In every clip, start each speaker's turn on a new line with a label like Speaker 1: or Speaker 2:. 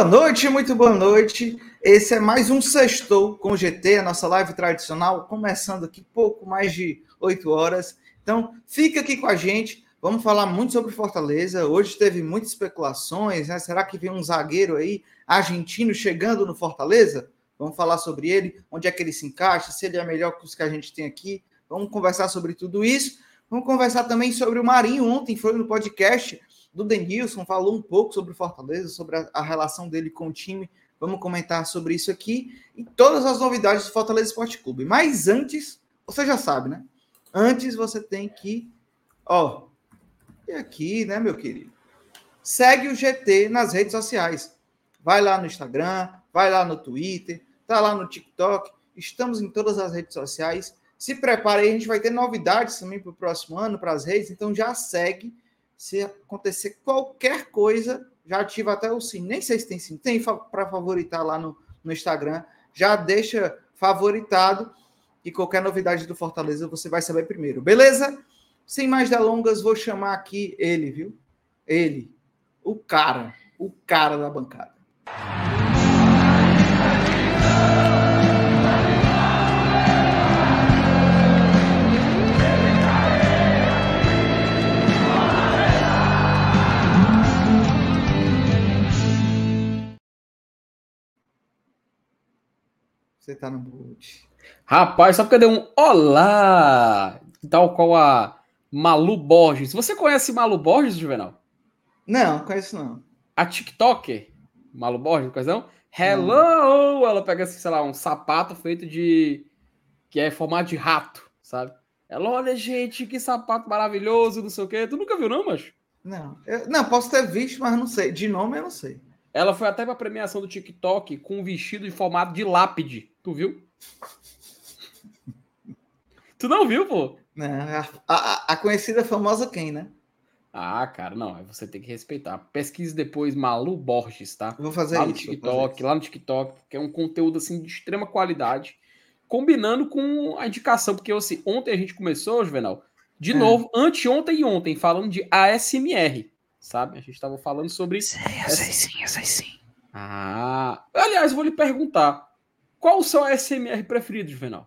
Speaker 1: Boa noite, muito boa noite. Esse é mais um Sextou com o GT, a nossa live tradicional, começando aqui pouco mais de 8 horas. Então, fica aqui com a gente. Vamos falar muito sobre Fortaleza. Hoje teve muitas especulações, né? Será que vem um zagueiro aí argentino chegando no Fortaleza? Vamos falar sobre ele, onde é que ele se encaixa, se ele é melhor que os que a gente tem aqui. Vamos conversar sobre tudo isso. Vamos conversar também sobre o Marinho. Ontem foi no podcast do Denilson, falou um pouco sobre o Fortaleza, sobre a, a, relação dele com o time. Vamos comentar sobre isso aqui e todas as novidades do Fortaleza Esporte Clube. Mas antes, você já sabe, né? Antes você tem que, ó, e aqui, né, meu querido? Segue o GT nas redes sociais. Vai lá no Instagram, vai lá no Twitter, tá lá no TikTok. Estamos em todas as redes sociais. Se prepare aí, a gente vai ter novidades também para o próximo ano, para as redes, então já segue se acontecer qualquer coisa, já ativa até o sininho. Nem sei se tem sininho. Tem para favoritar lá no, no Instagram. Já deixa favoritado e qualquer novidade do Fortaleza você vai saber primeiro. Beleza? Sem mais delongas, vou chamar aqui ele, viu? Ele, o cara, o cara da bancada. Você tá no boot.
Speaker 2: Rapaz, só porque deu um olá, tal qual a Malu Borges. Você conhece Malu Borges, Juvenal?
Speaker 1: Não, conheço não.
Speaker 2: A TikToker, Malu Borges, conhece não? Hello! Não. Ela pega, assim, sei lá, um sapato feito de... que é formato de rato, sabe? Ela, olha, gente, que sapato maravilhoso, não sei o quê. Tu nunca viu, não, macho?
Speaker 1: Não, eu, não, posso ter visto, mas não sei. De nome eu não sei.
Speaker 2: Ela foi até pra premiação do TikTok com um vestido em formato de lápide. Tu viu? tu não viu, pô?
Speaker 1: Não, a, a, a, conhecida famosa quem, né?
Speaker 2: Ah, cara, não, você tem que respeitar. Pesquise depois Malu Borges, tá?
Speaker 1: Vou fazer
Speaker 2: lá
Speaker 1: isso.
Speaker 2: No TikTok, lá no TikTok, que é um conteúdo assim de extrema qualidade, combinando com a indicação, porque assim, ontem a gente começou, Juvenal, de é. novo, anteontem e ontem, falando de ASMR, sabe? A gente estava falando sobre.
Speaker 1: Sei, eu sei sim, eu sei sim.
Speaker 2: Ah, aliás, vou lhe perguntar. Qual o seu SMR preferido, Juvenal?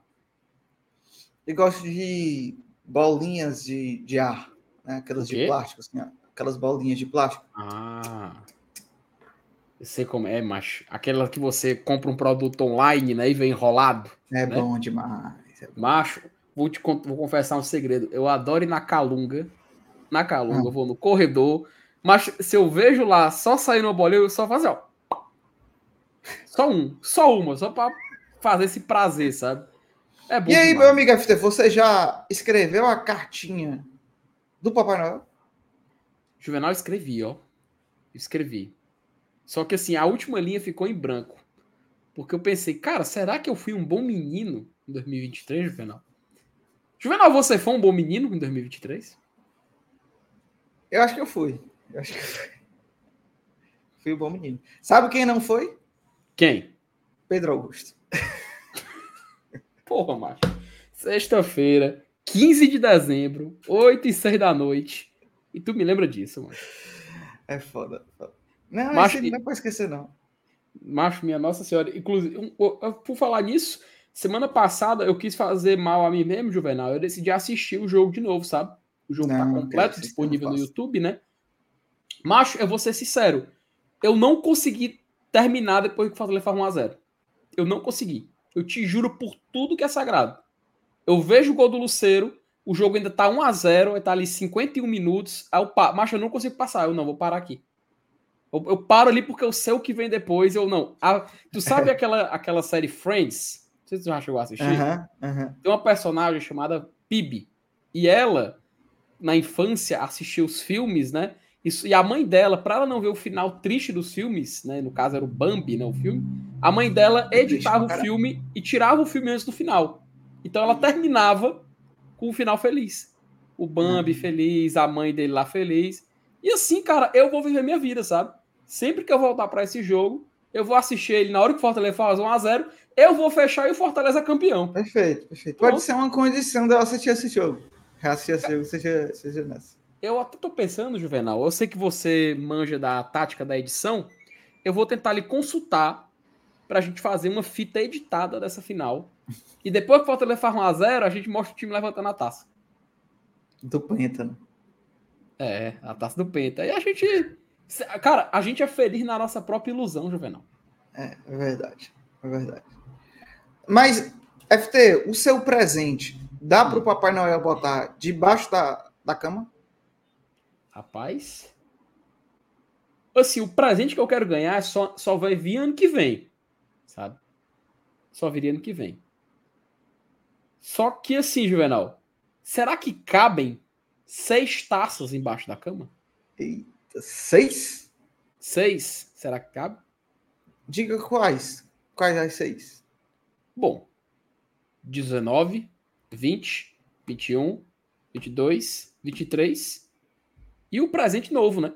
Speaker 1: Eu gosto de bolinhas de, de ar, né? aquelas de plástico, assim, aquelas bolinhas de plástico.
Speaker 2: Ah, eu sei como é, mas aquela que você compra um produto online né, e vem enrolado.
Speaker 1: É
Speaker 2: né?
Speaker 1: bom demais. É bom.
Speaker 2: Macho, vou te vou confessar um segredo. Eu adoro ir na Calunga. Na Calunga, ah. eu vou no corredor. Mas se eu vejo lá só saindo uma bolinha, eu só faço, ó. Só um, só uma, só para fazer esse prazer, sabe?
Speaker 1: É bom e aí, demais. meu amigo FT, você já escreveu a cartinha do Papai Noel?
Speaker 2: Juvenal escrevi, ó. Escrevi. Só que assim, a última linha ficou em branco. Porque eu pensei, cara, será que eu fui um bom menino em 2023, Juvenal? Juvenal, você foi um bom menino em 2023?
Speaker 1: Eu acho que eu fui. Eu acho que eu fui. Fui um bom menino. Sabe quem não foi?
Speaker 2: Quem?
Speaker 1: Pedro Augusto.
Speaker 2: Porra, macho. Sexta-feira, 15 de dezembro, 8 e 6 da noite. E tu me lembra disso, mano.
Speaker 1: É foda. Não, macho, não é pra esquecer, não.
Speaker 2: Macho, minha Nossa Senhora. Inclusive, por falar nisso, semana passada eu quis fazer mal a mim mesmo, Juvenal. Eu decidi assistir o jogo de novo, sabe? O jogo tá não, tá completo, disponível no YouTube, né? Macho, eu vou ser sincero. Eu não consegui terminar depois que o Fortaleza faz 1x0. Eu não consegui. Eu te juro por tudo que é sagrado. Eu vejo o gol do Luceiro, o jogo ainda tá 1 a 0 tá ali 51 minutos. Aí eu paro, mas eu não consigo passar. Eu não, vou parar aqui. Eu, eu, paro ali porque eu sei o que vem depois. Eu não. A, tu sabe aquela, aquela série Friends? Não sei se tu já chegou a assistir. Uh
Speaker 1: -huh, uh -huh.
Speaker 2: Tem uma personagem chamada Phoebe. E ela, na infância, assistiu os filmes, né? Isso, e a mãe dela, para ela não ver o final triste dos filmes, né? No caso era o Bambi, né? O filme. A mãe dela editava o filme e tirava o filme antes do final. Então ela terminava com o final feliz. O Bambi uhum. feliz, a mãe dele lá feliz. E assim, cara, eu vou viver minha vida, sabe? Sempre que eu voltar para esse jogo, eu vou assistir ele na hora que o Fortaleza faz 1x0, eu vou fechar e o Fortaleza é campeão.
Speaker 1: Perfeito, perfeito. Pode ser uma condição de eu assistir esse jogo. Assistir esse jogo, seja, seja nessa.
Speaker 2: Eu até tô pensando, Juvenal, eu sei que você manja da tática da edição. eu vou tentar lhe consultar para a gente fazer uma fita editada dessa final. E depois que o Fortaleza faz 1x0, a gente mostra o time levantando a taça.
Speaker 1: Do Penta, né?
Speaker 2: É, a taça do Penta. E a gente. Cara, a gente é feliz na nossa própria ilusão, Juvenal.
Speaker 1: É, é verdade. É verdade. Mas, FT, o seu presente dá para o Papai Noel botar debaixo da, da cama?
Speaker 2: Rapaz. Assim, o presente que eu quero ganhar só, só vai vir ano que vem. Sabe? Só viria ano que vem. Só que assim, Juvenal, será que cabem seis taças embaixo da cama?
Speaker 1: Eita, seis?
Speaker 2: Seis? Será que cabe?
Speaker 1: Diga quais. Quais as seis?
Speaker 2: Bom, 19, 20, 21, 22, 23 e o presente novo, né?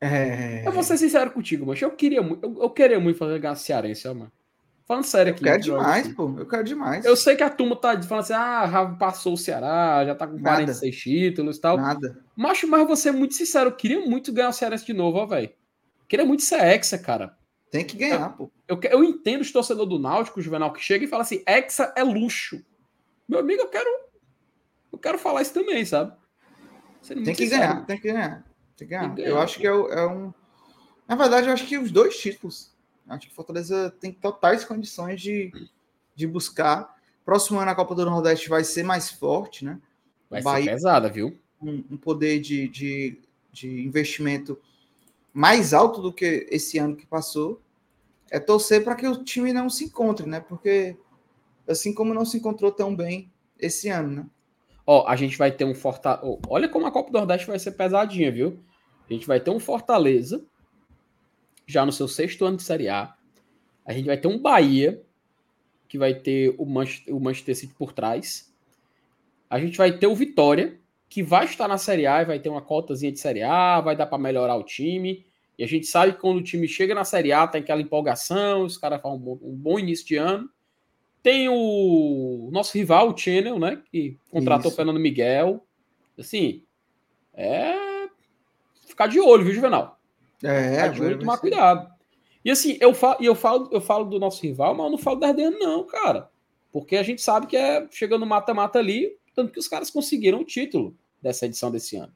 Speaker 1: É...
Speaker 2: Eu vou ser sincero contigo, mas eu queria muito, eu, eu queria muito fazer ganhar cearense, ó, mano. Falando sério aqui.
Speaker 1: Eu quero demais, assim. pô. Eu quero demais.
Speaker 2: Eu sei que a turma tá falando assim, ah, já passou o Ceará, já tá com Nada. 46 títulos e tal.
Speaker 1: Nada.
Speaker 2: Macho, mas vou ser muito sincero, eu queria muito ganhar o Cearense de novo, ó, velho. Queria muito ser Hexa, cara.
Speaker 1: Tem que ganhar,
Speaker 2: eu, pô. Eu, eu entendo os torcedores do Náutico, Juvenal, que chega e fala assim, Hexa é luxo. Meu amigo, eu quero eu quero falar isso também, sabe?
Speaker 1: Tem que, ganhar, tem que ganhar, tem que ganhar. Tem que ganhar. Eu acho que é, é um... Na verdade, eu acho que os dois títulos Acho que Fortaleza tem totais condições de, de buscar. Próximo ano a Copa do Nordeste vai ser mais forte, né?
Speaker 2: Vai Bahia, ser pesada, viu?
Speaker 1: Um, um poder de, de, de investimento mais alto do que esse ano que passou. É torcer para que o time não se encontre, né? Porque assim como não se encontrou tão bem esse ano, né?
Speaker 2: Ó, a gente vai ter um Fortaleza. Olha como a Copa do Nordeste vai ser pesadinha, viu? A gente vai ter um Fortaleza já no seu sexto ano de Série A. A gente vai ter um Bahia, que vai ter o Manchester, o Manchester City por trás. A gente vai ter o Vitória, que vai estar na Série A e vai ter uma cotazinha de Série A, vai dar para melhorar o time. E a gente sabe que quando o time chega na Série A, tem aquela empolgação, os caras fazem um bom, um bom início de ano. Tem o nosso rival, o Channel, né? Que contratou Isso. o Fernando Miguel. Assim, é. Ficar de olho, viu, Juvenal?
Speaker 1: É,
Speaker 2: de olho, tomar cuidado. E assim, eu falo, eu falo, eu falo do nosso rival, mas eu não falo da Ardenha, não, cara. Porque a gente sabe que é chegando mata-mata ali, tanto que os caras conseguiram o título dessa edição desse ano.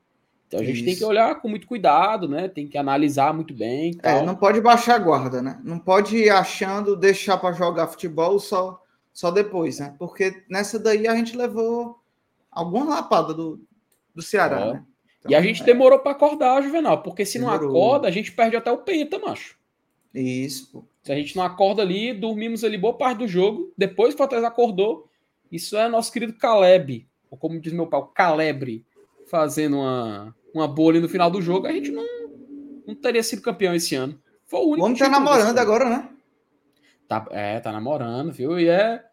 Speaker 2: Então a gente Isso. tem que olhar com muito cuidado, né? Tem que analisar muito bem.
Speaker 1: É, não pode baixar a guarda, né? Não pode ir achando deixar para jogar futebol só, só depois, né? Porque nessa daí a gente levou alguma lapada do, do Ceará, é. né?
Speaker 2: Então, e a gente é. demorou para acordar, Juvenal, porque se demorou. não acorda, a gente perde até o penta, macho.
Speaker 1: Isso. Pô.
Speaker 2: Se a gente não acorda ali, dormimos ali boa parte do jogo, depois o Fortaleza acordou. Isso é nosso querido Caleb, ou como diz meu pai, o Calebre, fazendo uma, uma boa ali no final do jogo, a gente não, não teria sido campeão esse ano.
Speaker 1: Foi o único. O homem tá namorando agora, né?
Speaker 2: Tá, é, tá namorando, viu? E é,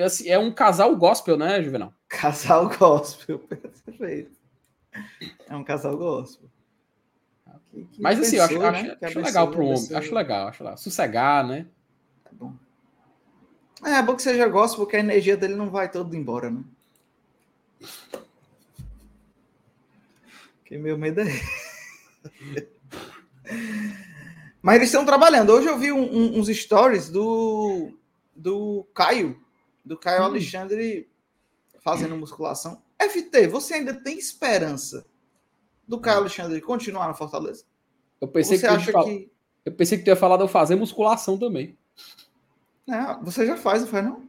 Speaker 2: assim, é um casal gospel, né, Juvenal?
Speaker 1: Casal gospel, perfeito. É um casal gospel.
Speaker 2: Que, que Mas assim, pensou, eu acho, né? acho, acho legal para o homem. Acho legal, acho legal. Sossegar, né?
Speaker 1: É bom. É, é bom que seja gospel, porque a energia dele não vai toda embora, né? Que meu medo é. Mas eles estão trabalhando. Hoje eu vi um, um, uns stories do, do Caio, do Caio hum. Alexandre fazendo musculação. FT, você ainda tem esperança do Caio Alexandre continuar na Fortaleza?
Speaker 2: Eu pensei, você que, acha fala... que... eu pensei que tu ia falar de eu fazer musculação também.
Speaker 1: É, você já faz, não faz não?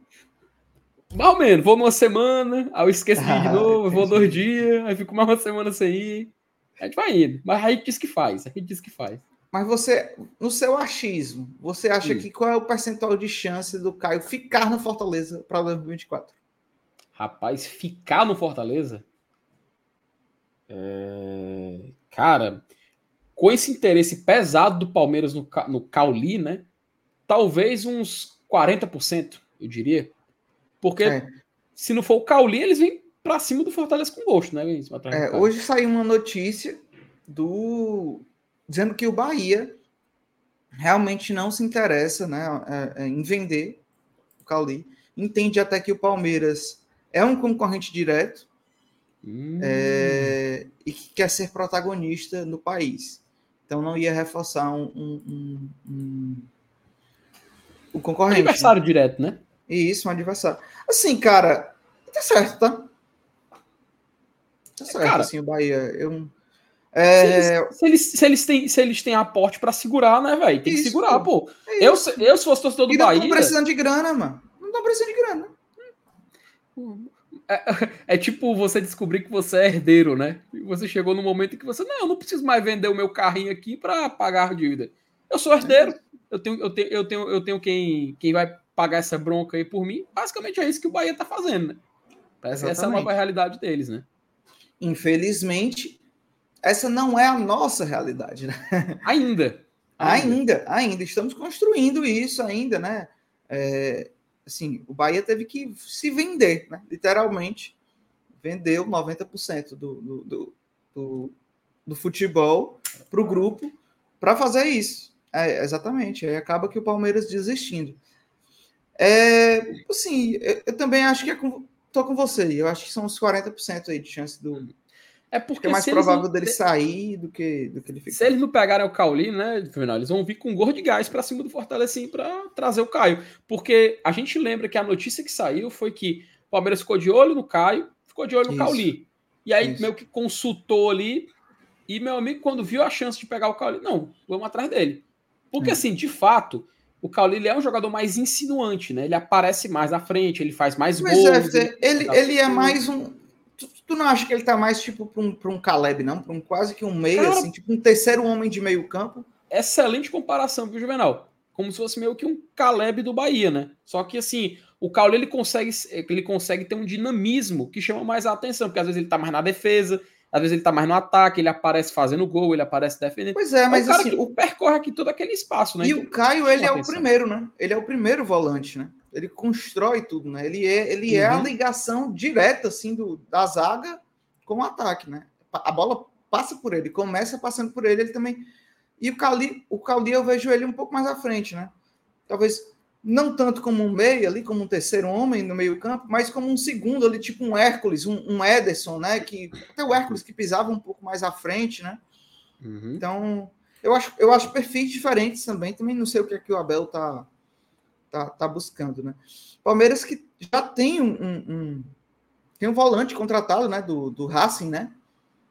Speaker 2: Mais ou menos, vou uma semana, aí eu esqueço de, ir de novo, vou dois dias, aí fico mais uma semana sem ir. A gente vai indo, mas aí diz que faz, a gente diz que faz.
Speaker 1: Mas você, no seu achismo, você acha Sim. que qual é o percentual de chance do Caio ficar no Fortaleza para 2024?
Speaker 2: Rapaz, ficar no Fortaleza? É... Cara, com esse interesse pesado do Palmeiras no, no Cauli, né? Talvez uns 40%, eu diria. Porque é. se não for o Cauli, eles vêm para cima do Fortaleza com gosto, né?
Speaker 1: É, hoje saiu uma notícia do dizendo que o Bahia realmente não se interessa né, é, é, em vender o Cauli. Entende até que o Palmeiras é um concorrente direto hum. é, e que quer ser protagonista no país. Então não ia reforçar um, um, um, um o concorrente.
Speaker 2: Adversário né? direto, né?
Speaker 1: Isso, um adversário. Assim, cara, tá certo, tá? Tá certo, cara, assim, o Bahia. Eu,
Speaker 2: é... Se, eles, se, eles, têm, se eles têm aporte para segurar, né, velho? Tem que segurar, pô. É eu, eu, se fosse torcedor do e Bahia. Não
Speaker 1: precisando de grana, mano. Não estão precisando de grana.
Speaker 2: É, é, tipo você descobrir que você é herdeiro, né? E você chegou no momento em que você, não, eu não preciso mais vender o meu carrinho aqui para pagar a dívida. Eu sou herdeiro, eu tenho, eu tenho, eu tenho, eu tenho quem, quem vai pagar essa bronca aí por mim. Basicamente é isso que o Bahia tá fazendo, né? Que essa é a nova realidade deles, né?
Speaker 1: Infelizmente, essa não é a nossa realidade, né?
Speaker 2: Ainda.
Speaker 1: Ainda, ainda. Estamos construindo isso ainda, né? É, assim, o Bahia teve que se vender, né? literalmente. Vendeu 90% do, do, do, do, do futebol para o grupo para fazer isso. É, exatamente. Aí acaba que o Palmeiras desistindo. É, assim, eu, eu também acho que é com, tô com você. Eu acho que são uns 40% aí de chance do.
Speaker 2: É porque
Speaker 1: é mais provável eles... dele sair do que, do que ele ficar.
Speaker 2: Se eles não pegarem o Cauli, né, final, eles vão vir com gorro de gás para cima do Fortaleza assim, para trazer o Caio. Porque a gente lembra que a notícia que saiu foi que o Palmeiras ficou de olho no Caio, ficou de olho no Isso. Cauli. E aí Isso. meio que consultou ali. E meu amigo, quando viu a chance de pegar o Cauli, não, vamos atrás dele. Porque, hum. assim, de fato, o Cauli é um jogador mais insinuante, né? Ele aparece mais na frente, ele faz mais
Speaker 1: Mas gols. É, ele, ele é mais um. Tu, tu, não acha que ele tá mais tipo para um, um Caleb, não? Para um quase que um meio, Cara, assim, tipo um terceiro homem de meio campo?
Speaker 2: Excelente comparação, viu, Juvenal? Como se fosse meio que um Caleb do Bahia, né? Só que assim, o Cauli ele consegue, ele consegue ter um dinamismo que chama mais a atenção, porque às vezes ele tá mais na defesa, às vezes ele tá mais no ataque, ele aparece fazendo gol, ele aparece defendendo.
Speaker 1: Pois é, mas é
Speaker 2: assim, o percorre aqui todo aquele espaço, né?
Speaker 1: E então, o Caio, ele é atenção. o primeiro, né? Ele é o primeiro volante, né? Ele constrói tudo, né? Ele é, ele uhum. é a uhum. ligação direta, assim, do, da zaga com o ataque, né? A bola passa por ele, começa passando por ele, ele também. E o Cali, o Cali eu vejo ele um pouco mais à frente, né? Talvez não tanto como um meio ali, como um terceiro homem no meio-campo, mas como um segundo ali, tipo um Hércules, um, um, Ederson, né? Que até o Hércules que pisava um pouco mais à frente, né? Uhum. Então, eu acho, eu acho perfis diferentes também. Também não sei o que é que o Abel tá, tá, tá buscando, né? Palmeiras que já tem um, um, um tem um volante contratado, né? Do, do Racing, né?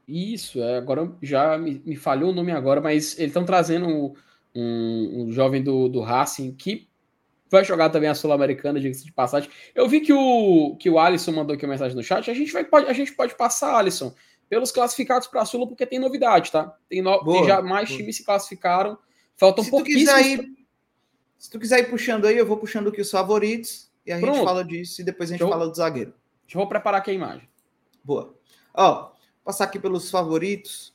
Speaker 2: Isso, é, agora já me, me falhou o nome agora, mas eles estão trazendo um, um, jovem do, do Racing que vai jogar também a Sul-Americana, diga-se de passagem. Eu vi que o, que o Alisson mandou aqui uma mensagem no chat. A gente, vai, pode, a gente pode passar, Alisson, pelos classificados para a Sula, porque tem novidade, tá? Tem, no, boa, tem já mais boa. times se classificaram. Faltam
Speaker 1: se
Speaker 2: pouquíssimos.
Speaker 1: Tu quiser ir, se tu quiser ir puxando aí, eu vou puxando aqui os favoritos e a Pronto. gente fala disso e depois a gente eu, fala do zagueiro.
Speaker 2: Eu vou preparar aqui a imagem.
Speaker 1: Boa. Ó, passar aqui pelos favoritos.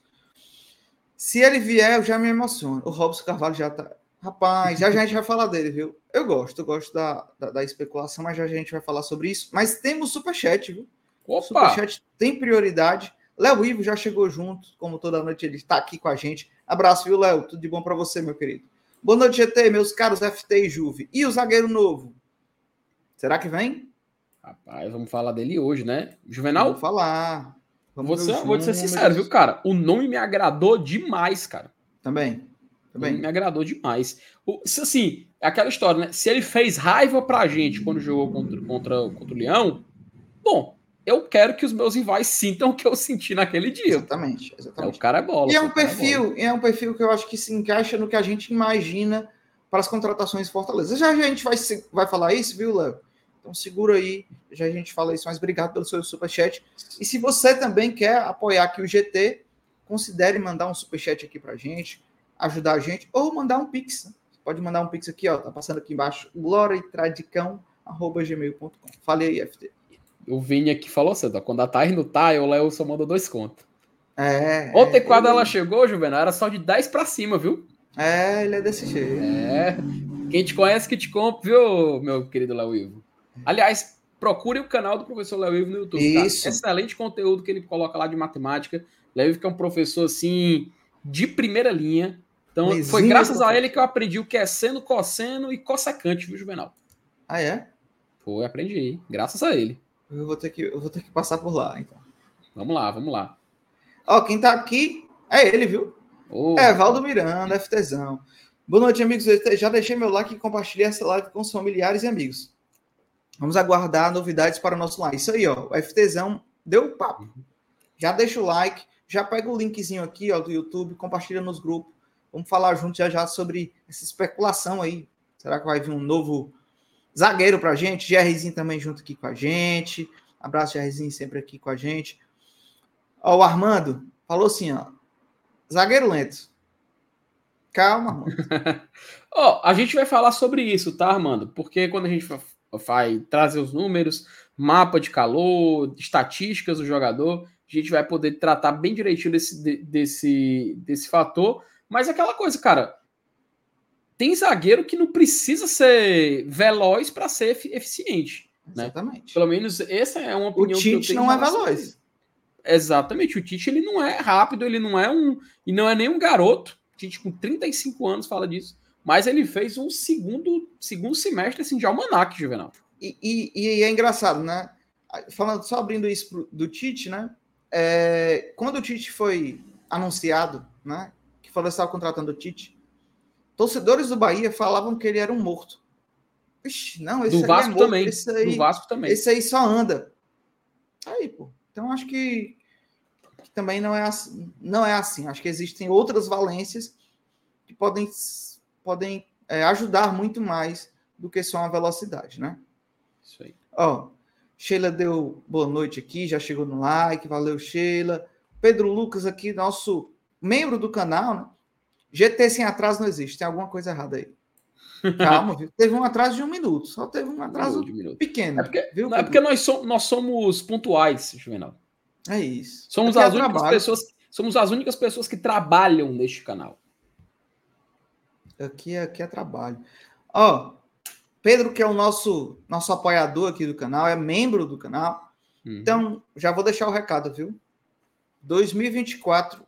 Speaker 1: Se ele vier, eu já me emociono. O Robson Carvalho já tá. Rapaz, já, já a gente vai falar dele, viu? Eu gosto, eu gosto da, da, da, especulação, mas já a gente vai falar sobre isso. Mas temos superchat, viu? Opa! Superchat tem prioridade. Léo Ivo já chegou junto, como toda noite ele está aqui com a gente. Abraço, viu, Léo? Tudo de bom para você, meu querido. Boa noite, GT, meus caros FT e Juve. E o zagueiro novo? Será que vem?
Speaker 2: Rapaz, vamos falar dele hoje, né? Juvenal?
Speaker 1: Vamos falar.
Speaker 2: Vamos você, vou ser sincero, viu, cara? O nome me agradou demais, cara.
Speaker 1: Também. Também.
Speaker 2: Me agradou demais. O, assim, é aquela história, né? Se ele fez raiva pra gente quando jogou contra, contra, contra o Leão, bom, eu quero que os meus rivais sintam o que eu senti naquele dia.
Speaker 1: Exatamente, exatamente.
Speaker 2: É, o cara é bola.
Speaker 1: E é um é perfil, é, é, um perfil que eu acho que se encaixa no que a gente imagina para as contratações de Fortaleza. Já, já a gente vai, vai falar isso, viu, Léo? Então segura aí, já a gente fala isso, mas obrigado pelo seu superchat. E se você também quer apoiar aqui o GT, considere mandar um superchat aqui para gente ajudar a gente, ou mandar um pix. Né? Pode mandar um pix aqui, ó, tá passando aqui embaixo, gloriatradicão.gmail.com. Falei aí, FT.
Speaker 2: O Vini aqui falou certo, quando a Thaís não tá, o Léo só manda dois contos.
Speaker 1: É.
Speaker 2: Ontem, é, quando ele... ela chegou, Juvenal, era só de 10 para cima, viu?
Speaker 1: É, ele é desse jeito.
Speaker 2: É. Quem te conhece que te compra, viu, meu querido Léo Ivo? Aliás, procure o canal do professor Léo Ivo no YouTube. Tá? Isso. Tá? Excelente conteúdo que ele coloca lá de matemática. Léo Ivo que é um professor, assim, de primeira linha. Então, foi graças a ele que eu aprendi o que é seno, cosseno e cossecante, viu, Juvenal?
Speaker 1: Ah, é?
Speaker 2: Foi, aprendi. Graças a ele.
Speaker 1: Eu vou ter que, eu vou ter que passar por lá, então.
Speaker 2: Vamos lá, vamos lá.
Speaker 1: Ó, quem tá aqui é ele, viu? Oh, é, Valdo Miranda, FTzão. Boa noite, amigos. Eu já deixei meu like e compartilhei essa live com os familiares e amigos. Vamos aguardar novidades para o nosso live. Isso aí, ó. O FTzão deu o papo. Já deixa o like, já pega o linkzinho aqui, ó, do YouTube, compartilha nos grupos. Vamos falar junto já já sobre essa especulação aí. Será que vai vir um novo zagueiro pra gente? Jerryzinho também junto aqui com a gente. Abraço, Jerryzinho, sempre aqui com a gente. Ó, o Armando falou assim, ó. Zagueiro lento. Calma, Armando.
Speaker 2: ó, a gente vai falar sobre isso, tá, Armando? Porque quando a gente vai trazer os números, mapa de calor, estatísticas do jogador, a gente vai poder tratar bem direitinho desse, desse, desse fator. Mas é aquela coisa, cara, tem zagueiro que não precisa ser veloz para ser eficiente. Né? Exatamente. Pelo menos essa é uma
Speaker 1: opinião. O Tite não é veloz.
Speaker 2: Exatamente. O Tite ele não é rápido, ele não é um. E não é nem um garoto. O Tite com 35 anos fala disso. Mas ele fez um segundo, segundo semestre assim, de almanac, Juvenal.
Speaker 1: E, e, e, é engraçado, né? Falando, só abrindo isso pro, do Tite, né? É, quando o Tite foi anunciado, né? Que falou que estava contratando o Tite, torcedores do Bahia falavam que ele era um morto.
Speaker 2: Ixi, não, esse do é Vasco é morto, também. Esse aí, do Vasco também.
Speaker 1: Esse aí só anda. Aí, pô. Então acho que, que também não é assim, não é assim. Acho que existem outras valências que podem, podem é, ajudar muito mais do que só a velocidade, né?
Speaker 2: Isso aí.
Speaker 1: Ó, Sheila deu boa noite aqui, já chegou no like, valeu, Sheila. Pedro Lucas aqui, nosso membro do canal, né? GT sem atraso não existe, tem alguma coisa errada aí. Calma, viu? Teve um atraso de um minuto, só teve um atraso um pequeno.
Speaker 2: É porque, viu, é porque nós, somos, nós somos pontuais, Juvenal.
Speaker 1: É isso.
Speaker 2: Somos
Speaker 1: é
Speaker 2: as únicas trabalho. pessoas, somos as únicas pessoas que trabalham neste canal.
Speaker 1: Aqui, aqui é trabalho. Ó, Pedro, que é o nosso, nosso apoiador aqui do canal, é membro do canal. Uhum. Então, já vou deixar o recado, viu? 2024,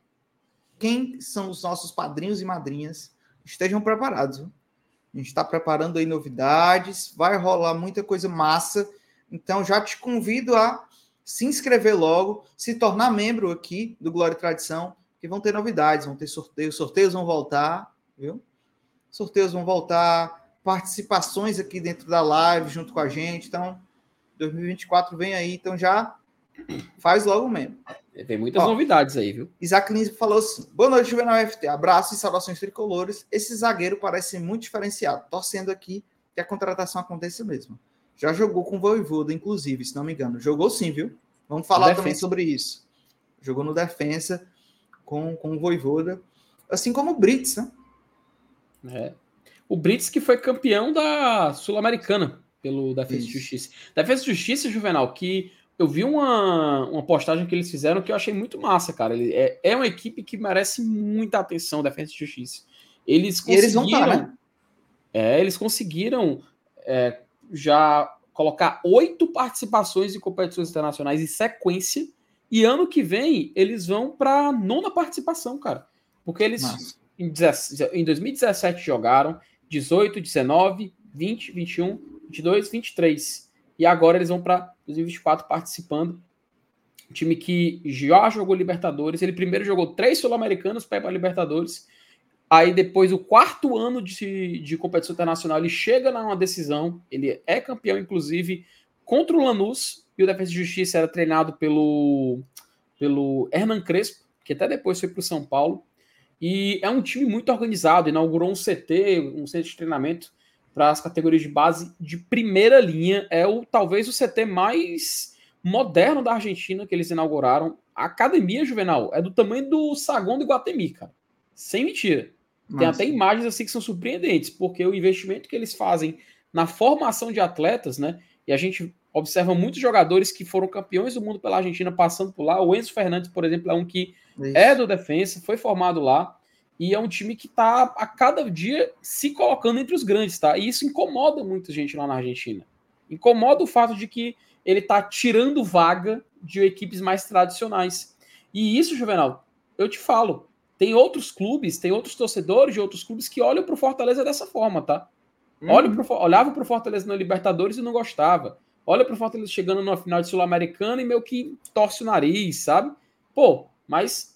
Speaker 1: quem são os nossos padrinhos e madrinhas, estejam preparados. Viu? A gente está preparando aí novidades, vai rolar muita coisa massa. Então, já te convido a se inscrever logo, se tornar membro aqui do Glória e Tradição, que vão ter novidades, vão ter sorteios, sorteios vão voltar, viu? Sorteios vão voltar, participações aqui dentro da live junto com a gente. Então, 2024 vem aí, então já faz logo mesmo.
Speaker 2: Tem muitas Ó, novidades aí, viu?
Speaker 1: Isaac Lins falou assim: boa noite, Juvenal FT. Abraço e saudações tricolores. Esse zagueiro parece muito diferenciado. Torcendo aqui que a contratação aconteça mesmo. Já jogou com o Voivoda, inclusive, se não me engano. Jogou sim, viu? Vamos falar também sobre isso. Jogou no defensa com, com o Voivoda. Assim como o Brits, né?
Speaker 2: É o Brits que foi campeão da Sul-Americana pelo Defesa de Justiça. Defesa de Justiça, Juvenal, que eu vi uma, uma postagem que eles fizeram que eu achei muito massa, cara. Ele é, é uma equipe que merece muita atenção, Defesa de Justiça. Eles conseguiram. Eles, tá, né? é, eles conseguiram é, já colocar oito participações em competições internacionais em sequência. E ano que vem eles vão para nona participação, cara. Porque eles em, em 2017 jogaram, 18, 19, 20, 21, 22, 23. E agora eles vão para 2024 participando. Um time que já jogou Libertadores. Ele primeiro jogou três Sul-Americanos para ir para Libertadores. Aí depois, o quarto ano de, de competição internacional, ele chega numa decisão. Ele é campeão, inclusive, contra o Lanús. E o Defesa de Justiça era treinado pelo, pelo Hernan Crespo, que até depois foi para o São Paulo. E é um time muito organizado, inaugurou um CT, um centro de treinamento para as categorias de base de primeira linha. É o talvez o CT mais moderno da Argentina que eles inauguraram. A academia juvenal é do tamanho do Sagon do Guatemi, cara. Sem mentira. Nossa. Tem até imagens assim que são surpreendentes, porque o investimento que eles fazem na formação de atletas, né? E a gente observa muitos jogadores que foram campeões do mundo pela Argentina passando por lá. O Enzo Fernandes, por exemplo, é um que isso. é do defensa, foi formado lá. E é um time que está a cada dia se colocando entre os grandes, tá? E isso incomoda muita gente lá na Argentina. Incomoda o fato de que ele está tirando vaga de equipes mais tradicionais. E isso, Juvenal, eu te falo, tem outros clubes, tem outros torcedores de outros clubes que olham para o Fortaleza dessa forma, tá? Uhum. Pro, olhava para o Fortaleza na Libertadores e não gostava. Olha para o Fortaleza chegando na final de Sul-Americana e meio que torce o nariz, sabe? Pô, mas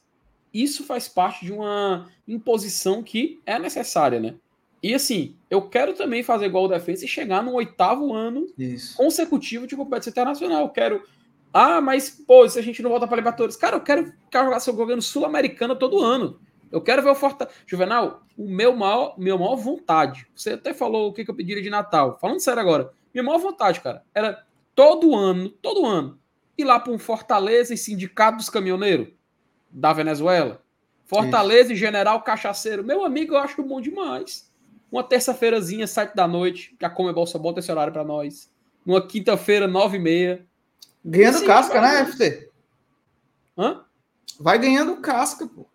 Speaker 2: isso faz parte de uma imposição que é necessária, né? E assim, eu quero também fazer igual o defesa e chegar no oitavo ano
Speaker 1: isso.
Speaker 2: consecutivo de competição internacional. Eu quero. Ah, mas, pô, se a gente não volta para Libertadores. Cara, eu quero jogar seu governo sul-americano todo ano. Eu quero ver o Fortaleza. Juvenal, o meu maior, meu maior vontade. Você até falou o que, que eu pediria de Natal. Falando sério agora. Minha maior vontade, cara, era todo ano, todo ano, ir lá para um Fortaleza e Sindicato dos Caminhoneiros da Venezuela. Fortaleza Isso. e General Cachaceiro. Meu amigo, eu acho bom demais. Uma terça-feirazinha, sete da noite, que a Comebol só bota esse horário para nós. Uma quinta-feira, nove e meia.
Speaker 1: Ganhando Sim, casca, né, FT?
Speaker 2: Hã?
Speaker 1: Vai ganhando casca, pô.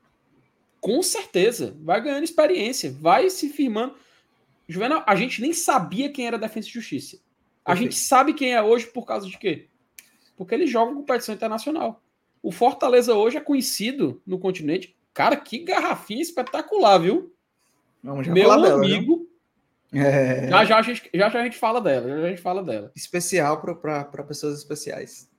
Speaker 2: Com certeza. Vai ganhando experiência. Vai se firmando. Juvenal, a gente nem sabia quem era Defesa e Justiça. A gente sabe quem é hoje por causa de quê? Porque ele joga competição internacional. O Fortaleza hoje é conhecido no continente. Cara, que garrafinha espetacular, viu?
Speaker 1: Vamos já Meu falar
Speaker 2: amigo. Dela, é... já, já, a gente, já já a gente fala dela. Já, já a gente fala dela.
Speaker 1: Especial para pessoas especiais.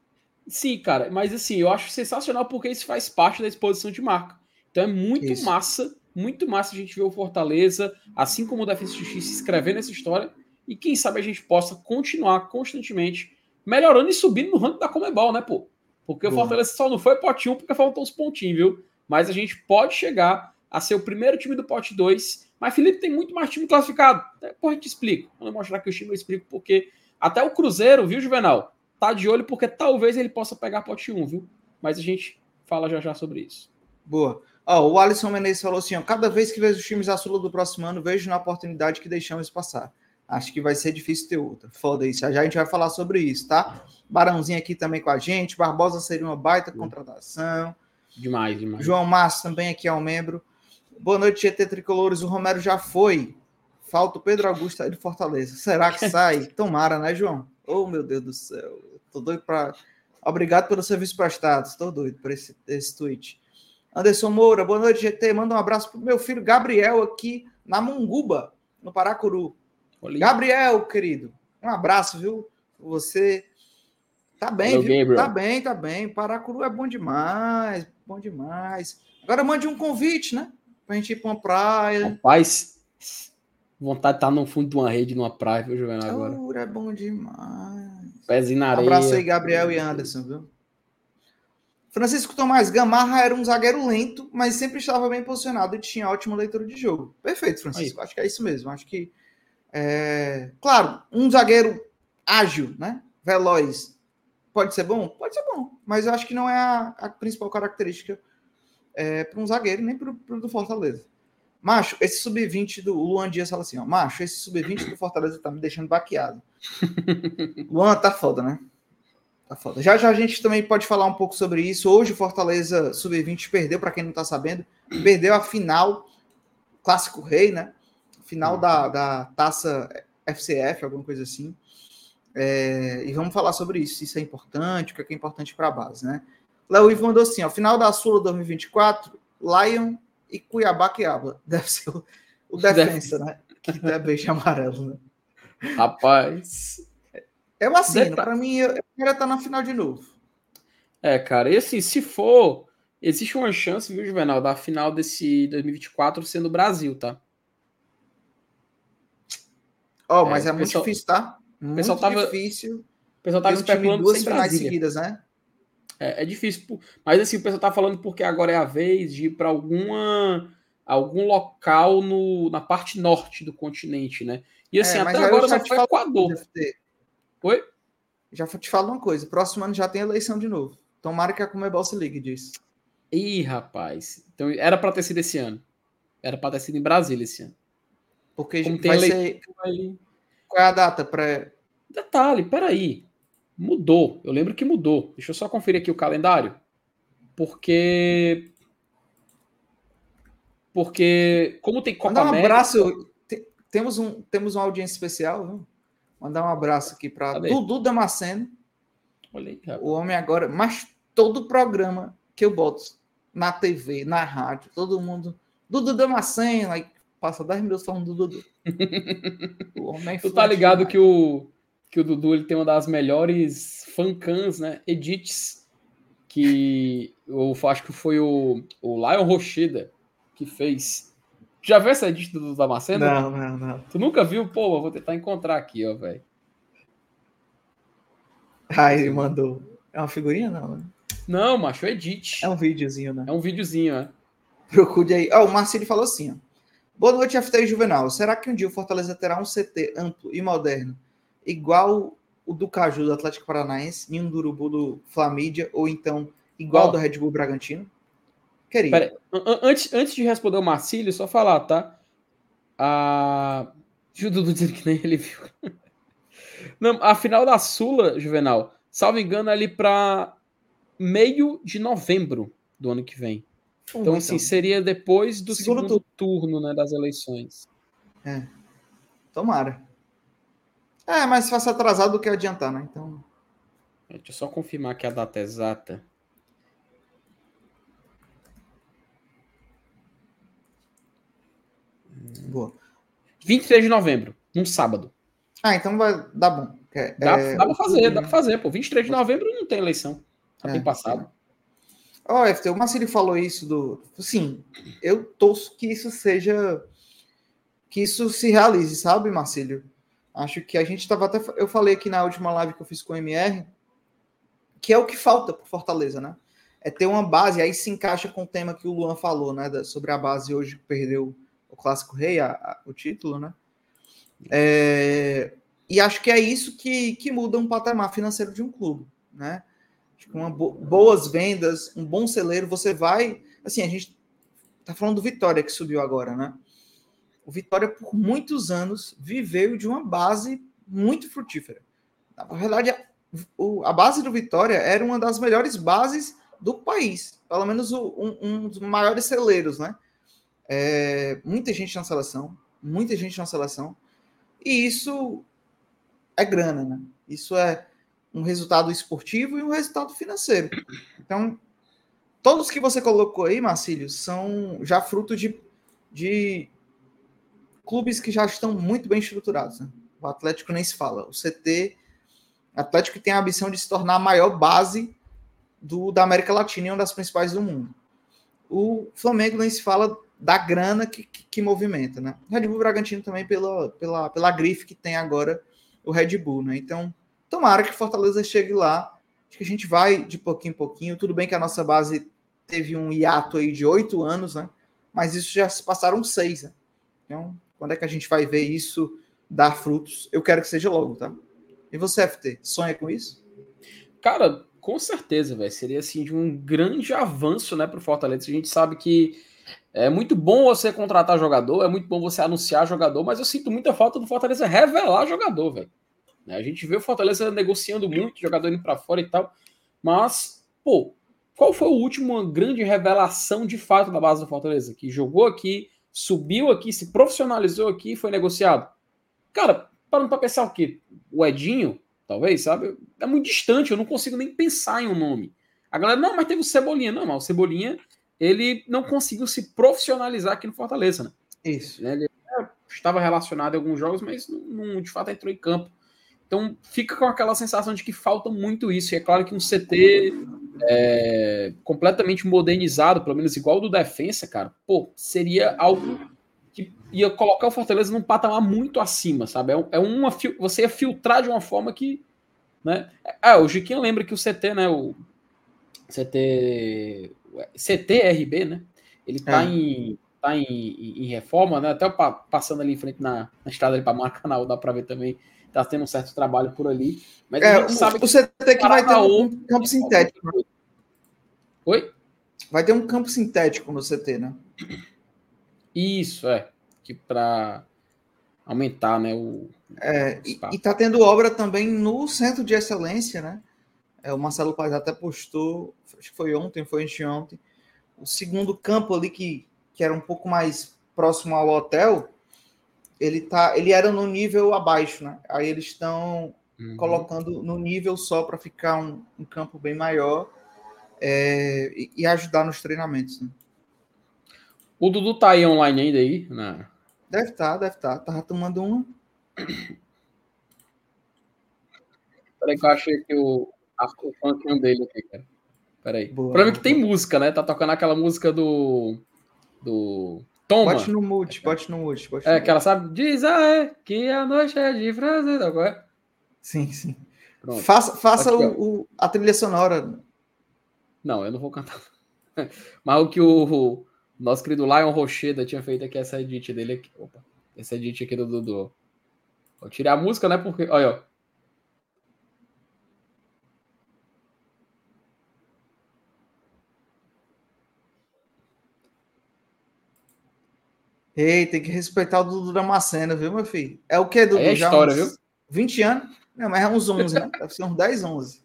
Speaker 2: Sim, cara. Mas assim, eu acho sensacional porque isso faz parte da exposição de marca. Então é muito isso. massa, muito massa a gente ver o Fortaleza, assim como o Defesa Justiça, escrevendo essa história. E quem sabe a gente possa continuar constantemente melhorando e subindo no ranking da Comebol, né, pô? Porque Boa. o Fortaleza só não foi pote 1 porque faltou os pontinhos, viu? Mas a gente pode chegar a ser o primeiro time do pote 2. Mas Felipe tem muito mais time classificado. Depois a gente explica. Quando eu mostrar aqui o time, eu explico porque até o Cruzeiro, viu, Juvenal? Tá de olho porque talvez ele possa pegar pote 1, viu? Mas a gente fala já já sobre isso.
Speaker 1: Boa. Ó, o Alisson Menezes falou assim: ó, cada vez que vejo os times azul do próximo ano, vejo na oportunidade que deixamos passar. Acho que vai ser difícil ter outra. Foda isso. Já a gente vai falar sobre isso, tá? Barãozinho aqui também com a gente. Barbosa seria uma baita contratação.
Speaker 2: Demais, demais.
Speaker 1: João Márcio também aqui é um membro. Boa noite, GT Tricolores. O Romero já foi. Falta o Pedro Augusto aí de Fortaleza. Será que sai? Tomara, né, João? Oh, meu Deus do céu. Tô doido para. Obrigado pelo serviço prestado. Estou doido por esse, esse tweet. Anderson Moura, boa noite, GT. Manda um abraço pro meu filho Gabriel aqui na Munguba, no Paracuru. Gabriel, querido, um abraço, viu? Você tá bem, Hello, viu? Tá bem, tá bem. Paracuru é bom demais, bom demais. Agora mande um convite, né? Pra gente ir pra uma praia.
Speaker 2: Rapaz, vontade de estar no fundo de uma rede, numa praia, viu, Juvenal?
Speaker 1: Agora. É bom demais.
Speaker 2: Pezinho na areia.
Speaker 1: Um abraço aí, Gabriel e Anderson, viu? Francisco Tomás Gamarra era um zagueiro lento, mas sempre estava bem posicionado e tinha ótima leitura de jogo. Perfeito, Francisco. Aí. Acho que é isso mesmo. Acho que é, claro, um zagueiro ágil, né? Veloz. Pode ser bom? Pode ser bom. Mas eu acho que não é a, a principal característica é, para um zagueiro, nem para o do Fortaleza. Macho, esse sub-20 do Luan Dias fala assim: ó, Macho, esse sub-20 do Fortaleza tá me deixando baqueado. Luan tá foda, né? Tá foda. Já já a gente também pode falar um pouco sobre isso. Hoje o Fortaleza sub-20 perdeu, para quem não tá sabendo, perdeu a final, Clássico Rei, né? Final da, da taça FCF, alguma coisa assim. É, e vamos falar sobre isso, se isso é importante, o que é, importante para a base, né? Léo Ivo mandou assim: ao final da Sula 2024, Lion e Cuiabá que habla. Deve ser o, o defensa, né? Que é beijo amarelo, né?
Speaker 2: Rapaz.
Speaker 1: É assim, para mim, eu queria estar na final de novo.
Speaker 2: É, cara, e assim, se for, existe uma chance, viu, Juvenal, da final desse 2024 sendo o Brasil, tá?
Speaker 1: Ó, oh, mas é, é muito pessoal, difícil, tá? Muito
Speaker 2: pessoal tava,
Speaker 1: difícil.
Speaker 2: O pessoal tava especulando
Speaker 1: duas finais seguidas, né?
Speaker 2: É, é, difícil. Mas assim, o pessoal tá falando porque agora é a vez de ir para alguma algum local no, na parte norte do continente, né? E assim, é, até agora já foi Equador. Oi?
Speaker 1: Já te falo uma coisa, próximo ano já tem eleição de novo. Tomara que a Comebol se ligue disso.
Speaker 2: Ih, rapaz. Então era para ter sido esse ano. Era para ter sido em Brasília esse ano.
Speaker 1: Porque Como vai ser. Qual é a data para.
Speaker 2: Detalhe, peraí. Mudou. Eu lembro que mudou. Deixa eu só conferir aqui o calendário. Porque. Porque, como tem Copa
Speaker 1: Mandar um América... abraço. Temos, um, temos uma audiência especial. Viu? Mandar um abraço aqui para Dudu Damasceno.
Speaker 2: Olha aí,
Speaker 1: o homem agora. Mas todo programa que eu boto na TV, na rádio, todo mundo. Dudu Damasceno, aí passa 10 minutos falando do Dudu.
Speaker 2: o homem é tu tá ligado que o, que o Dudu ele tem uma das melhores fancams, né? Edits que eu acho que foi o, o Lion Rocheda que fez. Já viu essa edit do Damasceno?
Speaker 1: Não, não, não.
Speaker 2: Tu nunca viu? Pô, eu vou tentar encontrar aqui, ó, velho.
Speaker 1: Ah, ele mandou. É uma figurinha, não, né?
Speaker 2: Não, macho, é edit.
Speaker 1: É um videozinho, né?
Speaker 2: É um videozinho, é.
Speaker 1: Procure aí. Ó, oh, o Marcelo falou assim, ó. Boa noite, FT Juvenal. Será que um dia o Fortaleza terá um CT amplo e moderno, igual o do Caju do Atlético Paranaense, e um do Urubu do Flamídia, ou então igual oh. do Red Bull Bragantino?
Speaker 2: Queria. Pera, antes, antes de responder o Marcílio, só falar, tá? A. Deixa o Dudu dizer que nem ele viu. Não, a final da Sula, Juvenal, salvo engano, é ali para meio de novembro do ano que vem. Então, então, assim, seria depois do segundo, segundo turno né, das eleições.
Speaker 1: É. Tomara. É, mas se fosse atrasado do que adiantar, né? Então.
Speaker 2: Deixa eu só confirmar que a data exata.
Speaker 1: Boa.
Speaker 2: 23 de novembro, num sábado.
Speaker 1: Ah, então vai dar bom.
Speaker 2: É, dá, é, dá pra fazer, dá pra fazer, pô. 23 de novembro não tem eleição. Já é, tem passado.
Speaker 1: Ó, oh, FT, o Marcelo falou isso do. Sim, eu torço que isso seja. Que isso se realize, sabe, Marcelo? Acho que a gente estava até. Eu falei aqui na última live que eu fiz com o MR, que é o que falta para Fortaleza, né? É ter uma base, aí se encaixa com o tema que o Luan falou, né? Sobre a base hoje que perdeu o Clássico Rei, a, a, o título, né? É, e acho que é isso que, que muda um patamar financeiro de um clube, né? Uma bo boas vendas, um bom celeiro, você vai. Assim, a gente tá falando do Vitória que subiu agora, né? O Vitória, por muitos anos, viveu de uma base muito frutífera. Na verdade, a, a base do Vitória era uma das melhores bases do país, pelo menos o, um, um, dos maiores celeiros, né? É, muita gente na seleção, muita gente na seleção, e isso é grana, né? Isso é um resultado esportivo e um resultado financeiro. Então, todos que você colocou aí, Marcílio, são já fruto de, de clubes que já estão muito bem estruturados. Né? O Atlético nem se fala. O CT, Atlético tem a ambição de se tornar a maior base do, da América Latina e uma das principais do mundo. O Flamengo nem se fala da grana que, que, que movimenta, né? O Red Bull Bragantino também pela, pela, pela grife que tem agora o Red Bull, né? Então, tomara que Fortaleza chegue lá. Acho que a gente vai de pouquinho em pouquinho. Tudo bem que a nossa base teve um hiato aí de oito anos, né? Mas isso já se passaram seis, né? Então, quando é que a gente vai ver isso dar frutos? Eu quero que seja logo, tá? E você, FT, sonha com isso?
Speaker 2: Cara, com certeza, velho. Seria assim de um grande avanço, né, para o Fortaleza. A gente sabe que é muito bom você contratar jogador, é muito bom você anunciar jogador, mas eu sinto muita falta do Fortaleza revelar jogador, velho. Né, a gente vê o Fortaleza negociando muito, jogador indo para fora e tal, mas, pô, qual foi a última grande revelação de fato da base do Fortaleza? Que jogou aqui, subiu aqui, se profissionalizou aqui e foi negociado? Cara, parando para pensar o quê? O Edinho, talvez, sabe? É muito distante, eu não consigo nem pensar em um nome. A galera, não, mas teve o Cebolinha. Não, mas o Cebolinha ele não conseguiu se profissionalizar aqui no Fortaleza, né?
Speaker 1: Isso.
Speaker 2: Ele estava relacionado em alguns jogos, mas não, de fato entrou em campo. Então fica com aquela sensação de que falta muito isso. E é claro que um CT é, completamente modernizado, pelo menos igual do defensa, cara, pô, seria algo que ia colocar o Fortaleza num patamar muito acima, sabe? É, é uma você ia filtrar de uma forma que, né? Ah, o Jiquinho lembra que o CT, né? O CT CTRB, né? Ele tá, é. em, tá em, em, reforma, né? Até passando ali em frente na, na estrada ali para Maracanã, dá para ver também. Tá tendo um certo trabalho por ali. Mas
Speaker 1: é, sabe o, que o CT que vai ter um campo sintético. Né?
Speaker 2: Oi?
Speaker 1: Vai ter um campo sintético no CT, né?
Speaker 2: Isso, é. Que para aumentar, né? O,
Speaker 1: é, e, e tá tendo obra também no centro de excelência, né? É, o Marcelo Paz até postou, acho que foi ontem, foi anteontem, o segundo campo ali que, que era um pouco mais próximo ao hotel, ele tá, ele era no nível abaixo, né? Aí eles estão uhum. colocando no nível só para ficar um, um, campo bem maior é, e, e, ajudar nos treinamentos. Né?
Speaker 2: O Dudu tá aí online ainda aí? Né?
Speaker 1: Deve estar, tá, deve estar. Tá. Tava tomando uma.
Speaker 2: Peraí que eu achei que o, o funk dele aqui, cara. Peraí. Boa, o problema é que tem música, né? Tá tocando aquela música do. Do.
Speaker 1: Toma. Bote no mute, bote no mute. Bote
Speaker 2: é, que ela sabe. Diz ah, é, que a noite é de prazer. Tá, é?
Speaker 1: Sim, sim. Pronto. Faça, faça Aqui, o, o, a trilha sonora.
Speaker 2: Não, eu não vou cantar. Mas o que o, o nosso querido Lion Rocheda tinha feito aqui, essa edit dele aqui. Opa, essa edit aqui do Dudu. Vou tirar a música, né? Porque. Olha, ó.
Speaker 1: Ei, tem que respeitar o Dudu Damasceno, viu, meu filho? É o que,
Speaker 2: Dudu? é história, viu?
Speaker 1: 20 anos? Não, mas é uns 11, né? Deve ser uns 10, 11.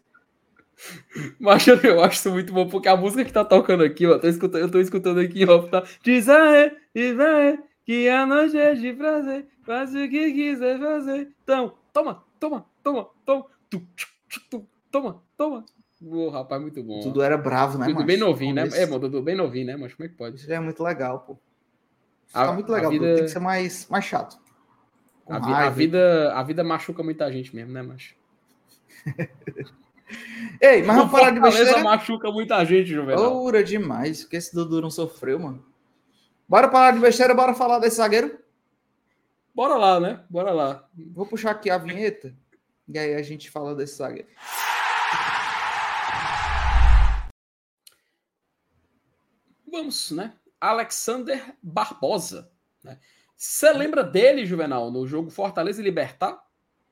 Speaker 2: Mas eu acho isso muito bom, porque a música que tá tocando aqui, ó, tô escutando, eu tô escutando aqui, ó, tá. Diz aê, diz aê, que a noite é de prazer, faz o que quiser fazer. Então, toma, toma, toma, toma, tu, tu, tu, toma, toma. Ô, rapaz, muito bom.
Speaker 1: Tudo era bravo, né,
Speaker 2: Tudo bem novinho, né? É, mano, Dudu bem novinho, né, mas como é que pode?
Speaker 1: Isso é muito legal, pô. Isso a, muito legal, vida... tem que ser mais, mais chato.
Speaker 2: A, vi, a, vida, a vida machuca muita gente mesmo, né, macho?
Speaker 1: Ei, mas vamos falar de besteira.
Speaker 2: machuca muita gente, Juvenal.
Speaker 1: Oura demais, que esse Dudu não sofreu, mano. Bora falar de besteira, bora falar desse zagueiro?
Speaker 2: Bora lá, né? Bora lá.
Speaker 1: Vou puxar aqui a vinheta e aí a gente fala desse zagueiro.
Speaker 2: Vamos, né? Alexander Barbosa. Né? Você lembra dele, Juvenal, no jogo Fortaleza e Libertar?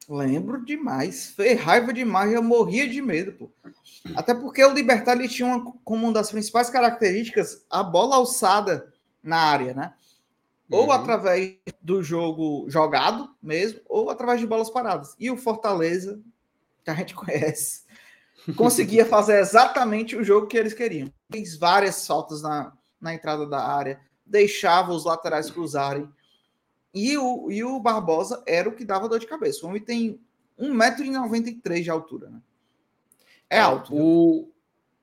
Speaker 1: Lembro demais. Fez raiva demais, eu morria de medo, pô. Até porque o Libertar ele tinha uma, como uma das principais características a bola alçada na área, né? Ou uhum. através do jogo jogado mesmo, ou através de bolas paradas. E o Fortaleza, que a gente conhece, conseguia fazer exatamente o jogo que eles queriam. Fez várias faltas na, na entrada da área, deixava os laterais cruzarem e o, e o Barbosa era o que dava dor de cabeça. O homem tem 1,93m de altura, né?
Speaker 2: É, é alto. O,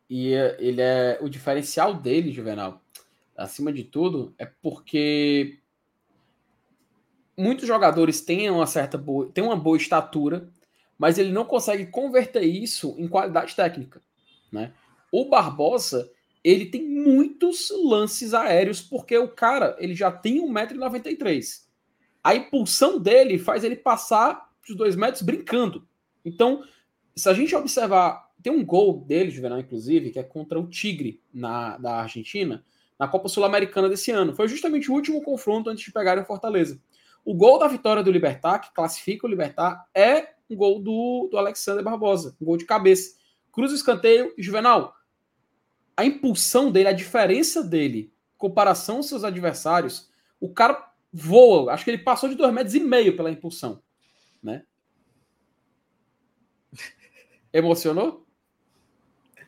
Speaker 2: e é, ele é o diferencial dele, Juvenal, acima de tudo, é porque muitos jogadores têm uma certa boa, têm uma boa estatura, mas ele não consegue converter isso em qualidade técnica, né? O Barbosa, ele tem muitos lances aéreos porque o cara, ele já tem 1,93m a impulsão dele faz ele passar os dois metros brincando. Então, se a gente observar, tem um gol dele, Juvenal, inclusive, que é contra o Tigre na, da Argentina, na Copa Sul-Americana desse ano. Foi justamente o último confronto antes de pegarem Fortaleza. O gol da vitória do Libertar, que classifica o Libertar, é um gol do, do Alexander Barbosa, um gol de cabeça. Cruza o escanteio Juvenal. A impulsão dele, a diferença dele, comparação aos seus adversários, o cara voa. Acho que ele passou de dois metros e meio pela impulsão, né? Emocionou?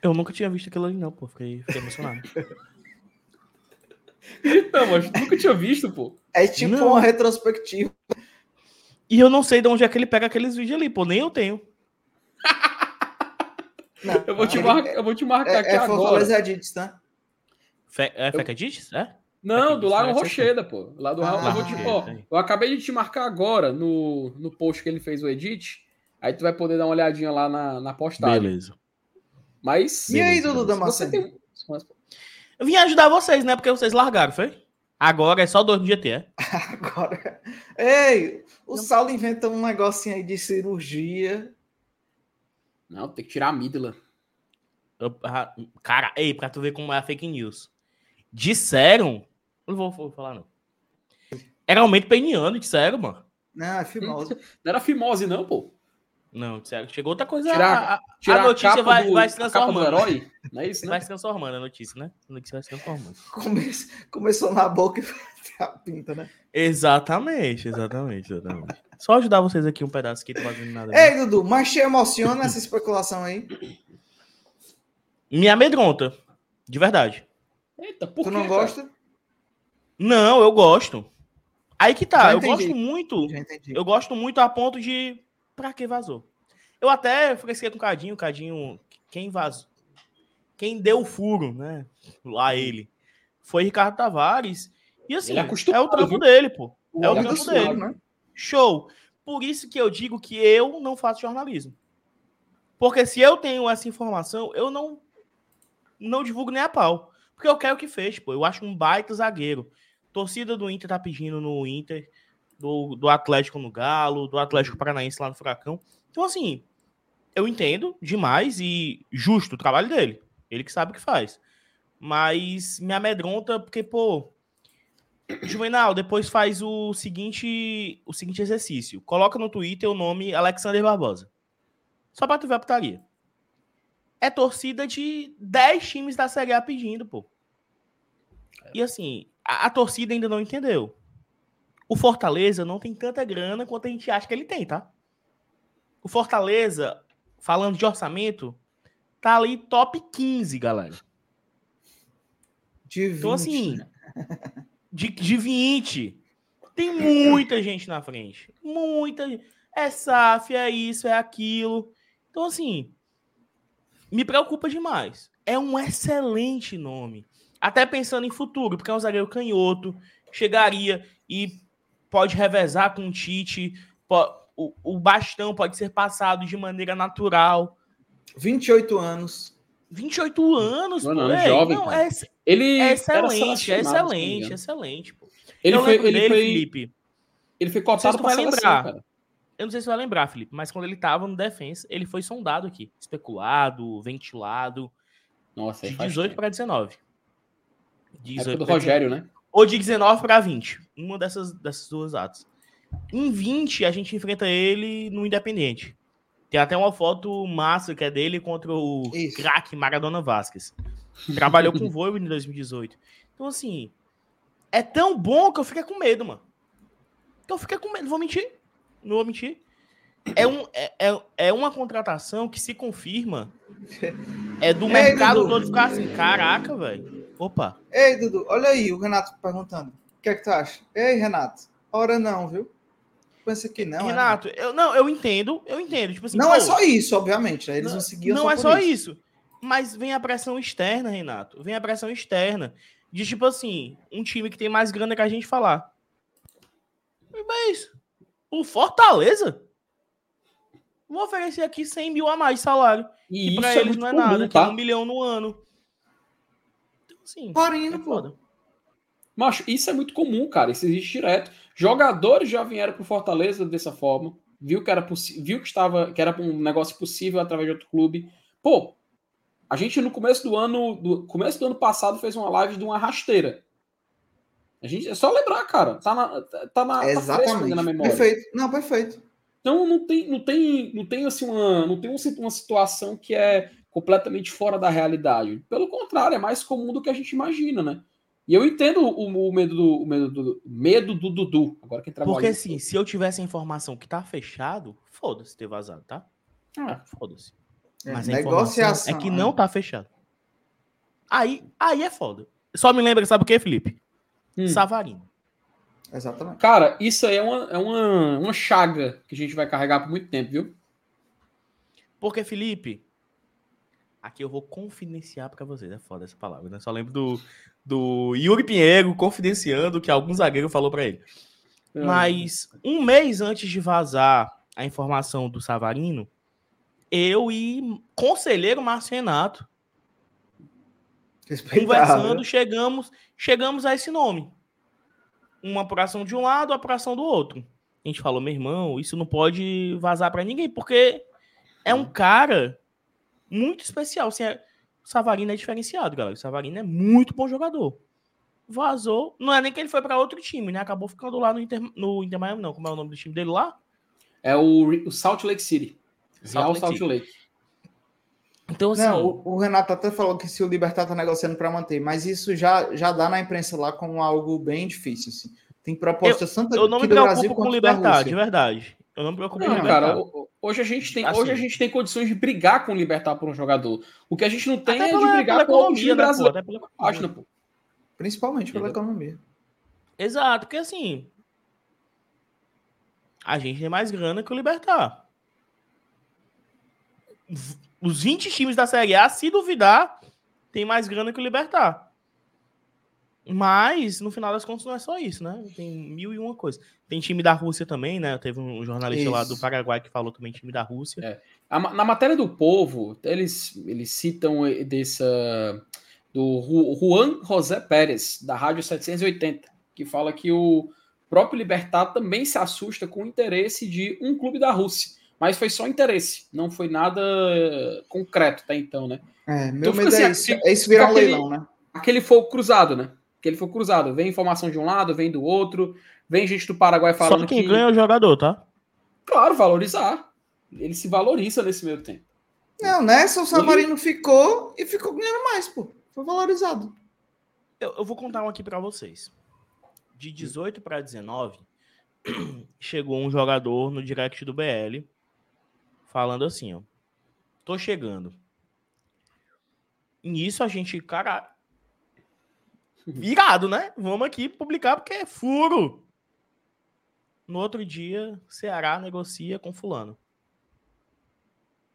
Speaker 3: Eu nunca tinha visto aquilo ali, não, pô. Fiquei, fiquei emocionado.
Speaker 2: Então, mas nunca tinha visto, pô.
Speaker 1: É tipo não. uma retrospectiva.
Speaker 3: E eu não sei de onde é que ele pega aqueles vídeos ali, pô. Nem eu tenho.
Speaker 2: Não, eu, vou te marcar, eu vou te marcar é, aqui é agora. Fortaleza
Speaker 1: Edits, tá?
Speaker 3: Fe, é Feca Edits? É?
Speaker 2: Não, do Lago Rocheda, pô. Lá do ah, eu, vou te, ó, eu acabei de te marcar agora no, no post que ele fez o edit. Aí tu vai poder dar uma olhadinha lá na, na postagem.
Speaker 3: Beleza.
Speaker 2: Mas.
Speaker 1: E aí, Dudu Damasceno? Tem...
Speaker 3: Eu vim ajudar vocês, né? Porque vocês largaram, foi? Agora é só dois no GT, é?
Speaker 1: Agora. Ei, o Saulo inventa um negocinho aí de cirurgia.
Speaker 2: Não, tem que tirar a amígdala.
Speaker 3: Cara, ei, pra tu ver como é a fake news. Disseram não vou, vou falar, não. Era aumento peniano, disseram, mano.
Speaker 1: Não, é fimose.
Speaker 2: Não era fimose, não, pô.
Speaker 3: Não, disseram. Chegou outra coisa.
Speaker 2: Tirar,
Speaker 3: a,
Speaker 2: tirar
Speaker 3: a notícia vai,
Speaker 2: do,
Speaker 3: vai se transformando.
Speaker 2: herói, não é isso,
Speaker 3: né? Vai se transformando a notícia, né? A notícia vai se transformando.
Speaker 1: Come... Começou na boca e foi a pinta, né?
Speaker 3: Exatamente, exatamente, exatamente. Só ajudar vocês aqui um pedaço que não fazendo nada.
Speaker 1: Ei, Dudu, mas te emociona essa especulação aí?
Speaker 3: Me amedronta. De verdade.
Speaker 1: Eita, por Tu não gosta?
Speaker 3: Não, eu gosto. Aí que tá, eu gosto muito. Eu gosto muito a ponto de. Pra que vazou? Eu até fresquei com o Cadinho, o Cadinho. Quem vazou? Quem deu o furo, né? Lá ele. Foi Ricardo Tavares. E assim, é, é, o trampo viu? dele, pô. É o trampo dele. Né? Show. Por isso que eu digo que eu não faço jornalismo. Porque se eu tenho essa informação, eu não não divulgo nem a pau. Porque eu quero que feche, pô. Eu acho um baita zagueiro. Torcida do Inter tá pedindo no Inter, do, do Atlético no Galo, do Atlético Paranaense lá no Furacão. Então, assim, eu entendo demais e justo o trabalho dele. Ele que sabe o que faz. Mas me amedronta porque, pô, Juvenal, depois faz o seguinte, o seguinte exercício. Coloca no Twitter o nome Alexander Barbosa. Só pra tu ver a putaria. É torcida de 10 times da Série A pedindo, pô. E assim, a, a torcida ainda não entendeu. O Fortaleza não tem tanta grana quanto a gente acha que ele tem, tá? O Fortaleza, falando de orçamento, tá ali top 15, galera.
Speaker 1: De 20. Então, assim,
Speaker 3: de, de 20. Tem muita gente na frente. Muita É SAF, é isso, é aquilo. Então, assim, me preocupa demais. É um excelente nome. Até pensando em futuro, porque é um zagueiro canhoto, chegaria e pode revezar com o Tite, o, o bastão pode ser passado de maneira natural.
Speaker 1: 28 anos.
Speaker 3: 28 anos,
Speaker 2: não, não, é jovem. Não,
Speaker 3: é, ele é excelente, é excelente, excelente, pô.
Speaker 2: Ele eu foi, ele dele, foi, Felipe. Ele foi cotado para
Speaker 3: lembrar. Cara. Eu não sei se você vai lembrar, Felipe, mas quando ele tava no defensa, ele foi sondado aqui, especulado, ventilado.
Speaker 2: Nossa,
Speaker 3: de 18 para 19.
Speaker 2: 18 do Rogério, né?
Speaker 3: Ou de 19 para 20. Uma dessas, dessas duas atos. Em 20, a gente enfrenta ele no Independente. Tem até uma foto massa que é dele contra o craque Maradona Vasquez. Trabalhou com o Voivo em 2018. Então, assim, é tão bom que eu fiquei com medo, mano. Então, eu fiquei com medo. Não vou mentir. Não vou mentir. É, um, é, é, é uma contratação que se confirma. É do Ei, mercado Dudu. todo ficar assim, caraca, velho. Opa.
Speaker 1: Ei, Dudu, olha aí o Renato perguntando. O que é que tu acha? Ei, Renato. Ora não, viu? Pensa que não.
Speaker 3: É Renato, é, eu, não, eu entendo, eu entendo. Tipo assim,
Speaker 1: não pô, é só isso, obviamente. Né? Eles não, não seguiam
Speaker 3: Não só é só isso. isso. Mas vem a pressão externa, Renato. Vem a pressão externa. De tipo assim, um time que tem mais grana que a gente falar. Mas o Fortaleza vou oferecer aqui 100 mil a mais de salário. E, e pra é eles não é comum, nada, tá? que é um milhão no ano.
Speaker 1: Então, assim, Porém, é foda.
Speaker 2: Macho, isso é muito comum, cara. Isso existe direto. Jogadores já vieram pro Fortaleza dessa forma. Viu que era viu que estava que era um negócio possível através de outro clube. Pô, a gente no começo do ano, do começo do ano passado fez uma live de uma rasteira. A gente é só lembrar, cara. Tá na tá na,
Speaker 1: Exatamente. Tá na memória. Perfeito. Não, perfeito.
Speaker 2: Então não tem não tem não tem assim uma não tem uma situação que é completamente fora da realidade. Pelo contrário, é mais comum do que a gente imagina, né? E eu entendo o, o medo do o medo do medo do Dudu. Agora que
Speaker 3: Porque assim, se eu tivesse a informação que tá fechado, foda-se ter vazado, tá?
Speaker 2: Ah, foda-se.
Speaker 3: É, Mas a negociação é que não tá fechado. Aí, aí é foda. Só me lembra, sabe o que, Felipe? Hum. Savarino.
Speaker 1: Exatamente.
Speaker 2: Cara, isso aí é uma, é uma, uma chaga que a gente vai carregar por muito tempo, viu?
Speaker 3: Porque, Felipe, aqui eu vou confidenciar para vocês. É foda essa palavra, né? Só lembro do, do Yuri Pinheiro confidenciando o que algum zagueiro falou para ele. É. Mas um mês antes de vazar a informação do Savarino, eu e conselheiro Márcio Renato conversando, chegamos, chegamos a esse nome. Uma apuração de um lado, apuração do outro. A gente falou, meu irmão, isso não pode vazar para ninguém, porque é um cara muito especial. Assim, é, o Savarino é diferenciado, galera. O Savarino é muito bom jogador. Vazou. Não é nem que ele foi para outro time, né? Acabou ficando lá no Inter, no Inter Miami, não. Como é o nome do time dele lá?
Speaker 2: É o, o Salt Lake City. Salt Lake Salt Lake.
Speaker 1: Então, assim, não, o, o, Renato até falou que se o Libertar tá negociando para manter, mas isso já, já dá na imprensa lá como algo bem difícil. Assim. Tem proposta
Speaker 3: tanto Eu não me preocupo Brasil com o Libertar, de verdade. Eu não me preocupo não, com o Libertar. Cara,
Speaker 2: hoje a, gente tem, assim, hoje a gente tem condições de brigar com o Libertar por um jogador. O que a gente não tem é de brigar com o time né, brasileiro. Página, pô.
Speaker 1: Principalmente pela economia.
Speaker 3: Exato, porque assim. A gente tem mais grana que o Libertar os 20 times da Série A, se duvidar, tem mais grana que o Libertar. Mas, no final das contas, não é só isso, né? Tem mil e uma coisas. Tem time da Rússia também, né? Teve um jornalista isso. lá do Paraguai que falou também time da Rússia.
Speaker 2: É. na matéria do povo, eles, eles citam dessa do Juan José Pérez, da Rádio 780, que fala que o próprio Libertar também se assusta com o interesse de um clube da Rússia. Mas foi só interesse, não foi nada concreto até então, né?
Speaker 1: É, meu então, medo assim, é, isso, é isso virar um leilão, né?
Speaker 2: Aquele fogo cruzado, né? Aquele fogo cruzado. Vem informação de um lado, vem do outro, vem gente do Paraguai falando
Speaker 3: Só quem que... ganha é o jogador, tá?
Speaker 2: Claro, valorizar. Ele se valoriza nesse meio tempo.
Speaker 1: Não, nessa o Savarino Ele... ficou e ficou ganhando mais, pô. Foi valorizado.
Speaker 3: Eu, eu vou contar um aqui para vocês. De 18 para 19, chegou um jogador no direct do BL falando assim, ó. Tô chegando. Nisso a gente, cara, virado, né? Vamos aqui publicar porque é furo. No outro dia, Ceará negocia com fulano.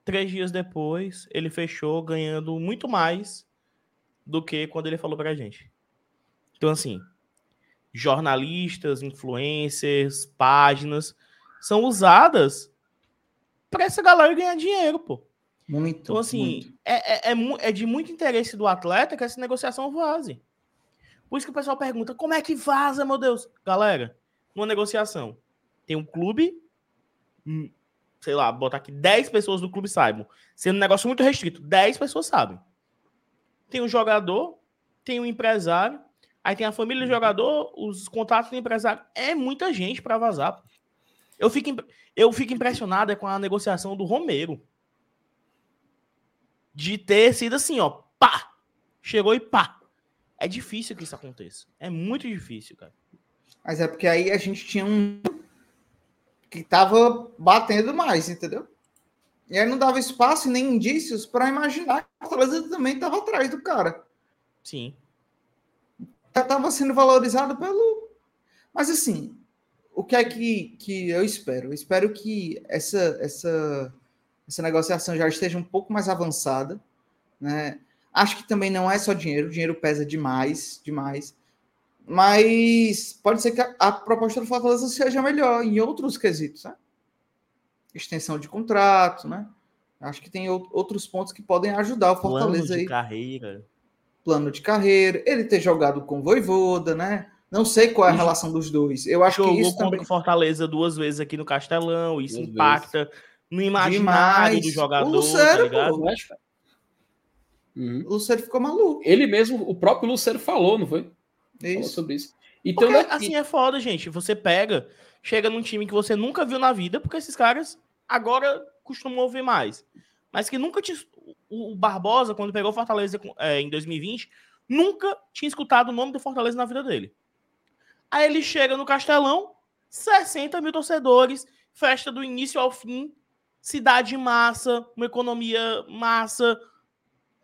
Speaker 3: Três dias depois, ele fechou ganhando muito mais do que quando ele falou pra gente. Então, assim, jornalistas, influencers, páginas são usadas para essa galera ganhar dinheiro, pô.
Speaker 1: Muito.
Speaker 3: Então, assim, É, é, é, é, de muito interesse do atleta que essa negociação vaze. Por isso que o pessoal pergunta: como é que vaza, meu Deus? Galera, numa negociação, tem um clube, hum, sei lá, botar aqui 10 pessoas do clube saibam. Sendo um negócio muito restrito, 10 pessoas sabem tem o jogador, tem o empresário, aí tem a família do uhum. jogador, os contatos do empresário. É muita gente para vazar. Eu fico, eu fico impressionado com a negociação do Romero. De ter sido assim, ó, pá! Chegou e pá! É difícil que isso aconteça. É muito difícil, cara.
Speaker 1: Mas é porque aí a gente tinha um que tava batendo mais, entendeu? E aí não dava espaço e nem indícios para imaginar que o Fortaleza também estava atrás do cara.
Speaker 3: Sim.
Speaker 1: Já estava sendo valorizado pelo. Mas assim, o que é que, que eu espero? Eu espero que essa, essa, essa negociação já esteja um pouco mais avançada. Né? Acho que também não é só dinheiro, o dinheiro pesa demais, demais. Mas pode ser que a, a proposta do Fortaleza seja melhor em outros quesitos, né? extensão de contrato, né? Acho que tem outros pontos que podem ajudar o Fortaleza
Speaker 3: Plano de
Speaker 1: aí.
Speaker 3: carreira.
Speaker 1: Plano de carreira. Ele ter jogado com Voivoda, né? Não sei qual é a relação dos dois. Eu acho Jogou que isso
Speaker 3: também. Fortaleza duas vezes aqui no Castelão. Isso duas impacta vezes. no imaginário Demais. do jogador. O Lucero, tá pô,
Speaker 1: uhum. O Lucero ficou maluco.
Speaker 2: Ele mesmo, o próprio Lucero falou, não foi?
Speaker 1: Isso. Falou sobre isso.
Speaker 3: Então, porque, assim é foda, gente. Você pega chega num time que você nunca viu na vida, porque esses caras agora costumam ouvir mais. Mas que nunca tinha. O Barbosa, quando pegou Fortaleza é, em 2020, nunca tinha escutado o nome do Fortaleza na vida dele. Aí ele chega no Castelão, 60 mil torcedores, festa do início ao fim, cidade massa, uma economia massa.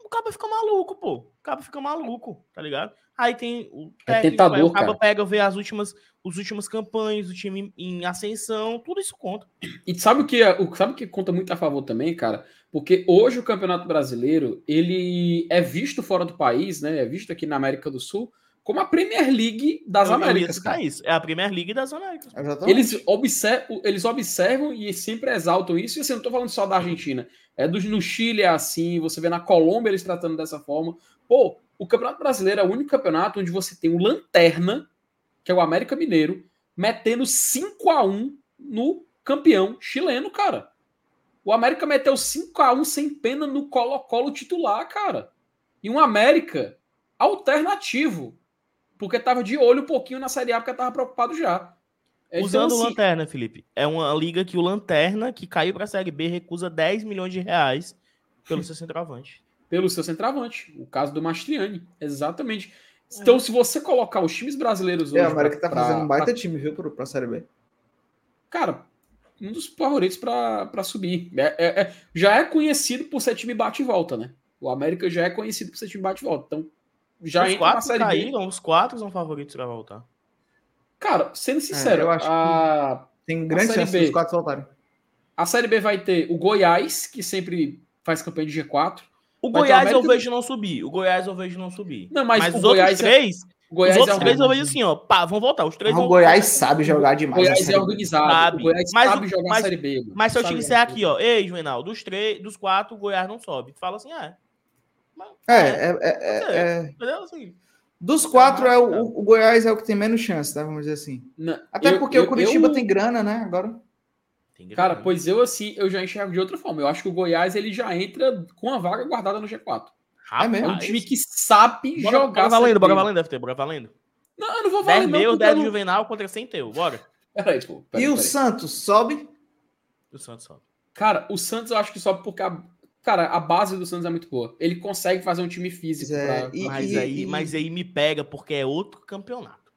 Speaker 3: O cara fica maluco, pô. O cara fica maluco, tá ligado? Aí tem o
Speaker 2: é técnico, é tentador, aí o
Speaker 3: cara pega ver as últimas, os últimas campanhas, o time em ascensão, tudo isso conta.
Speaker 2: E sabe o que, é, sabe o que conta muito a favor também, cara? Porque hoje o Campeonato Brasileiro, ele é visto fora do país, né? É visto aqui na América do Sul como a Premier League das eu Américas.
Speaker 3: Cara. Isso. É a Premier League das Américas.
Speaker 2: Eles observam, eles observam e sempre exaltam isso. E assim, eu não tô falando só da Argentina. É do, no Chile é assim, você vê na Colômbia eles tratando dessa forma. Pô, o Campeonato Brasileiro é o único campeonato onde você tem o Lanterna, que é o América Mineiro, metendo 5 a 1 no campeão chileno, cara. O América meteu 5 a 1 sem pena no Colo-Colo titular, cara. E um América alternativo, porque tava de olho um pouquinho na Série A, porque tava preocupado já.
Speaker 3: Então, Usando o assim, Lanterna, Felipe. É uma liga que o Lanterna, que caiu para a Série B, recusa 10 milhões de reais pelo seu centroavante
Speaker 2: pelo seu centroavante. O caso do Mastriani. Exatamente. Então, é. se você colocar os times brasileiros
Speaker 1: hoje. É, o América tá fazendo um baita pra... time, viu, para a Série B.
Speaker 2: Cara, um dos favoritos para subir. É, é, é, já é conhecido por ser time bate e volta, né? O América já é conhecido por ser time bate e volta. Então, já
Speaker 3: os entra na Série caíram, B. Os quatro são favoritos para voltar.
Speaker 2: Cara, sendo sincero, eu acho a...
Speaker 1: que tem grande chance dos quatro voltarem.
Speaker 2: A Série B vai ter o Goiás, que sempre faz campanha de G4.
Speaker 3: O Goiás eu vejo não subir. O Goiás eu vejo não subir.
Speaker 2: Não, mas, mas os Goiás outros é- três,
Speaker 3: Goiás os outros é três eu vejo assim, ó. Pá, vão voltar. Os três
Speaker 1: O Goiás sabe jogar demais.
Speaker 2: O Goiás é organizado. Sabe. O Goiás
Speaker 3: mas, sabe jogar mas, Série B. Mas se eu te disser aqui, ó. Ei, Juvenal, dos três, dos quatro, o Goiás não sobe. Tu fala assim, ah,
Speaker 1: é. É, é, é. é, é. Assim, dos quatro, é o, o, Goiás é o que tem menos chance, tá? Vamos dizer assim. Não, Até eu, porque eu, o Curitiba eu... tem grana, né? Agora.
Speaker 2: Cara, pois eu assim, eu já enxergo de outra forma. Eu acho que o Goiás ele já entra com a vaga guardada no G4.
Speaker 3: é, mesmo?
Speaker 2: é um time que sabe
Speaker 3: bora,
Speaker 2: jogar.
Speaker 3: Bora valendo, bora valendo, deve ter, bora valendo.
Speaker 2: Não, eu não vou valer. 10
Speaker 3: meu, 10 Juvenal contra 100 teu, bora.
Speaker 1: Peraí, pô, peraí, e o Santos sobe?
Speaker 3: O Santos sobe.
Speaker 2: Cara, o Santos eu acho que sobe porque a, cara, a base do Santos é muito boa. Ele consegue fazer um time físico.
Speaker 3: É, pra... e, mas, e, aí, e... mas aí me pega porque é outro campeonato.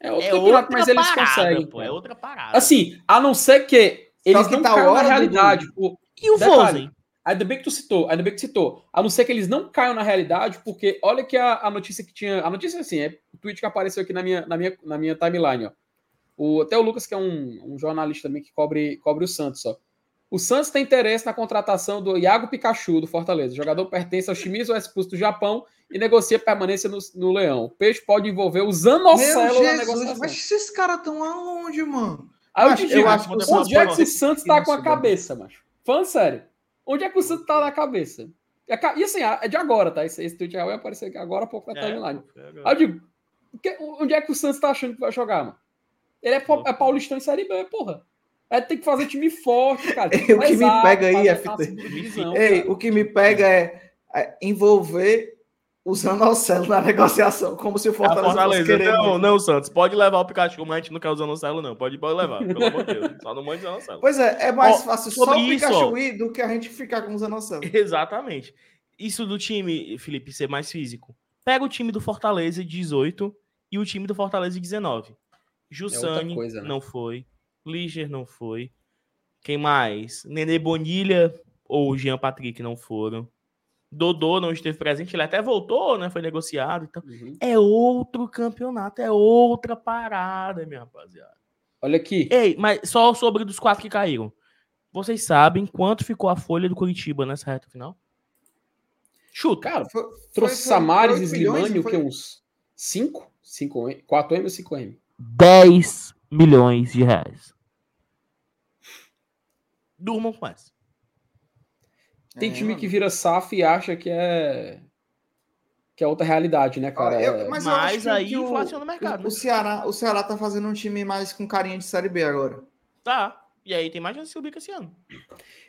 Speaker 2: É outro é campeonato, mas eles parada, conseguem.
Speaker 3: Pô, é outra parada.
Speaker 2: Assim, a não ser que eles que não tá caiam na realidade.
Speaker 3: Do... E o Vozen?
Speaker 2: Ainda bem que tu citou, ainda bem que tu citou. A não ser que eles não caiam na realidade, porque olha que a, a notícia que tinha. A notícia assim, é o tweet que apareceu aqui na minha, na minha, na minha timeline, ó. O, até o Lucas, que é um, um jornalista também que cobre, cobre o Santos, ó. O Santos tem interesse na contratação do Iago Pikachu, do Fortaleza. O jogador pertence ao Shimizu Expulso do Japão e negocia permanência no, no Leão. O peixe pode envolver o Zanocelo na negociação.
Speaker 1: Mas esses caras estão aonde, mano?
Speaker 2: Aí eu te digo, eu acho que onde é que o Santos tá com a cabeça, macho? Falando sério. Onde é que o Santos tá na cabeça? E assim, é de agora, tá? Esse, esse tweet vai aparecer aqui agora há pouco na é, timeline. É Aí eu digo, onde é que o Santos tá achando que vai jogar, mano? Ele é, é paulistão em Série B, porra. É, tem que fazer time forte, cara.
Speaker 1: o que me pega aí, FT. Ei, o que me pega é, é envolver o Zanocelo na negociação, como se o Fortaleza,
Speaker 3: Fortaleza querer. Não, não, Santos, pode levar o Pikachu, mas a gente não quer o Zanocelo, não. Pode, pode levar, pelo amor de Deus. Só não mande o Zanocelo.
Speaker 1: Pois é, é mais fácil só o Pikachu ir do que a gente ficar com o Zanocelo.
Speaker 3: Exatamente. Isso do time, Felipe, ser mais físico. Pega o time do Fortaleza de 18 e o time do Fortaleza de 19. Jussani é né? não foi. Liger não foi. Quem mais? Nenê Bonilha ou Jean Patrick não foram. Dodô não esteve presente, ele até voltou, né? Foi negociado. Então, uhum. é outro campeonato, é outra parada, minha rapaziada.
Speaker 2: Olha aqui.
Speaker 3: Ei, mas só sobre dos quatro que caíram. Vocês sabem quanto ficou a folha do Curitiba nessa reta final?
Speaker 2: Chuta. Cara, foi, trouxe foi, Samares e Slimani, o que? Uns 5? 4M ou 5M?
Speaker 3: 10 milhões de reais. Durmam com essa.
Speaker 2: Tem é, time que vira SAF e acha que é que é outra realidade, né, cara?
Speaker 1: Eu, mas, mas aí que inflaciona o mercado. O, né? o, Ceará, o Ceará tá fazendo um time mais com carinha de Série B agora.
Speaker 3: Tá. E aí tem mais chance de subir que esse ano.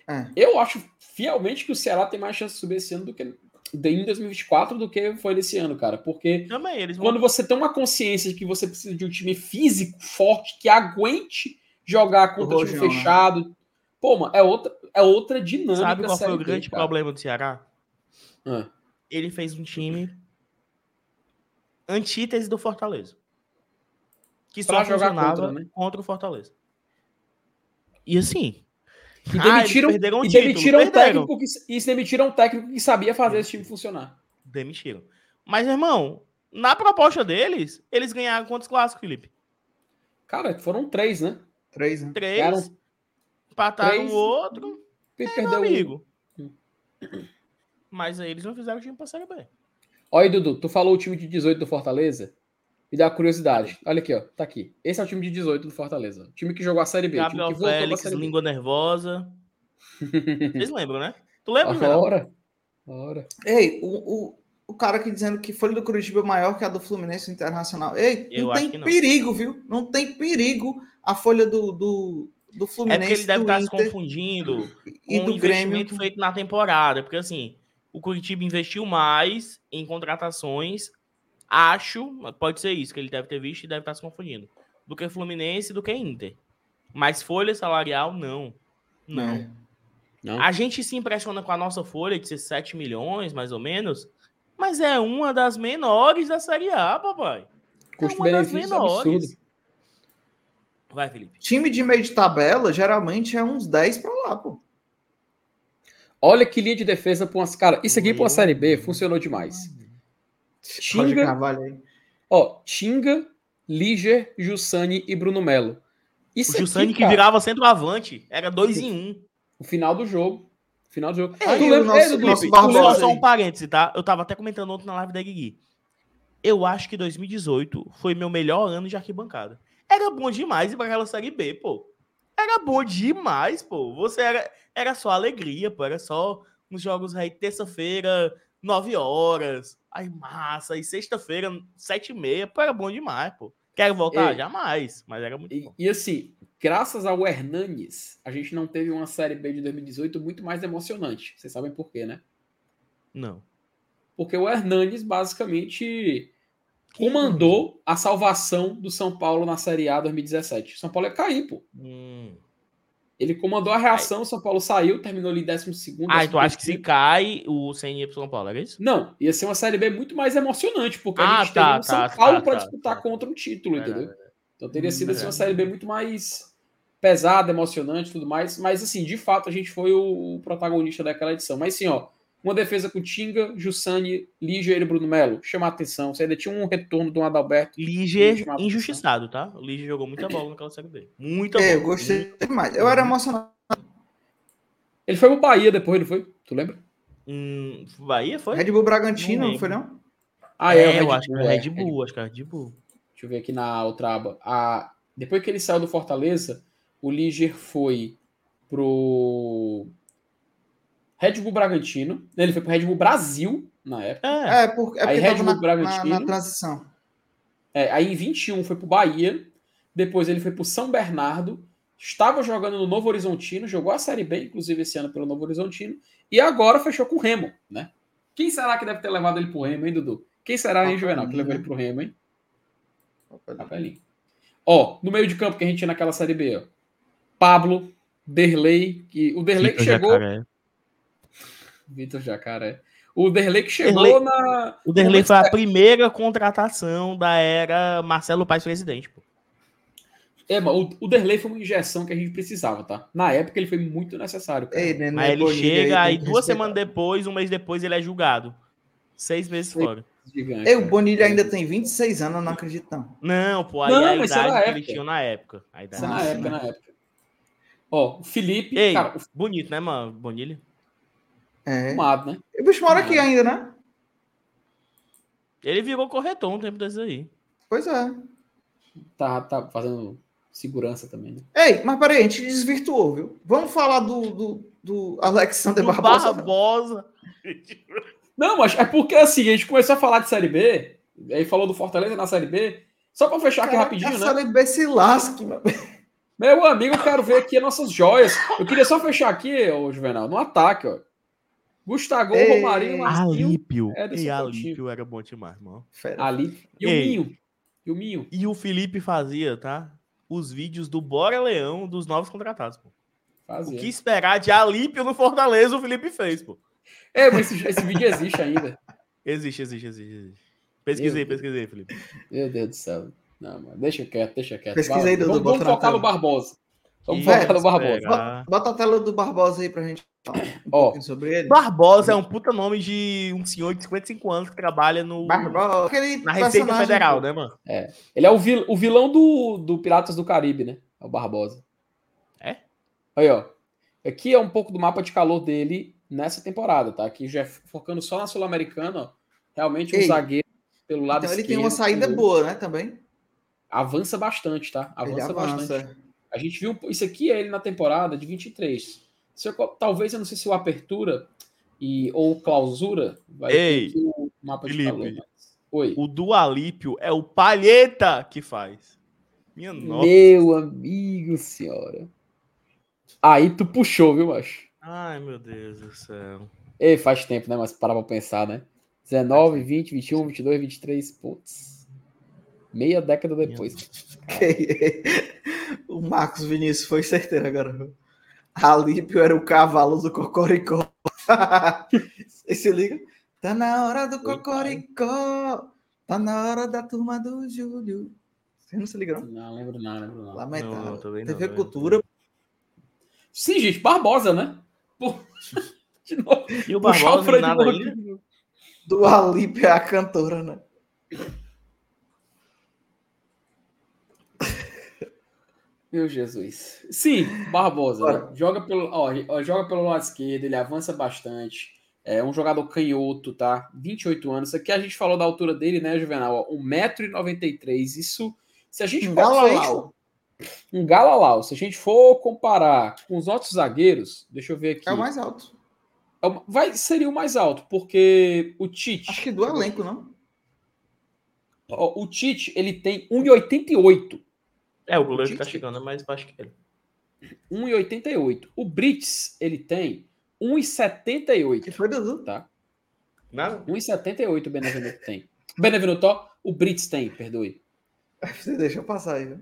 Speaker 2: É. Eu acho fielmente que o Ceará tem mais chance de subir esse ano do que em 2024 do que foi nesse ano, cara. Porque
Speaker 3: Também, eles
Speaker 2: vão... quando você tem uma consciência de que você precisa de um time físico, forte, que aguente jogar contra o time né? fechado. Né? Pô, mano, é outra, é outra dinâmica.
Speaker 3: Sabe qual foi o grande cara. problema do Ceará? Ah. Ele fez um time antítese do Fortaleza. Que só funcionava contra, né? contra o Fortaleza. E assim,
Speaker 2: e demitiram, ah, e demitiram um técnico que, e demitiram um técnico que sabia fazer esse time funcionar.
Speaker 3: Demitiram. Mas, irmão, na proposta deles, eles ganharam quantos clássicos, Felipe?
Speaker 2: Cara, foram três, né?
Speaker 1: Três, né?
Speaker 3: Três. Ganharam... Empataram o outro.
Speaker 2: E é, perdeu amigo. Um.
Speaker 3: Mas aí eles não fizeram o time pra Série B.
Speaker 2: Olha aí, Dudu, tu falou o time de 18 do Fortaleza? Me dá curiosidade. Olha aqui, ó. Tá aqui. Esse é o time de 18 do Fortaleza. O time que jogou a Série B.
Speaker 3: Gabriel
Speaker 2: time
Speaker 3: que Félix, série língua nervosa. Vocês lembram, né? Tu lembra,
Speaker 2: ah, Ora. Ora.
Speaker 1: Ei, o, o, o cara aqui dizendo que folha do Curitiba é maior que a do Fluminense Internacional. Ei, Eu não tem não. perigo, viu? Não tem perigo a folha do, do, do Fluminense. É porque
Speaker 3: ele deve estar Inter, se confundindo e com do o investimento Grêmio. feito na temporada. Porque assim, o Curitiba investiu mais em contratações Acho, pode ser isso que ele deve ter visto e deve estar se confundindo. Do que Fluminense do que Inter. Mas folha salarial, não. Não. É. não. A gente se impressiona com a nossa folha de ser 7 milhões, mais ou menos. Mas é uma das menores da Série A, papai.
Speaker 2: É Custo-benefício é absurdo.
Speaker 3: Vai, Felipe.
Speaker 1: Time de meio de tabela, geralmente é uns 10 para lá, pô.
Speaker 2: Olha que linha de defesa para umas. Cara, isso aqui para uma Série B funcionou demais. Tinga, ó, Tinga, Liger, Jussani e Bruno Melo.
Speaker 3: Isso o Jussani que virava centroavante, era dois em um.
Speaker 2: O final do jogo. Final do jogo.
Speaker 3: É, ah, tu lembra, nosso, nosso só, só um parêntese, tá? Eu tava até comentando ontem na live da Guigui. eu acho que 2018 foi meu melhor ano de arquibancada. Era bom demais ir para aquela Série B, pô. Era bom demais, pô. Você era, era só alegria, pô. Era só uns jogos aí, terça-feira, 9 horas. Aí massa. Aí sexta-feira, 7 e meia. Pô, era bom demais, pô. Quero voltar? Jamais. Mas era muito
Speaker 2: e, bom. E assim, graças ao Hernanes, a gente não teve uma Série B de 2018 muito mais emocionante. Vocês sabem por quê, né?
Speaker 3: Não.
Speaker 2: Porque o Hernanes basicamente comandou a salvação do São Paulo na Série A 2017. São Paulo ia cair, pô. Hum. Ele comandou a reação, o São Paulo saiu, terminou ali em 12
Speaker 3: Ah, então acho que se cai, o ia pro São Paulo, era isso?
Speaker 2: Não, ia ser uma Série B muito mais emocionante, porque ah, a gente tá, teria o São tá, Paulo tá, para tá, disputar tá. contra um título, entendeu? Então teria sido assim, uma Série B muito mais pesada, emocionante e tudo mais. Mas, assim, de fato, a gente foi o protagonista daquela edição. Mas, sim, ó, uma defesa com Tinga, Jussani, Liger e Bruno Melo. Chama a atenção. Você ainda tinha um retorno do Adalberto.
Speaker 3: Liger injustiçado, tá? O Liger jogou muita bola naquela Série B. Muita é, bola.
Speaker 1: Eu gostei muito. demais. Eu era emocionado.
Speaker 2: Ele foi pro Bahia depois, não foi? Tu lembra?
Speaker 3: Hum, Bahia foi?
Speaker 1: Red Bull Bragantino, não, não foi não?
Speaker 3: Ah, é, é eu acho que é Red Bull, acho que é Red Bull.
Speaker 2: Deixa eu ver aqui na outra aba. A... Depois que ele saiu do Fortaleza, o Liger foi pro Red Bull Bragantino. Ele foi pro Red Bull Brasil na época.
Speaker 1: É, é, por, é
Speaker 2: aí Red Bull na, Bragantino.
Speaker 1: Na, na transição.
Speaker 2: É, aí em 21 foi pro Bahia. Depois ele foi pro São Bernardo. Estava jogando no Novo Horizontino, jogou a Série B, inclusive esse ano pelo Novo Horizontino. E agora fechou com o Remo, né? Quem será que deve ter levado ele pro Remo, hein, Dudu? Quem será, hein, Juvenal, que levou ele pro Remo, hein? Papelinho. Ó, no meio de campo que a gente tinha naquela Série B, ó. Pablo, Derlei, que o Derlei que chegou. Jacaré. Vitor Jacaré. O Derlei que chegou Derlei, na.
Speaker 3: O Derlei foi a primeira contratação da era Marcelo Paes presidente, pô.
Speaker 2: É, o, o Derlei foi uma injeção que a gente precisava, tá? Na época ele foi muito necessário.
Speaker 3: Ei, né, Mas ele chega aí, duas semanas depois, um mês depois, ele é julgado. Seis meses fora.
Speaker 1: Gigante, Ei, o Bonilha ainda tem 26 anos, eu não acredito, não.
Speaker 3: Não, pô, aí não, é a idade que ele tinha na época.
Speaker 2: A idade. Isso na época, na época. Ó, o Felipe.
Speaker 3: Ei, cara, bonito, né, mano? Bonilha.
Speaker 1: É. Fumado, né? O bicho mora aqui ainda, né?
Speaker 3: Ele virou corretor um tempo desses aí.
Speaker 1: Pois é.
Speaker 2: Tá, tá fazendo segurança também, né?
Speaker 1: Ei, mas peraí, a gente desvirtuou, viu? Vamos falar do, do, do Alexander do Barbosa.
Speaker 3: Barbosa.
Speaker 2: Não, mas é porque assim, a gente começou a falar de Série B, aí falou do Fortaleza na Série B. Só para fechar aqui rapidinho, né?
Speaker 1: Série B se lasque, meu.
Speaker 2: meu amigo, eu quero ver aqui as nossas joias. Eu queria só fechar aqui, ô Juvenal, no ataque, ó. Gustavo, Ei, Romarinho,
Speaker 3: Marquinhos. Alípio. E Alípio era bom demais, mano.
Speaker 2: Alípio. E Ei, o Minho. E o Minho.
Speaker 3: E o Felipe fazia, tá? Os vídeos do Bora Leão dos novos contratados, pô. Fazia. O que esperar de Alípio no Fortaleza, o Felipe fez, pô.
Speaker 2: É, mas esse, esse vídeo existe ainda.
Speaker 3: Existe, existe, existe. existe. Pesquisei, pesquisei, Felipe.
Speaker 2: Meu Deus do céu. Não, mano, deixa quieto, deixa quieto.
Speaker 1: Pesquisei, Dudu.
Speaker 2: Vamos, vamos focar no Barbosa. Vamos focar no
Speaker 1: Barbosa. Bota a tela do Barbosa aí pra gente
Speaker 3: falar um sobre ele. Barbosa é um puta nome de um senhor de 55 anos que trabalha no
Speaker 1: Barbosa,
Speaker 3: na Receita Federal, né, mano?
Speaker 2: É. Ele é o, vil, o vilão do, do Piratas do Caribe, né? É o Barbosa.
Speaker 3: É?
Speaker 2: Aí, ó. Aqui é um pouco do mapa de calor dele nessa temporada, tá? Aqui já focando só na Sul-Americana, ó. Realmente um Ei, zagueiro pelo lado
Speaker 1: então esquerdo. ele tem uma saída boa, né, também?
Speaker 2: Avança bastante, tá? Avança, avança. bastante. A gente viu isso aqui é ele na temporada de 23. Se eu, talvez eu não sei se o apertura e ou clausura
Speaker 3: vai Ei, ter o mapa Felipe, de calor. Mas... Oi. O do Alípio é o Palheta que faz.
Speaker 2: Minha nossa. Meu amigo, senhora. Aí tu puxou, viu, macho?
Speaker 3: Ai, meu Deus do céu.
Speaker 2: Ei, faz tempo, né? Mas para pra pensar, né? 19, 20, 21, 22, 23, putz. Meia década depois.
Speaker 1: o Marcos Vinícius foi certeiro agora. Alípio era o cavalo do Cocoricó. Você se liga? Tá na hora do Cocoricó. Tá na hora da turma do Júlio. Você não se liga,
Speaker 2: não? Não, lembro não, lembro não.
Speaker 1: Lamentável. Não, não, TV Cultura.
Speaker 2: Sim, gente, Barbosa, né?
Speaker 3: De novo. E o Barbosa o nada ainda?
Speaker 1: Do Alípio é a cantora, né?
Speaker 2: Meu Jesus. Sim, Barbosa. Joga, pelo, ó, joga pelo lado esquerdo, ele avança bastante. É um jogador canhoto, tá? 28 anos. Aqui a gente falou da altura dele, né, Juvenal? 1,93m. Isso, se a gente
Speaker 1: um galalau.
Speaker 2: Um galalau. Se a gente for comparar com os outros zagueiros, deixa eu ver aqui.
Speaker 1: É o mais alto.
Speaker 2: É vai, seria o mais alto, porque o Tite.
Speaker 1: Acho que do elenco, não?
Speaker 2: O Tite, ele tem 1,88.
Speaker 3: É, o goleiro o tá chegando é mais baixo que ele.
Speaker 2: 1,88. O Brits, ele tem 1,78.
Speaker 1: Que foi, Dudu?
Speaker 2: Tá? Nada. 1,78 o Benevenuto tem. Benevenuto, o Brits tem, perdoe.
Speaker 1: Você deixa eu passar aí, viu?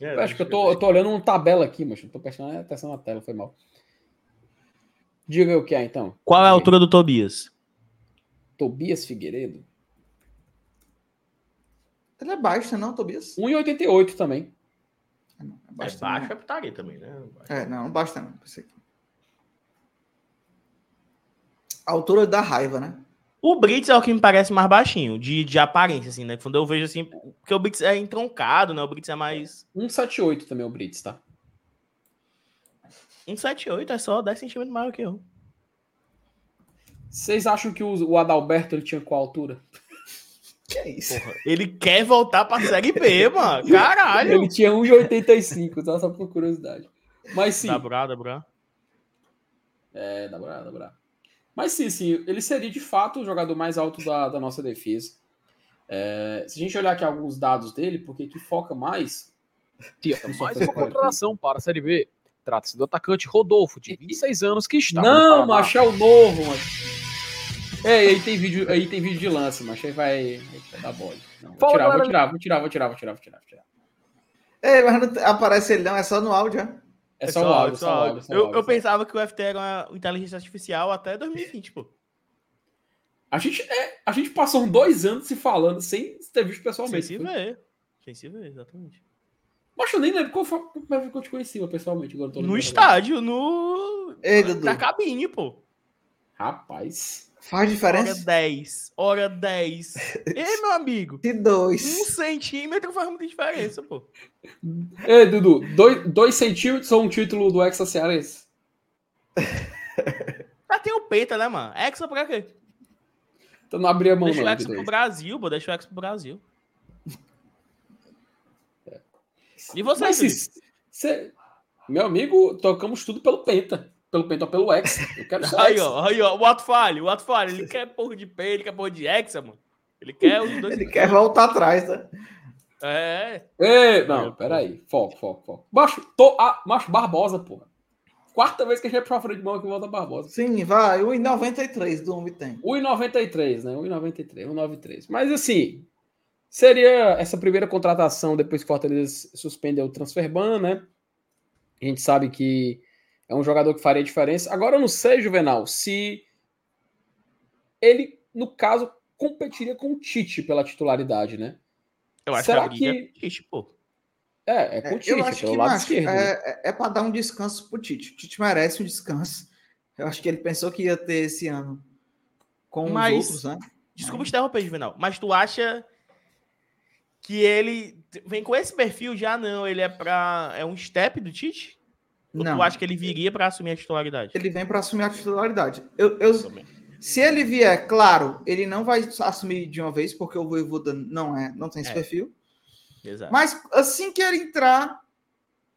Speaker 2: É, acho que eu tô, eu tô olhando uma tabela aqui, mas não tô prestando atenção na tela, foi mal. Diga o que é, então.
Speaker 3: Qual é a altura do Tobias?
Speaker 2: Tobias Figueiredo?
Speaker 1: Ele é baixo, não, Tobias?
Speaker 2: 1,88 também.
Speaker 3: É, não, é baixo, é baixo é putaria também, né?
Speaker 1: É, não, basta não. Pensei que... A altura da raiva, né?
Speaker 3: O Brits é o que me parece mais baixinho, de, de aparência, assim, né? Quando eu vejo assim, porque o Brits é entroncado, né? O Brits é mais.
Speaker 2: 178 também o Brits, tá?
Speaker 3: 178 é só 10 centímetros maior que eu.
Speaker 2: Vocês acham que o Adalberto ele tinha qual altura?
Speaker 1: Que é isso?
Speaker 3: Porra, ele quer voltar pra Série B, mano. Caralho.
Speaker 2: Ele tinha 1,85, tá? Só por curiosidade. Mas sim.
Speaker 3: Dá bra, dá bra.
Speaker 2: É, dá bra, dá bra. Mas sim, sim, ele seria de fato o jogador mais alto da, da nossa defesa. É, se a gente olhar aqui alguns dados dele, porque que foca mais.
Speaker 3: Tia, mais uma contratação para a Série B. Trata-se do atacante Rodolfo, de 26 anos, que está.
Speaker 2: Não, macho, é o novo, macho. É, aí tem vídeo, aí tem vídeo de lance, macho. Aí vai, vai dar bola. Não, vou, tirar, vou tirar, vou tirar, vou tirar, vou tirar, vou tirar, vou tirar.
Speaker 1: É, mas não aparece ele não, é só no áudio,
Speaker 2: é? É só, é só o áudio, só áudio. Só
Speaker 3: eu, áudio, eu pensava que o FT era uma inteligência artificial até 2020, pô.
Speaker 2: A gente, é, a gente passou dois anos se falando sem ter visto pessoalmente.
Speaker 3: Sem se ver. Sem se ver, exatamente.
Speaker 2: Mas eu nem lembro qual foi como que eu te conhecia pessoalmente. Agora
Speaker 3: no estádio, no.
Speaker 1: Ei,
Speaker 3: Na cabine, pô.
Speaker 2: Rapaz.
Speaker 1: Faz diferença?
Speaker 3: Hora 10. Hora 10. Ei, meu amigo.
Speaker 1: De dois.
Speaker 3: Um centímetro faz muita diferença, pô.
Speaker 2: Ei, Dudu, dois, dois centímetros ou um título do Hexa Cearense?
Speaker 3: Já tem o Penta, né, mano? Hexa pra quê?
Speaker 2: Então não abri a mão,
Speaker 3: Deixa
Speaker 2: não.
Speaker 3: Deixa o Hexa pro Brasil, pô. Deixa o Hexa pro Brasil. E você,
Speaker 2: Mas, se, Meu amigo, tocamos tudo pelo Penta pelo Penta ou pelo Hexa. Eu quero só
Speaker 3: aí, ó, aí, ó, o ato falho, o ato falho. Ele quer porra de P, ele quer porra de Hexa, mano. Ele quer os dois.
Speaker 1: ele quer voltar atrás, né?
Speaker 3: É.
Speaker 2: Ei, não, peraí. Foco, foco, foco. Macho, tô, ah, macho Barbosa, porra. Quarta vez que a gente vai pra frente de mão que volta Barbosa.
Speaker 1: Sim, vai. 1,93 do homem tem.
Speaker 2: 1,93, né? 1,93, 1,93. Mas assim, seria essa primeira contratação depois que o Fortaleza suspendeu o transfer ban, né? A gente sabe que é um jogador que faria diferença. Agora eu não sei, Juvenal, se ele, no caso, competiria com o Tite pela titularidade, né?
Speaker 3: Eu acho Será que, é Tite, pô.
Speaker 2: É, é com o Tite,
Speaker 1: eu acho pelo que, lado esquerdo. É, né? é, é para dar um descanso pro Tite. O Tite merece um descanso. Eu acho que ele pensou que ia ter esse ano com mas, os outros, né?
Speaker 3: Desculpa te interromper, Juvenal, mas tu acha que ele vem com esse perfil já não? Ele é para é um step do Tite? Ou não. tu acha que ele viria para assumir a titularidade?
Speaker 1: Ele vem para assumir a titularidade. Eu, eu, se ele vier, claro, ele não vai assumir de uma vez, porque o Voivoda não é, não tem esse é. perfil.
Speaker 3: Exato.
Speaker 1: Mas assim que ele entrar,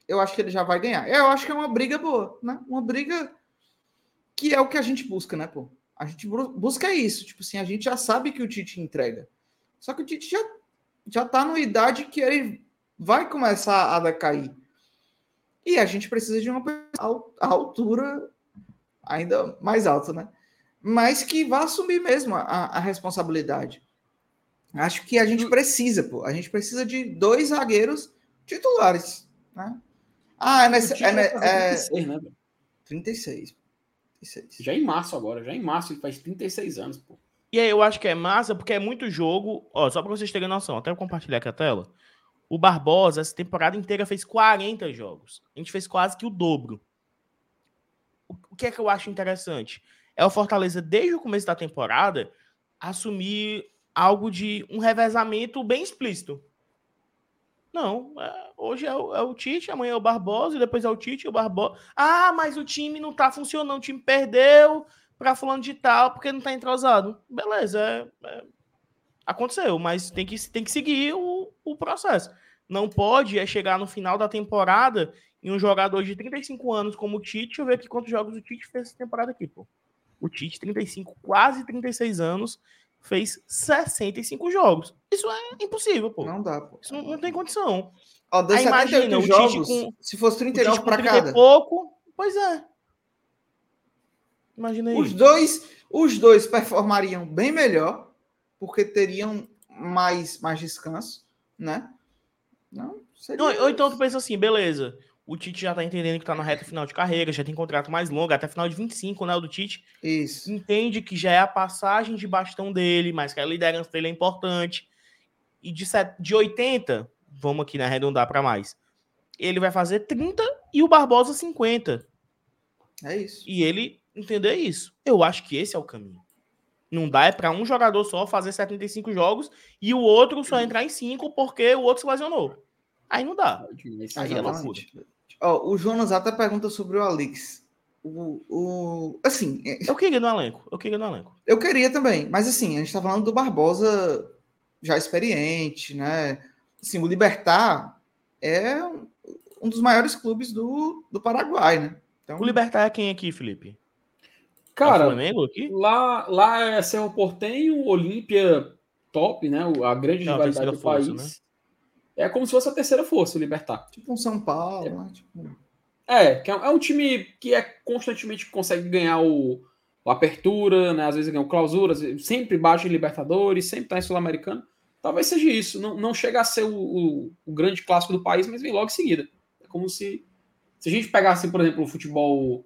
Speaker 1: eu acho que ele já vai ganhar. Eu acho que é uma briga boa, né? Uma briga que é o que a gente busca, né, pô? A gente busca isso. Tipo assim, a gente já sabe que o Tite entrega. Só que o Tite já, já tá numa idade que ele vai começar a decair. E a gente precisa de uma altura ainda mais alta, né? Mas que vá assumir mesmo a, a responsabilidade. Acho que a gente precisa, pô. A gente precisa de dois zagueiros titulares, né? Ah, é, nesse, é, é, 36, né? 36.
Speaker 2: 36. Já em março agora, já em março ele faz 36 anos, pô.
Speaker 3: E aí eu acho que é massa porque é muito jogo. Ó, só para vocês terem noção, até compartilhar aqui a tela. O Barbosa, essa temporada inteira, fez 40 jogos. A gente fez quase que o dobro. O que é que eu acho interessante? É o Fortaleza, desde o começo da temporada, assumir algo de um revezamento bem explícito. Não, é, hoje é o, é o, Tite, amanhã é o Barbosa, e depois é o Tite e o Barbosa. Ah, mas o time não tá funcionando, o time perdeu para fulano de tal porque não tá entrosado. Beleza, é, é, aconteceu, mas tem que, tem que seguir o, o processo. Não pode é chegar no final da temporada e um jogador de 35 anos como o Tite, deixa eu ver aqui quantos jogos o Tite fez essa temporada aqui, pô. O Tite, 35, quase 36 anos, fez 65 jogos. Isso é impossível, pô.
Speaker 1: Não dá, pô.
Speaker 3: Isso não, não tem condição.
Speaker 1: Ó, deu Aí, imagina, jogos, com, se fosse 39 para cada.
Speaker 3: pouco, pois é. Imagina aí.
Speaker 1: Os dois, os dois performariam bem melhor, porque teriam mais, mais descanso, né?
Speaker 3: Não, seria... Não, ou então tu pensa assim, beleza. O Tite já tá entendendo que tá na reta final de carreira, já tem contrato mais longo, até final de 25, né? O do Tite.
Speaker 1: Isso.
Speaker 3: Entende que já é a passagem de bastão dele, mas que a liderança dele é importante. E de, set... de 80, vamos aqui né, arredondar para mais. Ele vai fazer 30 e o Barbosa 50.
Speaker 1: É isso.
Speaker 3: E ele entender isso. Eu acho que esse é o caminho. Não dá é para um jogador só fazer 75 jogos e o outro só entrar em 5 porque o outro se lesionou. Aí não dá. Aí é loucura.
Speaker 1: Oh, o Jonas até pergunta sobre o Alex. O, o, assim,
Speaker 3: é eu queria no elenco. Eu queria no elenco.
Speaker 1: Eu queria também, mas assim, a gente tá falando do Barbosa já experiente, né? Assim, o Libertar é um dos maiores clubes do, do Paraguai, né?
Speaker 3: Então... O Libertar é quem aqui, Felipe?
Speaker 2: Cara, é Flamengo aqui? Lá, lá é Cerro Portenho, Olímpia top, né? A grande Não, rivalidade do força, país. Né? É como se fosse a terceira força, o Libertar.
Speaker 1: Tipo um São Paulo, é. né? Tipo...
Speaker 2: É, é, é um time que é constantemente consegue ganhar o, o Apertura, né? Às vezes ganha o Clausura, sempre baixa em Libertadores, sempre tá em Sul-Americano. Talvez seja isso. Não, não chega a ser o, o, o, grande clássico do país, mas vem logo em seguida. É como se. Se a gente pegasse, por exemplo, o futebol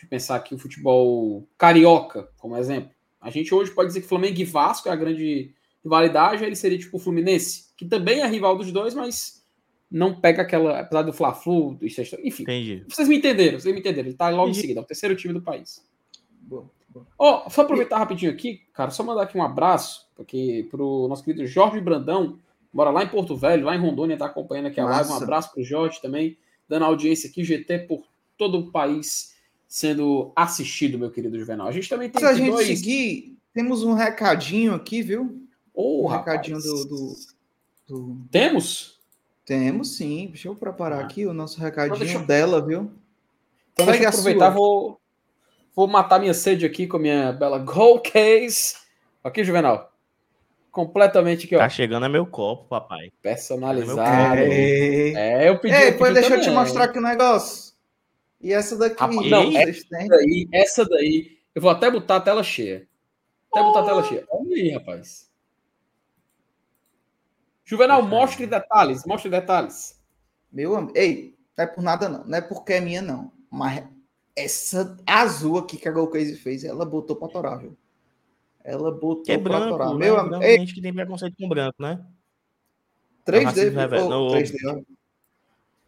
Speaker 2: de pensar aqui o futebol carioca, como exemplo. A gente hoje pode dizer que Flamengo e Vasco é a grande rivalidade, ele seria tipo o Fluminense, que também é rival dos dois, mas não pega aquela, apesar do Fla-Flu, do enfim.
Speaker 3: Entendi.
Speaker 2: Vocês me entenderam, vocês me entenderam. Ele tá logo Entendi. em seguida, é o terceiro time do país. Ó, oh, só aproveitar rapidinho aqui, cara, só mandar aqui um abraço porque pro nosso querido Jorge Brandão, mora lá em Porto Velho, lá em Rondônia, tá acompanhando aqui a Nossa. live. Um abraço pro Jorge também, dando audiência aqui, GT por todo o país sendo assistido, meu querido Juvenal. A gente também tem.
Speaker 1: Se a gente dois... seguir, temos um recadinho aqui, viu?
Speaker 2: Oh, um
Speaker 1: recadinho do, do,
Speaker 2: do, Temos?
Speaker 1: Temos sim. Deixa eu preparar ah. aqui o nosso recadinho eu... dela, viu?
Speaker 2: Então, deixa eu aproveitar, vou, vou matar minha sede aqui com a minha bela Gold Case. Aqui, Juvenal. Completamente aqui, ó.
Speaker 3: Tá chegando a meu copo, papai.
Speaker 2: Personalizado. É,
Speaker 1: é eu pedi. Ei, depois deixa eu te mostrar aqui o um negócio. E essa daqui?
Speaker 2: Rapaz, não, essa daí, essa daí, eu vou até botar a tela cheia. Até oh. botar a tela cheia. Olha aí, rapaz. Juvenal, mostre detalhes, mostre detalhes.
Speaker 1: Meu amigo, ei, não é por nada não, não é porque é minha não, mas essa azul aqui que a Golcase fez, ela botou pra torar, viu? Ela botou
Speaker 3: que é branco, pra torar. Né? Meu amigo, ei. gente que tem preconceito com branco, né?
Speaker 1: 3D, viu? Oh, 3D,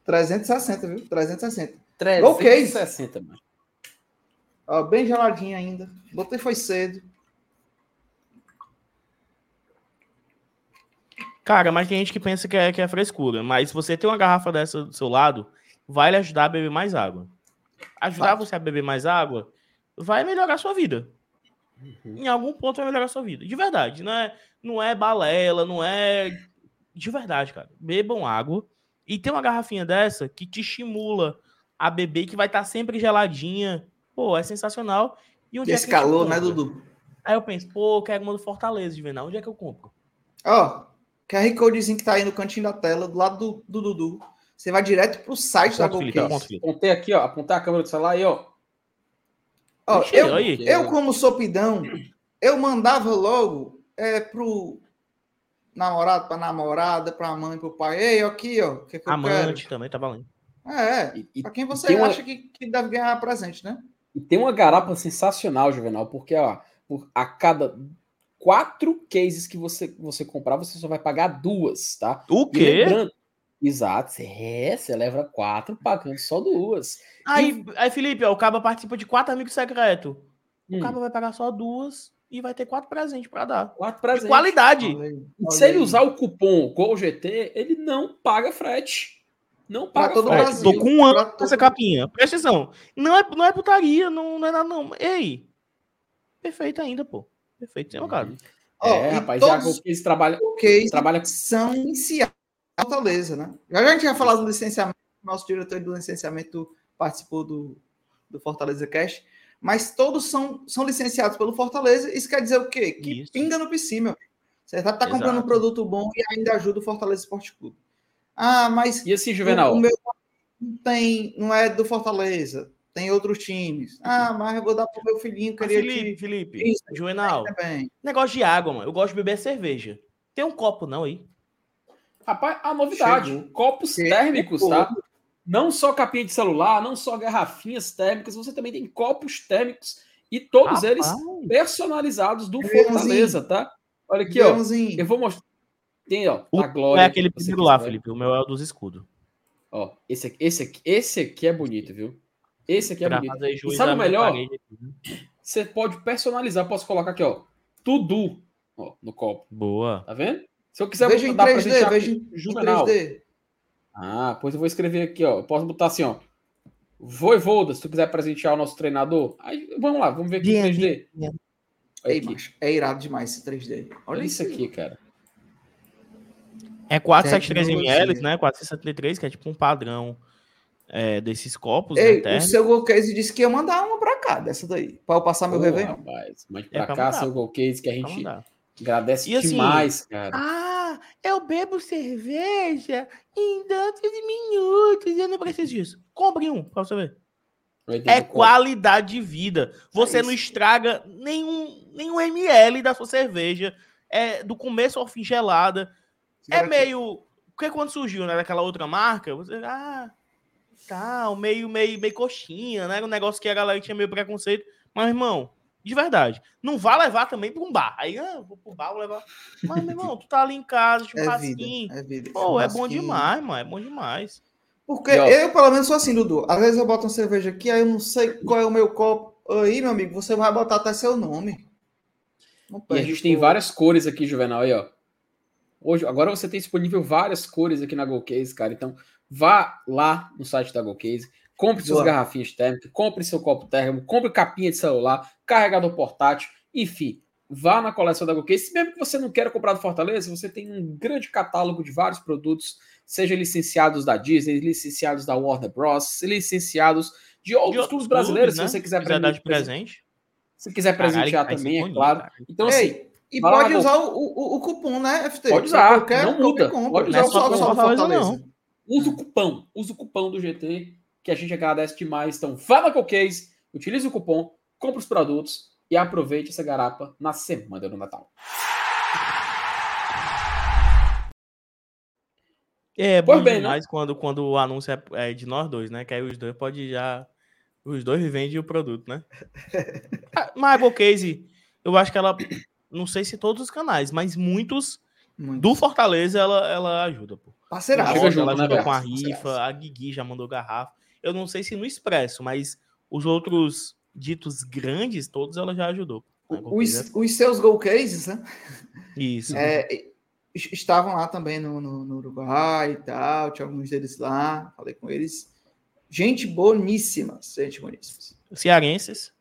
Speaker 1: 360, viu? 360.
Speaker 2: 360, mano.
Speaker 1: Ó, bem geladinho ainda. Botei foi cedo.
Speaker 3: Cara, mas tem gente que pensa que é, que é frescura. Mas se você tem uma garrafa dessa do seu lado, vai lhe ajudar a beber mais água. Ajudar Fato. você a beber mais água vai melhorar a sua vida. Uhum. Em algum ponto vai melhorar a sua vida. De verdade. Não é, não é balela, não é. De verdade, cara. Bebam água. E tem uma garrafinha dessa que te estimula a bebê que vai estar tá sempre geladinha. Pô, é sensacional.
Speaker 1: E onde Esse é calor, né, Dudu?
Speaker 3: Aí eu penso, pô, eu quero uma do Fortaleza, de Venal. Onde é que eu compro?
Speaker 1: Ó, oh, QR Codezinho que tá aí no cantinho da tela, do lado do, do Dudu. Você vai direto pro site da Golcase.
Speaker 2: Apontei aqui, ó. Apontar a câmera do celular aí, ó.
Speaker 1: Ó, eu, eu, como sopidão, eu mandava logo é, pro namorado, pra namorada, pra mãe, pro pai. Ei, aqui, ó. Que que
Speaker 3: Amante também tá valendo.
Speaker 1: É, e, e pra quem você acha uma... que, que deve ganhar presente, né?
Speaker 2: E tem uma garapa sensacional, Juvenal, porque ó, por, a cada quatro cases que você, você comprar, você só vai pagar duas, tá?
Speaker 3: O quê?
Speaker 2: Exato, é, você leva quatro pagando só duas.
Speaker 3: Aí, e... aí Felipe, ó, o Caba participa de quatro amigos secretos. O hum. Caba vai pagar só duas e vai ter quatro presentes para dar.
Speaker 2: Quatro presentes. De
Speaker 3: qualidade.
Speaker 2: Olha aí, olha Se ele usar o cupom GOLGT, ele não paga frete. Não paga
Speaker 3: todo Brasil. Tô com um ano essa capinha. Presta atenção. Não é, não é putaria, não, não é nada, não. Ei, perfeito ainda, pô. Perfeito, sem jogado.
Speaker 2: Oh, é, rapaz, todos já eles trabalham.
Speaker 1: Okay, trabalha... são iniciados Fortaleza, né? Já a gente tinha falado do licenciamento, nosso diretor do licenciamento participou do, do Fortaleza Cash, mas todos são, são licenciados pelo Fortaleza. Isso quer dizer o quê? Que Isso. pinga no PC, meu. Você tá, tá comprando um produto bom e ainda ajuda o Fortaleza Esporte Clube. Ah, mas.
Speaker 2: E assim, Juvenal? O, o meu
Speaker 1: não tem, não é do Fortaleza, tem outros times. Ah, mas eu vou dar pro meu filhinho, queria. Ah,
Speaker 3: Felipe, te... Felipe, Isso, Juvenal. Negócio de água, mano. Eu gosto de beber cerveja. Tem um copo, não, aí?
Speaker 2: Rapaz, a novidade: Chegou. copos Chegou. térmicos, tá? Não só capinha de celular, não só garrafinhas térmicas, você também tem copos térmicos e todos Rapaz. eles personalizados do Fortaleza, tá? Olha aqui, ó. Eu vou mostrar. Tem, ó,
Speaker 3: a Glória. É aquele primeiro lá, Felipe. O meu é o dos escudos.
Speaker 2: Ó, esse aqui, esse aqui, esse aqui é bonito, viu? Esse aqui é bonito. E sabe o melhor? Né? Você pode personalizar. Posso colocar aqui, ó. Tudo ó, no copo.
Speaker 3: Boa.
Speaker 2: Tá vendo? Se eu quiser
Speaker 1: veja em 3D, veja em Juvenal. 3D.
Speaker 2: Ah, pois eu vou escrever aqui, ó. Eu posso botar assim, ó. Voivoda, se tu quiser presentear o nosso treinador. Aí, vamos lá, vamos ver aqui em 3D.
Speaker 1: Ei, macho, é irado demais esse 3D.
Speaker 2: Olha isso aqui, cara.
Speaker 3: É 473ml, né? 473, que é tipo um padrão é, desses copos.
Speaker 1: Ei, né, o seu Golcase disse que ia mandar uma pra cá, dessa daí, pra eu passar meu Pô, Réveillon.
Speaker 2: Rapaz, mas pra, é pra cá, mandar. seu Golcase, que a gente agradece e, assim, demais, cara.
Speaker 3: Ah, eu bebo cerveja em tantos minutos, eu não preciso disso. Compre um, pra você ver. É qualidade de vida. Você é não estraga nenhum, nenhum ml da sua cerveja. É do começo ao fim gelada. É meio. Porque quando surgiu, né, daquela outra marca, você. Ah, tal, meio, meio, meio coxinha, né? Um negócio que a galera tinha meio preconceito. Mas, irmão, de verdade, não vá levar também para um bar. Aí, ah, vou pro bar, vou levar. Mas, meu irmão, tu tá ali em casa, churrasquinho. É vida, é vida. Pô, é bom demais, mano. É bom demais.
Speaker 1: Porque eu, pelo menos, sou assim, Dudu. Às vezes eu boto uma cerveja aqui, aí eu não sei qual é o meu copo. Aí, meu amigo, você vai botar até seu nome.
Speaker 2: E a gente tem várias cores aqui, Juvenal, aí, ó. Hoje, agora você tem disponível várias cores aqui na GoCase, cara. Então, vá lá no site da GoCase, compre suas Boa. garrafinhas térmicas, compre seu copo térmico, compre capinha de celular, carregador portátil, enfim, vá na coleção da GoCase. Mesmo que você não queira comprar do Fortaleza, você tem um grande catálogo de vários produtos, seja licenciados da Disney, licenciados da Warner Bros., licenciados de outros, clubes brasileiros, né? se você quiser,
Speaker 3: quiser de presente.
Speaker 2: Se quiser presentear Caralho, também, é claro. Então, Ei, assim,
Speaker 1: e pode usar o, o, o, cupom, né,
Speaker 2: FT? Pode usar, qualquer, não muda. Pode usar não é só, só, só Fortaleza. Não. Usa o cupom, usa o cupom do GT, que a gente agradece demais. Então, vá na Case, utilize o cupom, compre os produtos e aproveite essa garapa na semana do Natal.
Speaker 3: É, bom bem, né? demais né? quando, quando o anúncio é, é de nós dois, né? Que aí os dois podem já... Os dois vendem o produto, né? Ah, mas a Case, eu acho que ela não sei se todos os canais, mas muitos, muitos. do Fortaleza ela, ela ajuda, pô.
Speaker 1: Parceira,
Speaker 3: ela, ajuda, né, com a rifa, a Guigui já mandou garrafa. Eu não sei se no Expresso, mas os outros ditos grandes, todos ela já ajudou.
Speaker 1: Né, os, os seus Go Cases, né?
Speaker 3: Isso.
Speaker 1: É, estavam lá também no, no, no, Uruguai e tal, tinha alguns deles lá, falei com eles. Gente boníssima, gente boníssima.
Speaker 3: Cearenses.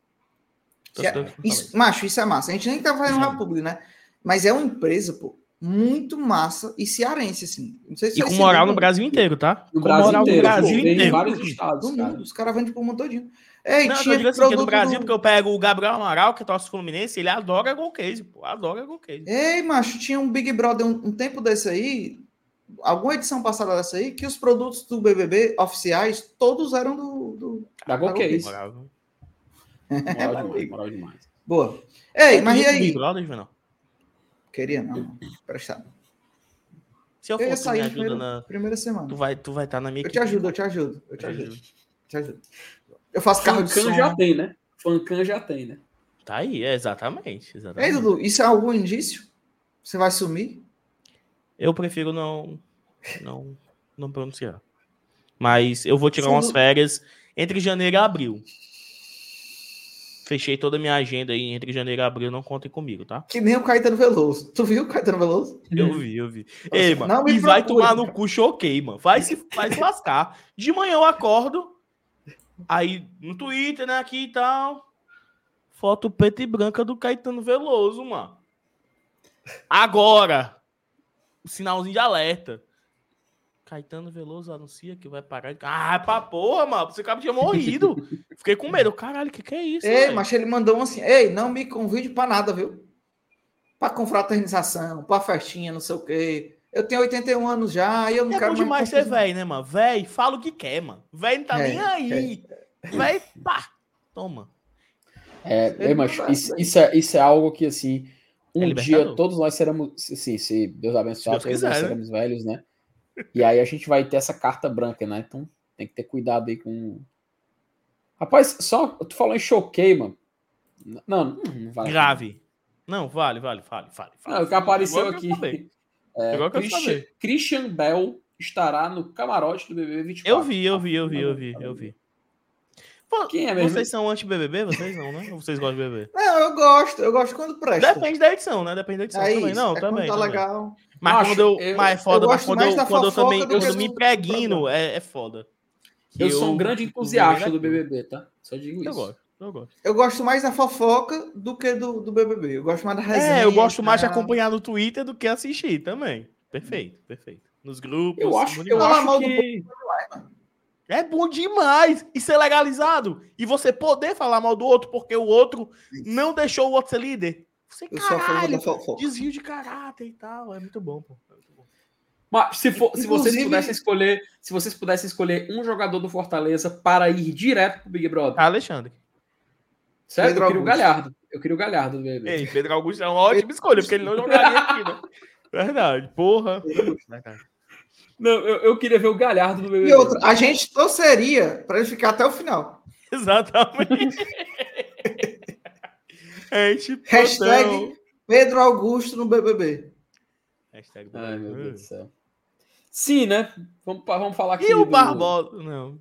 Speaker 1: É, isso, macho, isso é massa. A gente nem tá fazendo uma publi, né? Mas é uma empresa, pô, muito massa e cearense, assim.
Speaker 3: Não sei se e com moral no Brasil inteiro, tá?
Speaker 2: No com Brasil moral inteiro,
Speaker 3: no Brasil pô, inteiro.
Speaker 2: vários estados,
Speaker 1: cara. Os caras vendem pro mundo todinho. Ei,
Speaker 3: não, tinha eu digo assim, que no Brasil, do... porque eu pego o Gabriel Amaral, que é nosso Fluminense, ele adora Gol Case, pô. Adora Gol Case.
Speaker 1: Ei, macho, tinha um Big Brother um, um tempo desse aí, alguma edição passada dessa aí, que os produtos do BBB oficiais, todos eram do... do
Speaker 2: da Gol Case.
Speaker 1: Moral, demais, moral demais. Boa. Ei, mas e aí? Não? Queria não, prestado.
Speaker 3: Se eu, eu fosse, me ajuda primeira, na
Speaker 1: primeira semana.
Speaker 3: Tu vai, tu vai estar tá na minha
Speaker 1: Eu te ajudo, eu te ajudo, eu te ajudo. Te ajudo. Eu faço carro de som.
Speaker 2: já tem, né? Fancan já tem, né?
Speaker 3: Tá aí, é exatamente, exatamente.
Speaker 1: Ei, Dudu, isso é algum indício? Você vai sumir?
Speaker 3: Eu prefiro não não não pronunciar. Mas eu vou tirar Sim. umas férias entre janeiro e abril. Fechei toda a minha agenda aí entre janeiro e abril, não contem comigo, tá?
Speaker 1: Que nem o Caetano Veloso. Tu viu o Caetano Veloso?
Speaker 3: Eu vi, eu vi. Nossa, Ei, mano, e procura, vai tomar no cu, choquei, mano. Vai se, vai se lascar. De manhã eu acordo, aí no Twitter, né, aqui e tal. Foto preta e branca do Caetano Veloso, mano. Agora, sinalzinho de alerta. Caetano Veloso anuncia que vai parar de. Ah, pra porra, mano. Você cara tinha morrido. Fiquei com medo. Caralho, o que, que é isso?
Speaker 1: Ei, véio? mas ele mandou um assim: Ei, não me convide pra nada, viu? Pra confraternização, pra festinha, não sei o quê. Eu tenho 81 anos já e eu não
Speaker 3: é
Speaker 1: quero
Speaker 3: mais. É demais ser velho, né, mano? Velho, fala o que quer, mano. Velho não tá é, nem aí. É. Velho, pá. Toma.
Speaker 2: É, é mas isso, isso, é, isso é algo que, assim, um é dia todos nós seremos, assim, se Deus abençoar, todos quiser, nós né? seremos velhos, né? E aí a gente vai ter essa carta branca, né? Então tem que ter cuidado aí com. Rapaz, só. Tu falou em choquei, mano. Não, não,
Speaker 3: não vale. Grave. Não, vale, vale, vale, vale.
Speaker 2: vale. Não, o que apareceu aqui. É, Christian, Christian Bell estará no camarote do BBB 24.
Speaker 3: Eu vi, eu vi, eu vi, eu vi, eu vi. Quem é mesmo? Vocês são anti-BBB? Vocês não, né? Ou vocês gostam de BBB?
Speaker 1: Não, eu gosto. Eu gosto quando presta.
Speaker 3: Depende da edição, né? Depende da edição é também. Não, é também.
Speaker 1: Tá
Speaker 3: também.
Speaker 1: legal.
Speaker 3: Mas Acho, quando eu, eu, mas é foda, mas quando, eu, quando eu também eu me impregno, é, é foda.
Speaker 2: Eu, eu, sou um grande entusiasta do BBB, tá? Só digo isso.
Speaker 3: Eu gosto. Eu gosto.
Speaker 1: Eu gosto mais da fofoca do que do, do BBB. Eu gosto mais da resenha.
Speaker 3: É, eu gosto mais de acompanhar no Twitter do que assistir também. Perfeito, perfeito. Nos grupos.
Speaker 2: Eu acho, eu acho que...
Speaker 3: É bom demais. E ser legalizado. E você poder falar mal do outro porque o outro não deixou o outro ser líder. Você, eu caralho, desvio de caráter e tal. É muito bom, pô. É muito bom.
Speaker 2: Mas se, for, se vocês pudessem escolher, se vocês pudessem escolher um jogador do Fortaleza para ir direto pro Big Brother.
Speaker 3: Alexandre.
Speaker 2: Sério? Pedro eu queria Augusto. o Galhardo. Eu queria o Galhardo do BBB.
Speaker 3: Ei, Pedro Augusto é uma ótima escolha, porque ele não jogaria aqui, né? Verdade, porra.
Speaker 2: Não, eu, eu queria ver o Galhardo no BBB.
Speaker 1: E outra, a gente torceria para ele ficar até o final.
Speaker 3: Exatamente.
Speaker 1: É, tipo, Hashtag não. Pedro Augusto no BBB.
Speaker 2: Hashtag Ai, meu Deus do céu. Sim, né? Vamos, vamos falar aqui.
Speaker 3: E o do... Barbosa? Não.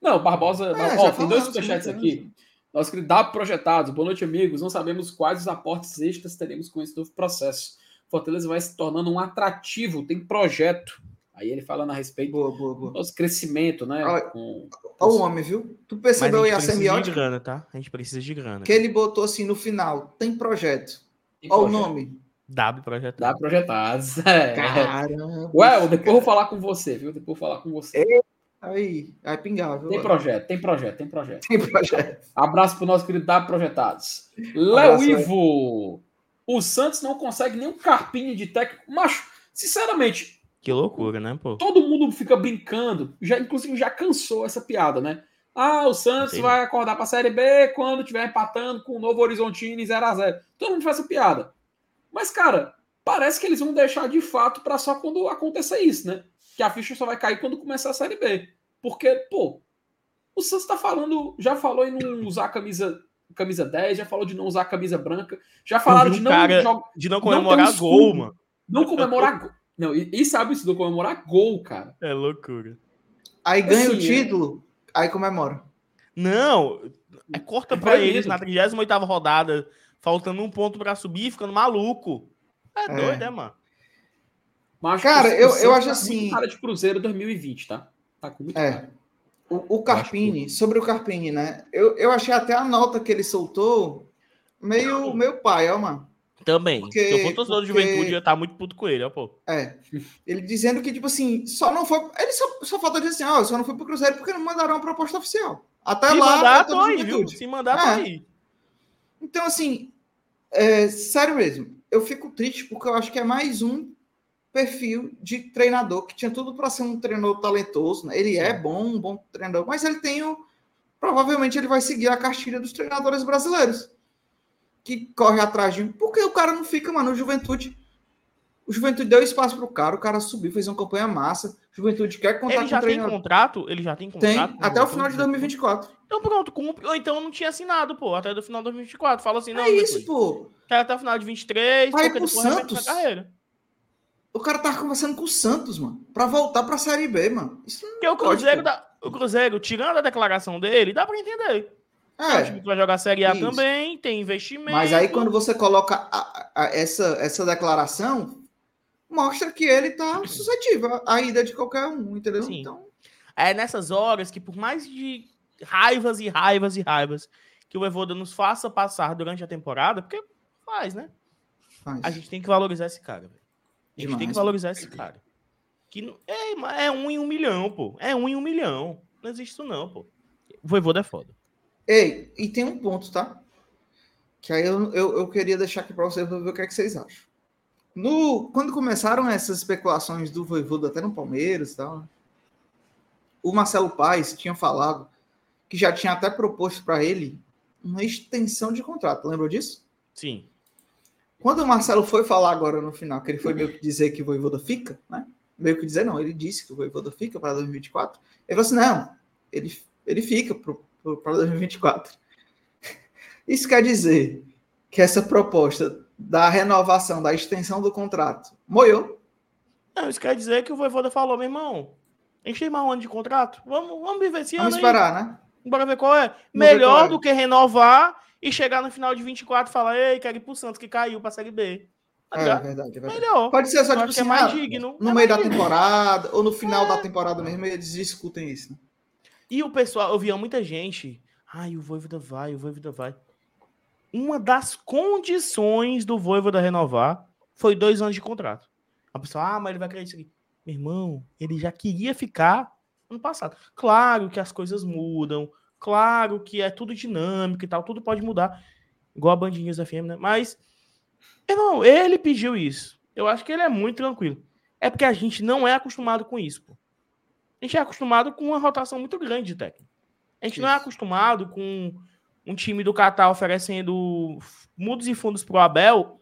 Speaker 2: Não, Barbosa. É, Ó, tem dois superchats aqui. Nosso querido Dado Projetados. Boa noite, amigos. Não sabemos quais os aportes extras teremos com esse novo processo. Fortaleza vai se tornando um atrativo, tem projeto. Aí ele falando a respeito
Speaker 1: boa, boa, boa.
Speaker 2: do nosso crescimento, né?
Speaker 1: Olha com... o homem, viu? Tu percebeu aí a semiótica?
Speaker 3: de grana, tá? A gente precisa de grana.
Speaker 1: Que ele botou assim no final, tem projeto. Olha o nome.
Speaker 3: W Projetados.
Speaker 2: W Projetados. É. Caramba. Ué, depois eu vou falar com você, viu? Depois eu vou falar com você.
Speaker 1: Aí, aí pingar, viu?
Speaker 2: Tem projeto, tem projeto, tem projeto.
Speaker 1: Tem projeto.
Speaker 2: Abraço pro nosso querido W Projetados. Léo Ivo. O Santos não consegue nem um carpinho de técnico. Macho, sinceramente,
Speaker 3: que loucura, né, pô?
Speaker 2: Todo mundo fica brincando, já inclusive já cansou essa piada, né? Ah, o Santos Sim. vai acordar para a Série B quando estiver empatando com o Novo Horizontino em 0 a 0 Todo mundo faz essa piada. Mas, cara, parece que eles vão deixar de fato para só quando acontecer isso, né? Que a ficha só vai cair quando começar a Série B. Porque, pô, o Santos tá falando, já falou em não usar camisa, camisa 10, já falou de não usar camisa branca, já falaram de não,
Speaker 3: cara, de não comemorar não um gol, mano.
Speaker 2: Não comemorar gol. Não, e, e sabe isso do comemorar gol, cara.
Speaker 3: É loucura.
Speaker 1: Aí ganha assim, o título, é... aí comemora.
Speaker 3: Não, é corta pra eles na 38 rodada, faltando um ponto pra subir, ficando maluco. É, é. doido, é, mano.
Speaker 1: Mas, cara, eu, eu acho tá assim.
Speaker 2: Cara de Cruzeiro 2020, tá? Tá com muito
Speaker 1: é. Cara. O, o Carpini, sobre o Carpini, né? Eu, eu achei até a nota que ele soltou meio, meio pai, ó, mano.
Speaker 3: Também. Porque, Se eu for torcedor porque... Juventude, eu ia estar muito puto com ele, ó, pô.
Speaker 1: É. Ele dizendo que, tipo assim, só não foi. Ele só, só falta dizer assim, ó, oh, só não foi pro Cruzeiro porque não mandaram uma proposta oficial. Até Se lá.
Speaker 3: Mandar, tô aí, viu? Se mandar, é. aí.
Speaker 1: Então, assim, é, sério mesmo, eu fico triste porque eu acho que é mais um perfil de treinador que tinha tudo para ser um treinador talentoso. Né? Ele é é bom, um bom treinador, mas ele tem o. Provavelmente ele vai seguir a cartilha dos treinadores brasileiros que corre atrás de. Por que o cara não fica, mano? O Juventude. O Juventude deu espaço pro cara, o cara subiu, fez uma campanha massa. Juventude quer contar
Speaker 3: ele já com o tem contrato? Ele já tem contrato?
Speaker 1: Tem, até o final de 2024.
Speaker 3: Então pronto, cumpre. Ou então não tinha assinado, pô, até o final de 2024. Fala assim, não. É
Speaker 1: isso, pô.
Speaker 3: Quer até o final de 23,
Speaker 1: Vai pro Santos. carreira. O cara tava conversando com o Santos, mano, pra voltar pra Série B, mano.
Speaker 3: Isso não Porque o Cruzeiro, dá, o Cruzeiro, tirando a declaração dele, dá pra entender. É, o time que vai jogar Série A isso. também, tem investimento.
Speaker 1: Mas aí quando você coloca a, a, essa, essa declaração, mostra que ele tá suscetível à ida de qualquer um, entendeu?
Speaker 3: Sim. Então... É nessas horas que por mais de raivas e raivas e raivas que o Voivoda nos faça passar durante a temporada, porque faz, né? Faz. A gente tem que valorizar esse cara, velho. A gente Demais, tem que valorizar esse cara. Que é, é um em um milhão, pô. É um em um milhão. Não existe isso, não, pô. O Voivoda é foda.
Speaker 1: Ei, e tem um ponto, tá? Que aí eu, eu, eu queria deixar aqui para vocês ver o que, é que vocês acham. No, quando começaram essas especulações do Voivoda até no Palmeiras e tal, o Marcelo Paes tinha falado que já tinha até proposto para ele uma extensão de contrato. Lembrou disso?
Speaker 3: Sim.
Speaker 1: Quando o Marcelo foi falar agora no final, que ele foi meio que dizer que o Voivoda fica, né? Meio que dizer, não, ele disse que o Voivoda fica para 2024. Ele falou assim: não, ele, ele fica para 2024. Isso quer dizer que essa proposta da renovação, da extensão do contrato, moiou?
Speaker 3: Não, isso quer dizer que o Voivoda falou, meu irmão, a gente tem mais um ano de contrato, vamos, vamos viver esse
Speaker 1: vamos
Speaker 3: ano
Speaker 1: Vamos esperar, aí. né?
Speaker 3: Bora ver qual é. Melhor qual é. do que renovar e chegar no final de 24 e falar, ei, quero ir pro Santos que caiu pra Série
Speaker 1: B. Tá é, verdade, é verdade. Melhor. Pode ser só, tipo assim, é mais ah, digno. no é meio da digno. temporada, ou no final é. da temporada mesmo, eles discutem isso. Né?
Speaker 3: E o pessoal, eu via muita gente, ai, o Voivoda vai, o Voivoda vai. Uma das condições do Voivoda renovar foi dois anos de contrato. A pessoa, ah, mas ele vai querer isso aqui. Meu irmão, ele já queria ficar ano passado. Claro que as coisas mudam, claro que é tudo dinâmico e tal, tudo pode mudar, igual a Bandinhas FM, né? Mas, irmão, ele pediu isso. Eu acho que ele é muito tranquilo. É porque a gente não é acostumado com isso, pô. A gente é acostumado com uma rotação muito grande de técnico. A gente isso. não é acostumado com um time do Catar oferecendo mudos e fundos pro Abel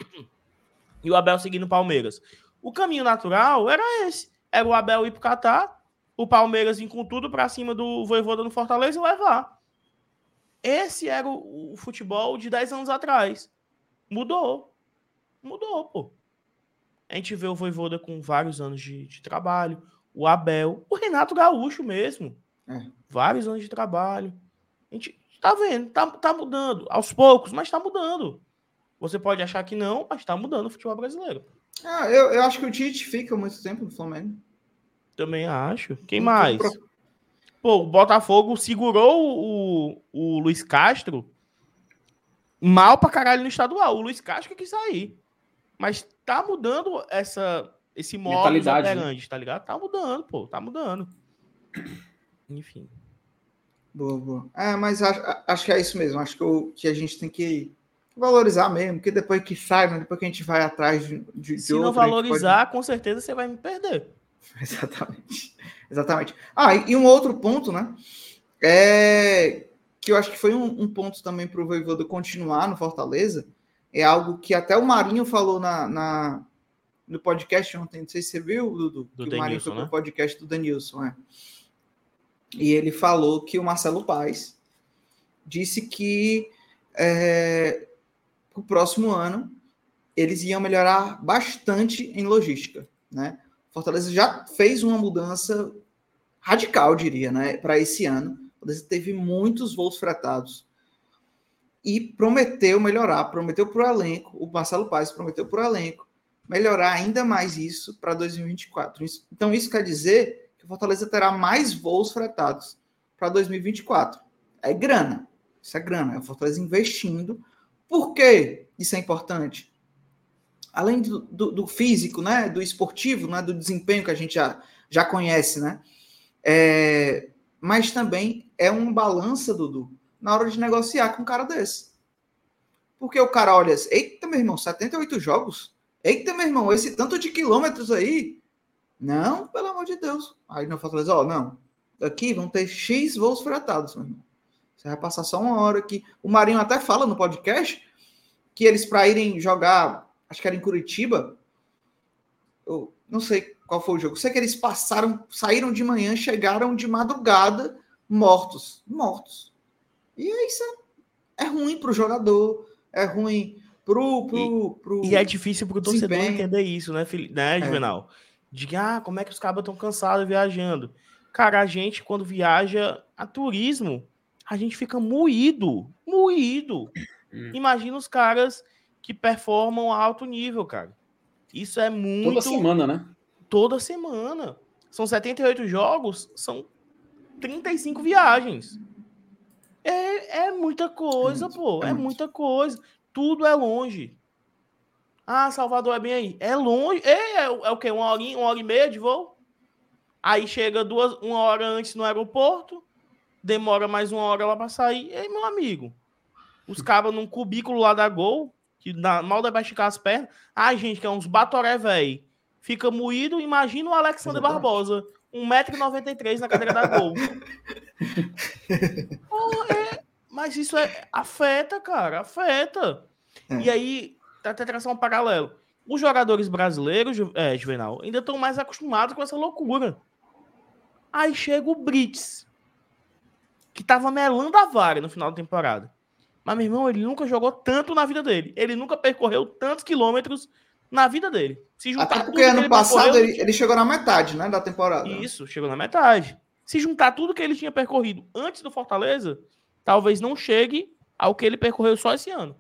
Speaker 3: e o Abel seguindo o Palmeiras. O caminho natural era esse. Era o Abel ir pro Catar o Palmeiras vir com tudo para cima do Voivoda no Fortaleza e levar. Esse era o, o, futebol de 10 anos atrás. Mudou. Mudou, pô. A gente vê o Voivoda com vários anos de, de trabalho, o Abel, o Renato Gaúcho mesmo. É. Vários anos de trabalho. A gente tá vendo, tá, tá mudando. Aos poucos, mas tá mudando. Você pode achar que não, mas tá mudando o futebol brasileiro.
Speaker 1: Ah, eu, eu acho que o Tite fica muito tempo no Flamengo.
Speaker 3: Também acho. Quem mais? Pô, o Botafogo segurou o, o Luiz Castro mal pra caralho no estadual. O Luiz Castro que quis sair. Mas tá mudando essa, esse modo
Speaker 2: de
Speaker 3: né? tá ligado? Tá mudando, pô. Tá mudando. Enfim.
Speaker 1: Boa, boa. É, mas acho, acho que é isso mesmo. Acho que, o, que a gente tem que valorizar mesmo, porque depois que sai, né, depois que a gente vai atrás de, de
Speaker 3: Se outro, não valorizar, pode... com certeza você vai me perder.
Speaker 1: Exatamente. Exatamente. Ah, e, um outro ponto, né? É que eu acho que foi um, um ponto também para o Voivoda continuar no Fortaleza. É algo que até o Marinho falou na, na no podcast ontem. Não sei se você viu, Dudu. Do que o Marinho foi né? podcast do Danilson, é. E ele falou que o Marcelo Paes disse que é, o próximo ano eles iam melhorar bastante em logística, né? Fortaleza já fez uma mudança radical, diria, né, para esse ano. Fortaleza teve muitos voos fretados e prometeu melhorar, prometeu para o elenco, o Marcelo Paes prometeu para o elenco melhorar ainda mais isso para 2024. Então isso quer dizer que Fortaleza terá mais voos fretados para 2024. É grana, isso é grana, é o Fortaleza investindo. Por que isso é importante? além do, do, do, físico, né, do esportivo, né, do desempenho que a gente já, já conhece, né, é, mas também é um balança, Dudu, na hora de negociar com um cara desse. Porque o cara olha, eita, meu irmão, 78 jogos? Eita, meu irmão, esse tanto de quilômetros aí? Não, pelo amor de Deus. Aí não Fortaleza, ó, não, aqui vão ter X voos fretados, meu irmão. Você vai passar só uma hora aqui. O Marinho até fala no podcast que eles, para irem jogar acho que era em Curitiba. Eu não sei qual foi o jogo. Sei que eles passaram, saíram de manhã, chegaram de madrugada, mortos. Mortos. E é isso é, é ruim para o jogador, é ruim pro, pro, pro
Speaker 3: e, e é difícil para o torcedor entender isso, né, né é. Juvenal? É. De ah, como é que os cabos estão cansados viajando? Cara, a gente, quando viaja a turismo, a gente fica moído. Moído. Hum. Imagina os caras que performam a alto nível, cara. Isso é muito.
Speaker 2: Toda semana, né?
Speaker 3: Toda semana. São 78 jogos, são 35 viagens. É, é muita coisa, é muito, pô. É, é muita coisa. Tudo é longe. Ah, Salvador é bem aí. É longe. É, é, é o quê? Uma hora, uma hora e meia de voo? Aí chega duas, uma hora antes no aeroporto, demora mais uma hora lá para sair. Ei, meu amigo, os cabas num cubículo lá da Gol, que na, mal deve esticar as pernas. Ah, gente, que é uns batoré, velho. Fica moído, imagina o Alexander Exatamente. Barbosa, 1,93m na cadeira da Gol. oh, é, mas isso é, afeta, cara, afeta. É. E aí, até traçar um paralelo. Os jogadores brasileiros, é, Juvenal, ainda estão mais acostumados com essa loucura. Aí chega o Brits, que tava melando a vaga no final da temporada. Mas, meu irmão, ele nunca jogou tanto na vida dele. Ele nunca percorreu tantos quilômetros na vida dele.
Speaker 1: Se juntar Até porque ano ele passado ele, ele, chegou na metade, né, da temporada.
Speaker 3: Isso, chegou na metade. Se juntar tudo que ele tinha percorrido antes do Fortaleza, talvez não chegue ao que ele percorreu só esse ano.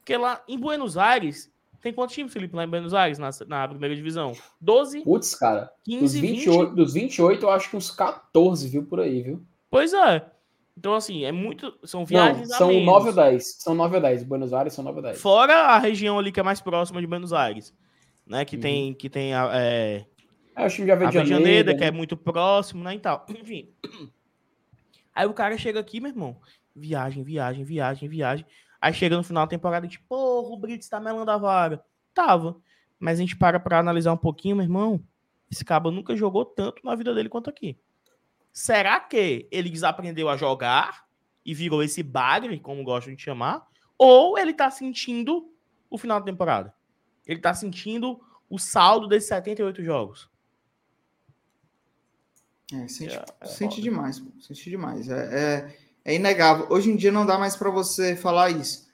Speaker 3: Porque lá em Buenos Aires, tem quantos times, Felipe, lá em Buenos Aires, na, na primeira divisão? 12?
Speaker 2: Putz, cara. 15, dos 28, 20? Dos 28, eu acho que uns 14, viu, por aí, viu?
Speaker 3: Pois é. Então, assim, é muito. São viagens.
Speaker 2: Não, são 9 ou 10. São 9 ou 10. Buenos Aires são 9 ou 10.
Speaker 3: Fora a região ali que é mais próxima de Buenos Aires. Né? Que uhum. tem. Que tem a, é...
Speaker 2: É, o time de Avejaneda,
Speaker 3: né? que é muito próximo, né? E tal. Enfim. Aí o cara chega aqui, meu irmão. Viagem, viagem, viagem, viagem. Aí chega no final da temporada e tipo, porra, o Brits tá melando a vaga. Tava. Mas a gente para pra analisar um pouquinho, meu irmão. Esse cabo nunca jogou tanto na vida dele quanto aqui. Será que ele desaprendeu a jogar e virou esse bagre, como gostam de chamar? Ou ele tá sentindo o final da temporada? Ele tá sentindo o saldo desses 78 jogos?
Speaker 1: É, sente, é, é sente demais, sente demais. É, é, é inegável. Hoje em dia não dá mais para você falar isso.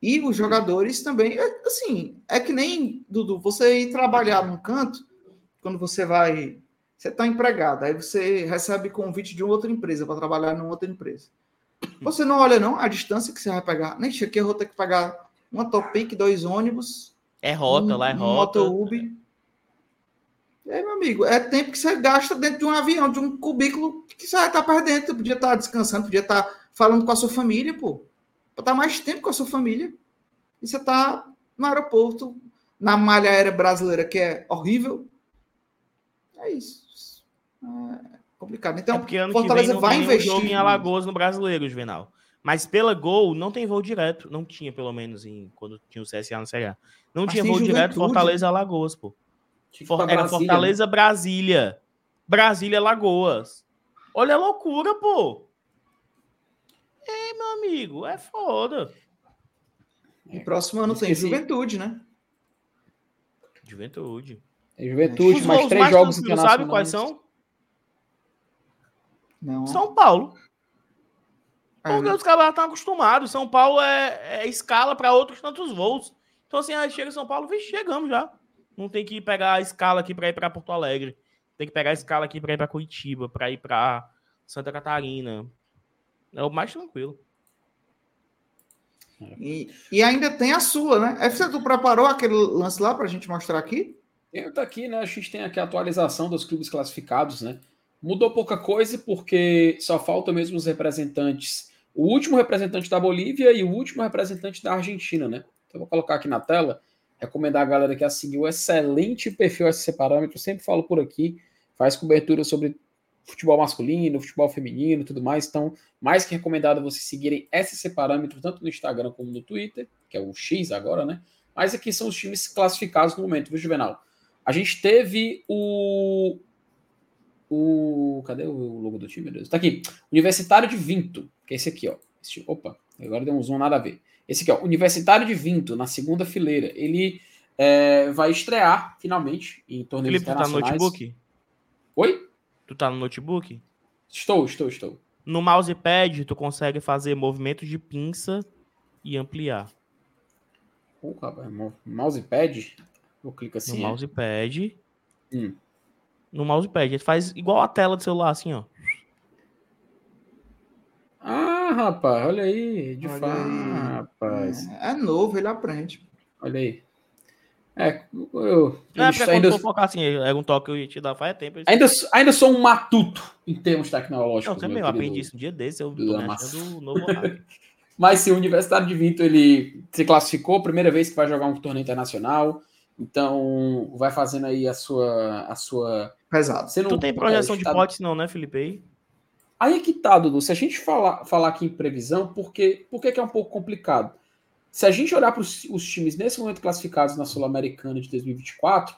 Speaker 1: E os jogadores também, é, assim, é que nem, Dudu, você ir trabalhar num canto, quando você vai, você está empregado, aí você recebe convite de uma outra empresa para trabalhar numa outra empresa. Você não olha não a distância que você vai pegar. Nem aqui eu vou ter que pagar uma Topic, dois ônibus.
Speaker 3: É rota, um, lá é rota.
Speaker 1: Um Uber. E aí, meu amigo, é tempo que você gasta dentro de um avião, de um cubículo que você vai estar perdendo. Você podia estar descansando, podia estar falando com a sua família, pô. Pra estar mais tempo com a sua família. E você está no aeroporto, na malha aérea brasileira, que é horrível. É isso. É complicado. Então, é
Speaker 3: porque ano Fortaleza que vem vai investir. Jogo em Alagoas no brasileiro, Juvenal. Mas pela Gol não tem voo direto. Não tinha, pelo menos, em, quando tinha o CSA no CSA. Não Mas tinha voo direto Fortaleza Alagoas, pô. For, era Fortaleza, né? Brasília. Brasília, Lagoas. Olha a loucura, pô. É, meu amigo, é foda.
Speaker 1: E próximo ano tem Juventude, né?
Speaker 3: Juventude.
Speaker 2: Tem Juventude, Os mais três mais jogos
Speaker 3: internacionais. Sabe quais são?
Speaker 1: Não.
Speaker 3: São Paulo. É, Porque né? os caras estão acostumados. São Paulo é, é escala para outros tantos voos. Então, assim, aí chega em São Paulo, vixe, chegamos já. Não tem que pegar a escala aqui para ir para Porto Alegre. Tem que pegar a escala aqui para ir para Curitiba, para ir para Santa Catarina. É o mais tranquilo.
Speaker 1: E, e ainda tem a sua, né? FC, tu preparou aquele lance lá para a gente mostrar aqui?
Speaker 2: Eu tá aqui, né? A gente tem aqui a atualização dos clubes classificados, né? Mudou pouca coisa porque só faltam mesmo os representantes. O último representante da Bolívia e o último representante da Argentina, né? Então, vou colocar aqui na tela recomendar a galera que a seguir o excelente perfil SC Parâmetro, sempre falo por aqui, faz cobertura sobre futebol masculino, futebol feminino tudo mais, então mais que recomendado vocês seguirem SC Parâmetro tanto no Instagram como no Twitter, que é o X agora, né? Mas aqui são os times classificados no momento, viu, Juvenal? A gente teve o. O. Cadê o logo do time, meu Deus? Tá aqui. Universitário de Vinto, que é esse aqui, ó. Esse, opa, agora deu um zoom nada a ver. Esse aqui, ó, Universitário de Vinto, na segunda fileira. Ele é, vai estrear, finalmente, em torneios Felipe, internacionais.
Speaker 3: Tu tá no notebook?
Speaker 2: Oi?
Speaker 3: Tu tá no notebook?
Speaker 2: Estou, estou, estou.
Speaker 3: No mousepad, tu consegue fazer movimentos de pinça e ampliar.
Speaker 2: Pô, rapaz, mousepad? Eu clico assim.
Speaker 3: No é? mousepad. Hum. No mousepad. Ele faz igual a tela do celular, assim, ó.
Speaker 2: Ah, rapaz, olha aí. De fato, rapaz.
Speaker 1: É, é, novo, ele aprende.
Speaker 2: Olha aí. É, eu.
Speaker 3: Não, é porque ainda... quando focar assim, é um toque que eu ia te dar faz tempo.
Speaker 2: Ainda, ainda sou um matuto em termos tecnológicos.
Speaker 3: Não, também, eu aprendi isso um dia desse, eu tô achando novo
Speaker 2: Mas sim, o Universitário de Vinto, ele se classificou, primeira vez que vai jogar um torneio internacional. Então, vai fazendo aí a sua. A sua...
Speaker 1: Pesado.
Speaker 3: Você não tu tem projeção de potes, não, né, Felipe? Aí?
Speaker 2: é que tá, Dudu. Se a gente falar, falar aqui em previsão, por que, por que, que é um pouco complicado? Se a gente olhar para os times nesse momento classificados na Sul-Americana de 2024,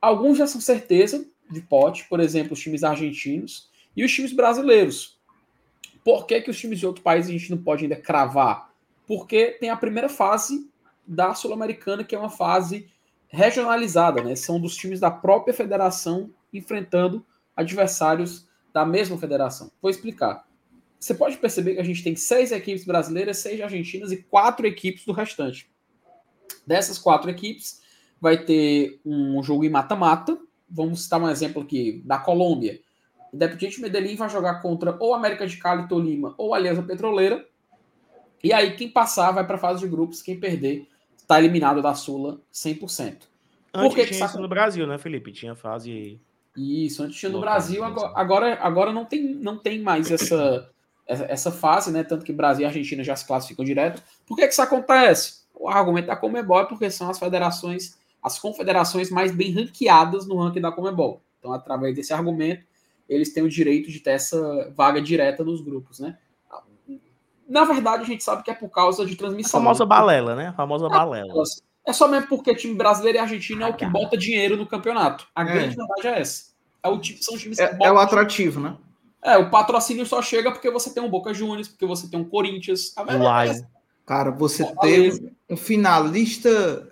Speaker 2: alguns já são certeza de pote, por exemplo, os times argentinos e os times brasileiros. Por que, que os times de outro país a gente não pode ainda cravar? Porque tem a primeira fase da Sul-Americana, que é uma fase regionalizada, né? São dos times da própria federação enfrentando adversários da mesma federação. Vou explicar. Você pode perceber que a gente tem seis equipes brasileiras, seis argentinas e quatro equipes do restante. Dessas quatro equipes, vai ter um jogo em mata-mata. Vamos citar um exemplo aqui da Colômbia. O Independiente Medellín vai jogar contra ou América de Cali, Tolima ou Aliança Petroleira. E aí, quem passar vai para a fase de grupos. Quem perder está eliminado da Sula 100%.
Speaker 3: Antes Por que tinha que isso no Brasil, né, Felipe? Tinha fase.
Speaker 2: Isso, antes tinha no Brasil, agora, agora, agora não, tem, não tem mais essa, essa fase, né? Tanto que Brasil e Argentina já se classificam direto. Por que, que isso acontece? O argumento da Comebol é porque são as federações, as confederações mais bem ranqueadas no ranking da Comebol. Então, através desse argumento, eles têm o direito de ter essa vaga direta nos grupos, né? Na verdade, a gente sabe que é por causa de transmissão.
Speaker 3: A famosa né? balela, né? A famosa balela.
Speaker 2: É só mesmo porque time brasileiro e argentino é o que bota dinheiro no campeonato. A é. grande verdade é essa. É o, são times
Speaker 1: que é, é o atrativo, né?
Speaker 2: É, o patrocínio só chega porque você tem um Boca Juniors, porque você tem um Corinthians.
Speaker 3: Uai.
Speaker 1: Cara, você tem um finalista,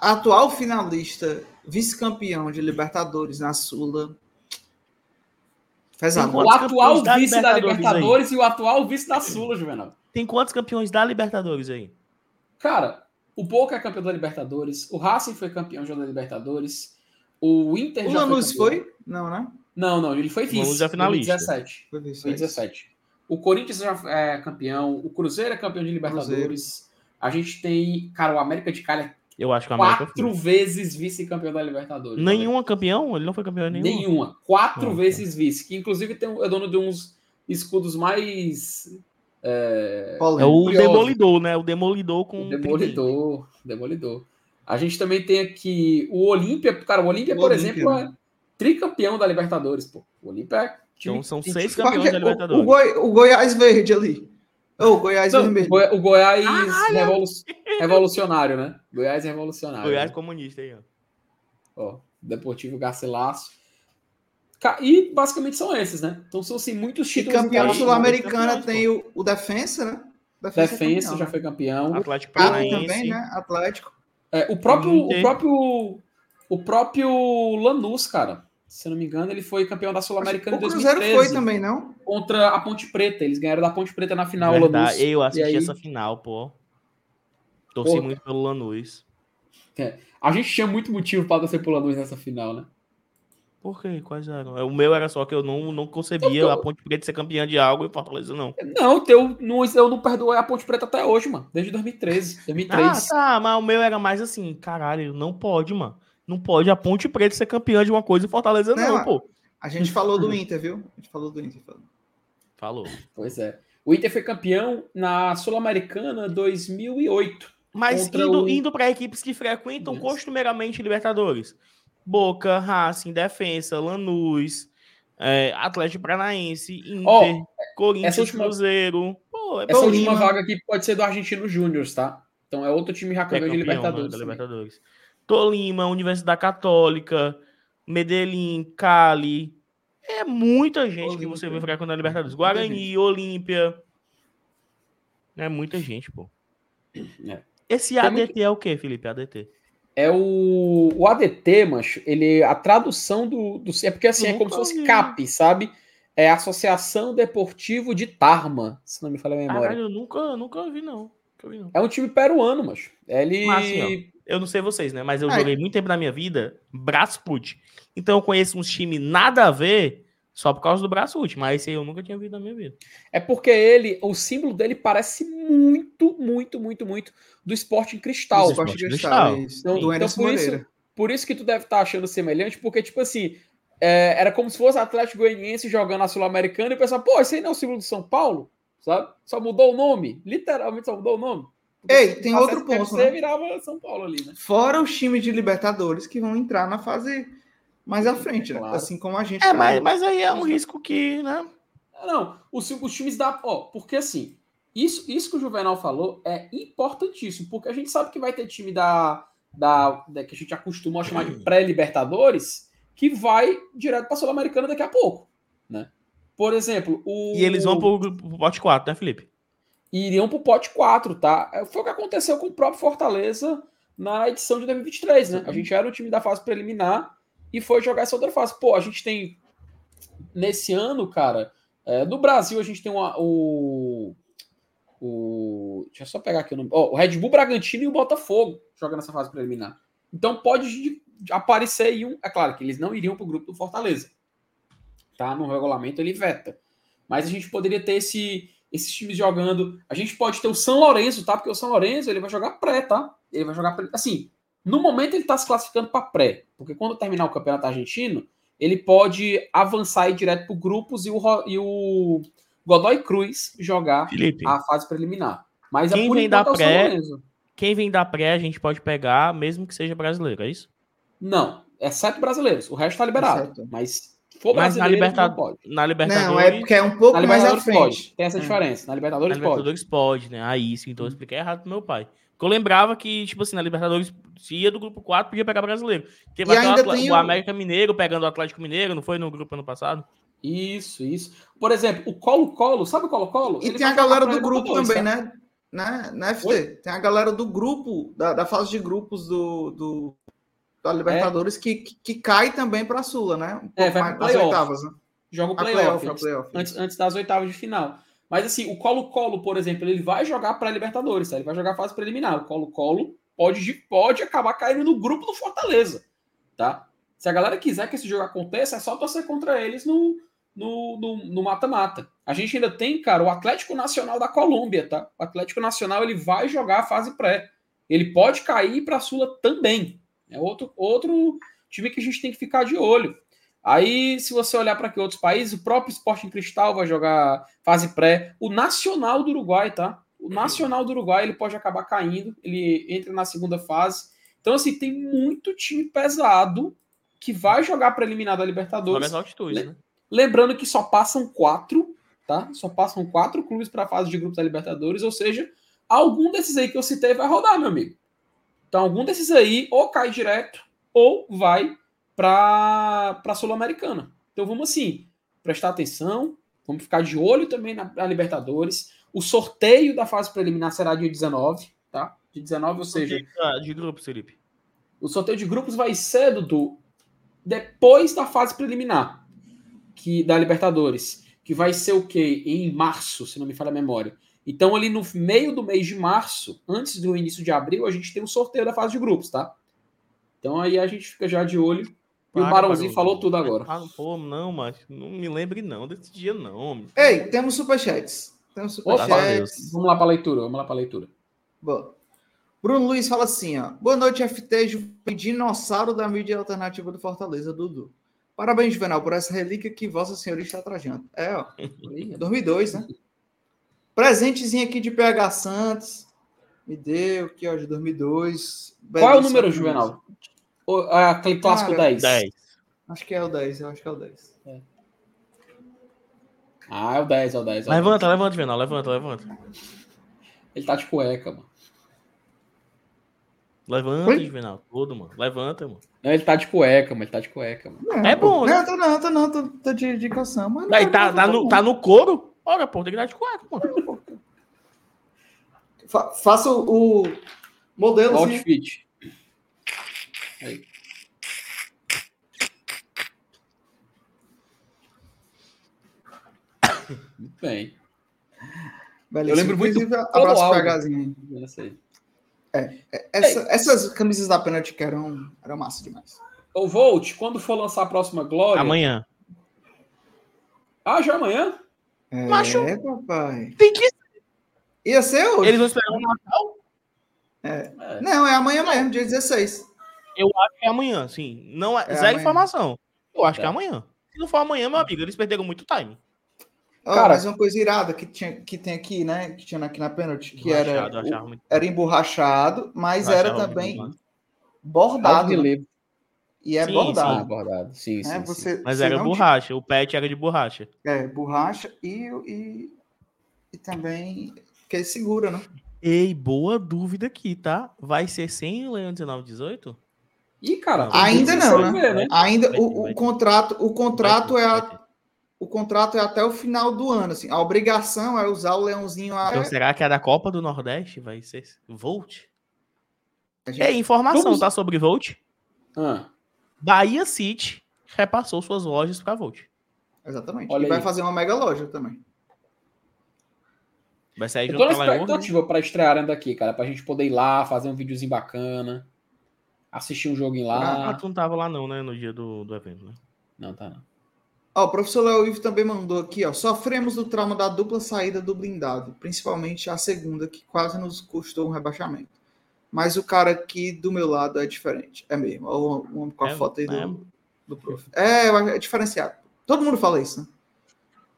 Speaker 1: atual finalista, vice-campeão de Libertadores na Sula.
Speaker 2: Pesado. O atual vice da Libertadores, da Libertadores e o atual vice da Sula, Juvenal.
Speaker 3: Tem quantos campeões da Libertadores aí?
Speaker 2: Cara, o Boca é campeão da Libertadores, o Racing foi campeão já da Libertadores, o Inter
Speaker 1: o
Speaker 2: já
Speaker 1: Lanús foi, foi? Não, né?
Speaker 2: Não, não, ele foi vice. O
Speaker 3: Lanús é finalista.
Speaker 2: 2017. Foi, foi 17. O Corinthians já é campeão, o Cruzeiro é campeão de Libertadores. Cruzeiro. A gente tem, cara, o América de Cali é
Speaker 3: eu acho que a América
Speaker 2: quatro foi. vezes vice-campeão da Libertadores.
Speaker 3: Nenhuma campeão? Ele não foi campeão nenhuma?
Speaker 2: Nenhuma. Quatro não, vezes vice. Que inclusive tem, é dono de uns escudos mais.
Speaker 3: É, é o Demolidor, né? O Demolidor com.
Speaker 2: O Demolidor. Demolidor. A gente também tem aqui o Olímpia. Cara, o Olímpia, por Olímpia, exemplo, é tricampeão da Libertadores, pô. O Olímpia é.
Speaker 3: Time, então são seis campeões da Libertadores.
Speaker 1: O, o, Goi, o Goiás Verde ali. Oh, o Goiás
Speaker 2: Não, Vermelho. O Goiás ah, revolu revolucionário, né? Goiás revolucionário.
Speaker 3: Goiás
Speaker 2: né?
Speaker 3: comunista aí, ó.
Speaker 2: Ó, Deportivo Garcilasso. E basicamente são esses, né? Então são assim, muitos títulos.
Speaker 1: E campeão sul-americana tem o, o Defensa, né?
Speaker 2: Defensa, é Defensa é campeão, já né? foi campeão.
Speaker 3: Atlético Paranaense.
Speaker 1: também, né? Atlético.
Speaker 2: É, o próprio, o próprio, o próprio Lanús, cara se não me engano, ele foi campeão da Sul-Americana em 2013. O Cruzeiro
Speaker 1: foi também, não?
Speaker 2: Contra a Ponte Preta. Eles ganharam da Ponte Preta na final.
Speaker 3: Verdade. Eu assisti aí... essa final, pô. Torci pô, muito pelo Lanús.
Speaker 2: É. A gente tinha muito motivo para torcer pelo Lanús nessa final, né?
Speaker 3: Por quê? Quais eram? O meu era só que eu não, não concebia eu, a Ponte Preta ser campeã de algo e Fortaleza não.
Speaker 2: Não, eu não, eu não perdoei a Ponte Preta até hoje, mano. Desde 2013, 2003. Ah,
Speaker 3: tá, mas o meu era mais assim, caralho, não pode, mano. Não pode a Ponte Preta ser campeã de uma coisa e Fortaleza não, não pô.
Speaker 1: A gente falou do Inter, viu? A gente falou do Inter.
Speaker 3: Falou.
Speaker 2: Pois é. O Inter foi campeão na Sul-Americana 2008.
Speaker 3: Mas indo, o... indo para equipes que frequentam costumeiramente Libertadores. Boca, Racing, Defensa, Lanús, é, Atlético Paranaense, Inter, oh, Corinthians, última... Cruzeiro.
Speaker 2: Pô, é essa última vaga aqui pode ser do Argentino Júnior, tá? Então é outro time já campeão, é campeão de Libertadores. Né,
Speaker 3: Libertadores. Tolima, Universidade Católica, Medellín, Cali. É muita gente Olímpia. que você vê frequentando a Libertadores. Guarani, Olímpia. É muita gente, pô. É. Esse ADT muito... é o que, Felipe? ADT?
Speaker 2: É o, o ADT, macho. Ele, a tradução do, do é porque assim é como se fosse CAP, sabe? É Associação Deportivo de Tarma, se não me falha a memória.
Speaker 3: Caralho, eu nunca, nunca vi não. Nunca vi, não.
Speaker 2: É um time peruano, macho. Ele Mas, assim,
Speaker 3: eu não sei vocês, né? Mas eu joguei muito tempo na minha vida Brasfoot. Então eu conheço uns times nada a ver Só por causa do braço último, mas esse aí eu nunca tinha visto na minha vida.
Speaker 2: É porque ele, o símbolo dele parece muito, muito, muito, muito do esporte em cristal. Do esporte
Speaker 1: em cristal. Então, do
Speaker 2: então por, isso, por isso que tu deve estar tá achando semelhante, porque, tipo assim, é, era como se fosse Atlético Goianiense jogando a Sul-Americana e o pessoal, pô, esse aí não é o símbolo do São Paulo, sabe? Só mudou o nome, literalmente só mudou o nome.
Speaker 1: Ei, tem outro ponto.
Speaker 2: Né? virava São Paulo ali, né?
Speaker 1: Fora os times de Libertadores que vão entrar na fase mais à frente, né? Claro. Assim como a gente.
Speaker 3: É, tá mas, mas aí é um risco que, né?
Speaker 2: Não, os, os times da. Ó, porque assim, isso, isso que o Juvenal falou é importantíssimo, porque a gente sabe que vai ter time da. da, da que a gente acostumou a chamar de pré-Libertadores, que vai direto para a Sul-Americana daqui a pouco, né? Por exemplo, o.
Speaker 3: E eles vão para o pote 4, né, Felipe?
Speaker 2: Iriam para o pote 4, tá? É, foi o que aconteceu com o próprio Fortaleza na edição de 2023, né? A gente era o time da fase preliminar e foi jogar essa outra fase. Pô, a gente tem. Nesse ano, cara, é, no Brasil a gente tem uma, o. O. Deixa eu só pegar aqui o nome. Oh, o Red Bull Bragantino e o Botafogo jogando essa fase preliminar. Então pode aparecer aí um. É claro que eles não iriam para o grupo do Fortaleza. Tá? No regulamento ele veta. Mas a gente poderia ter esse, esses times jogando. A gente pode ter o São Lourenço, tá? Porque o São Lourenço ele vai jogar pré, tá? Ele vai jogar. Assim, no momento ele está se classificando para pré, porque quando terminar o campeonato argentino, ele pode avançar e ir direto para grupos e o, e o Godoy Cruz jogar
Speaker 3: Felipe,
Speaker 2: a fase preliminar. Mas
Speaker 3: é quem vem da pré, quem vem da pré a gente pode pegar, mesmo que seja brasileiro, é isso?
Speaker 2: Não, é sete brasileiros, o resto está liberado. É mas
Speaker 3: for Mas na, Libertad... na Libertadores. Não,
Speaker 1: é porque é um pouco mais à frente.
Speaker 2: Pode. Tem essa é. diferença. Na Libertadores,
Speaker 3: na Libertadores pode. pode, né? Aí ah, sim, então eu expliquei errado pro meu pai. Porque eu lembrava que, tipo assim, na Libertadores, se ia do grupo 4, podia pegar brasileiro. Teve e ainda o, o América Mineiro pegando o Atlético Mineiro, não foi no grupo ano passado?
Speaker 2: Isso, isso. Por exemplo, o Colo-Colo, sabe o Colo-Colo?
Speaker 1: E Ele tem a galera do grupo também, né? né? Na FT. Oi? Tem a galera do grupo, da, da fase de grupos do, do da Libertadores, é. que, que, cai também para a Sula, né?
Speaker 2: Um é, vai as oitavas, né? Joga o playoff, play antes, antes das oitavas de final. Mas assim, o Colo-Colo, por exemplo, ele vai jogar para Libertadores, tá? ele vai jogar fase preliminar. O Colo-Colo pode, pode acabar caindo no grupo do Fortaleza, tá? Se a galera quiser que esse jogo aconteça, é só torcer contra eles no no mata-mata. A gente ainda tem, cara, o Atlético Nacional da Colômbia, tá? O Atlético Nacional ele vai jogar a fase pré. Ele pode cair para a Sula também. É outro, outro time que a gente tem que ficar de olho. Aí, se você olhar para que outros países, o próprio Sporting Cristal vai jogar fase pré. O Nacional do Uruguai, tá? O Nacional do Uruguai ele pode acabar caindo, ele entra na segunda fase. Então, assim, tem muito time pesado que vai jogar para eliminar da Libertadores.
Speaker 3: Altitude, né?
Speaker 2: Lembrando que só passam quatro, tá? Só passam quatro clubes para a fase de grupos da Libertadores, ou seja, algum desses aí que eu citei vai rodar, meu amigo. Então, algum desses aí ou cai direto ou vai para a Sul-Americana. Então vamos assim, prestar atenção, vamos ficar de olho também na, na, Libertadores. O sorteio da fase preliminar será dia 19, tá? De 19, ou seja.
Speaker 3: De, de grupos, Felipe.
Speaker 2: O sorteio de grupos vai ser, Dudu, depois da fase preliminar que da Libertadores, que vai ser o quê? Em março, se não me falha a memória. Então, ali no meio do mês de março, antes do início de abril, a gente tem o sorteio da fase de grupos, tá? Então aí a gente fica já de olho e o Barãozinho falou tudo agora.
Speaker 3: Ah, pô, não, mas não me lembre não desse dia não.
Speaker 1: Ei, temos superchats. Temos
Speaker 2: superchats. Vamos lá para leitura, vamos lá para leitura.
Speaker 1: Boa. Bruno Luiz fala assim, ó. Boa noite, FT, dinossauro da mídia alternativa do Fortaleza, Dudu. Parabéns, Juvenal, por essa relíquia que Vossa Senhoria está trajando. É, ó. 2002, né? Presentezinho aqui de PH Santos. Me deu, aqui, ó, de 2002.
Speaker 2: Qual é o número, Juvenal? Ah, aquele clássico Cara, 10. 10.
Speaker 1: Acho que é o 10, eu acho que é o 10. É.
Speaker 2: Ah, é o 10, é o 10.
Speaker 3: É o levanta, 10. levanta, Venal, levanta, levanta.
Speaker 2: Ele tá de cueca, mano.
Speaker 3: Levanta, Oi? Juvenal, todo, mano. Levanta, mano.
Speaker 2: Não, ele tá de cueca, mas ele tá de cueca, mano.
Speaker 1: Não, é bom, né? Não, tô não, tô não, tô, tô de indicação,
Speaker 3: mano. Aí, tá, tá, no, tá no couro? Olha, pô, tem que dar de cueca, pô.
Speaker 1: Fa faça o, modelo.
Speaker 2: Outfit. Aí. Muito bem.
Speaker 1: Beleza. Eu lembro muito. Abraço pro Hzinho. É, é, essa, essas camisas da Penalty eram, eram massa demais.
Speaker 2: O Volt, quando for lançar a próxima Glória.
Speaker 3: Amanhã.
Speaker 2: Ah, já amanhã?
Speaker 1: É, Macho. papai.
Speaker 3: Tem que
Speaker 1: Ia ser hoje.
Speaker 3: Eles vão esperar o Natal?
Speaker 1: É. é. Não, é amanhã mesmo, dia 16.
Speaker 3: Eu acho que é amanhã, sim. Não é, é zero amanhã. informação. Eu acho é. que é amanhã. Se não for amanhã, meu amigo, eles perderam muito time.
Speaker 1: Oh, Cara, mas uma coisa irada que, tinha, que tem aqui, né? Que tinha aqui na pênalti, que era, o, era emborrachado, mas era também bordado. Né? E é sim, bordado. Sim,
Speaker 2: bordado. Sim, é, sim,
Speaker 1: você,
Speaker 3: Mas
Speaker 1: você
Speaker 3: era borracha, tinha... o pet era de borracha.
Speaker 1: É, borracha e, e, e também que ele segura, né?
Speaker 3: Ei, boa dúvida aqui, tá? Vai ser sem o Leão 1918?
Speaker 2: Ih, cara.
Speaker 1: Ainda não, né? Ver, né? Ainda o, o contrato, o contrato é a, o contrato é até o final do ano, assim. A obrigação é usar o leãozinho. A...
Speaker 3: Então será que é da Copa do Nordeste? Vai ser Volt? Gente... É informação, Vamos... tá sobre Volt? Ah. Bahia City repassou suas lojas para Volt.
Speaker 1: Exatamente. Olha e vai fazer uma mega loja também.
Speaker 2: Vai sair Eu tô na expectativa para estrearem daqui, cara, pra gente poder ir lá, fazer um videozinho bacana, assistir um joguinho lá.
Speaker 3: Ah, tu não tava lá não, né, no dia do, do evento, né?
Speaker 2: Não, tá não.
Speaker 1: Ó, o professor Léo Ivo também mandou aqui, ó. Sofremos do trauma da dupla saída do blindado, principalmente a segunda, que quase nos custou um rebaixamento. Mas o cara aqui do meu lado é diferente. É mesmo. O homem com a é, foto aí do, é. do prof. É, é diferenciado. Todo mundo fala isso, né?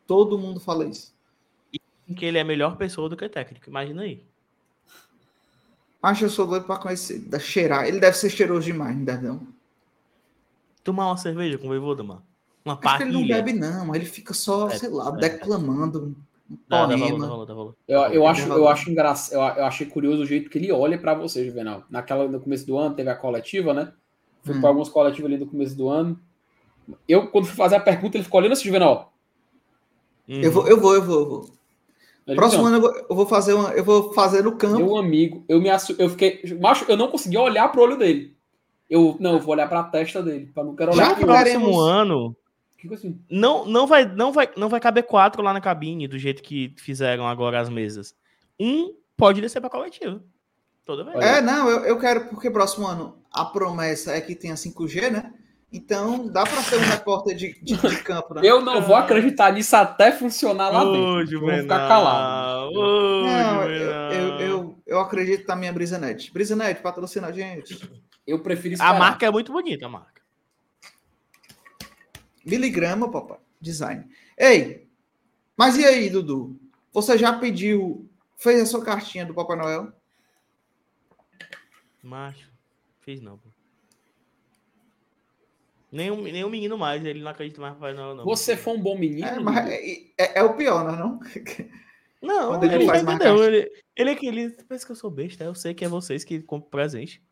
Speaker 1: Todo mundo fala isso
Speaker 3: que ele é melhor pessoa do que técnico. Imagina aí.
Speaker 1: Acho que eu sou doido pra conhecer, da cheirar. Ele deve ser cheiroso demais, não deve não.
Speaker 3: Tomar uma cerveja com o Voivoda, mano. Uma
Speaker 1: Acho ele não bebe não, ele fica só, é, sei lá, é, declamando um
Speaker 2: eu, acho, eu acho engraçado, eu, eu achei curioso o jeito que ele olha para você, Juvenal. Naquela, no começo do ano, teve a coletiva, né? Fui hum. para alguns coletivos ali no começo do ano. Eu, quando fui fazer a pergunta, ele ficou olhando assim, Juvenal.
Speaker 1: Hum. Eu vou, eu vou, eu vou, eu vou. Próximo ano eu vou, eu vou, fazer uma, eu vou fazer no campo.
Speaker 2: Meu amigo, eu me assu... eu fiquei, macho, eu não conseguia olhar pro olho dele. Eu não, eu vou olhar para a testa dele, para não quero olhar.
Speaker 3: Já que próximo ano assim? não, não vai, não vai, não vai caber quatro lá na cabine do jeito que fizeram agora as mesas. Um pode descer para coletivo. Toda vez.
Speaker 1: É, não, eu, eu quero porque próximo ano a promessa é que tenha 5G, né? Então, dá para ser um repórter de, de, de, campo, né?
Speaker 2: Eu não vou acreditar nisso até funcionar lá dentro. vou ficar calado.
Speaker 1: Ô, não, eu, eu, eu, eu, acredito na minha Brisanet. Brisanet, patrocina a gente.
Speaker 2: Eu prefiro esperar.
Speaker 3: A marca é muito bonita, a marca.
Speaker 1: Miligrama, papai. Design. Ei, mas e aí, Dudu? Você já pediu, fez a sua cartinha do Papai Noel?
Speaker 3: Macho, fiz não, pô. Nem um, nem um menino mais, ele não acredita mais Papai Noel, não.
Speaker 2: Você foi um bom menino?
Speaker 1: É, mas é, é, é, o pior, não é não?
Speaker 3: Não, Quando ele, ele faz entendeu. Ele, ele é aquele. Pensa que eu sou besta, eu sei que é vocês que compram presente.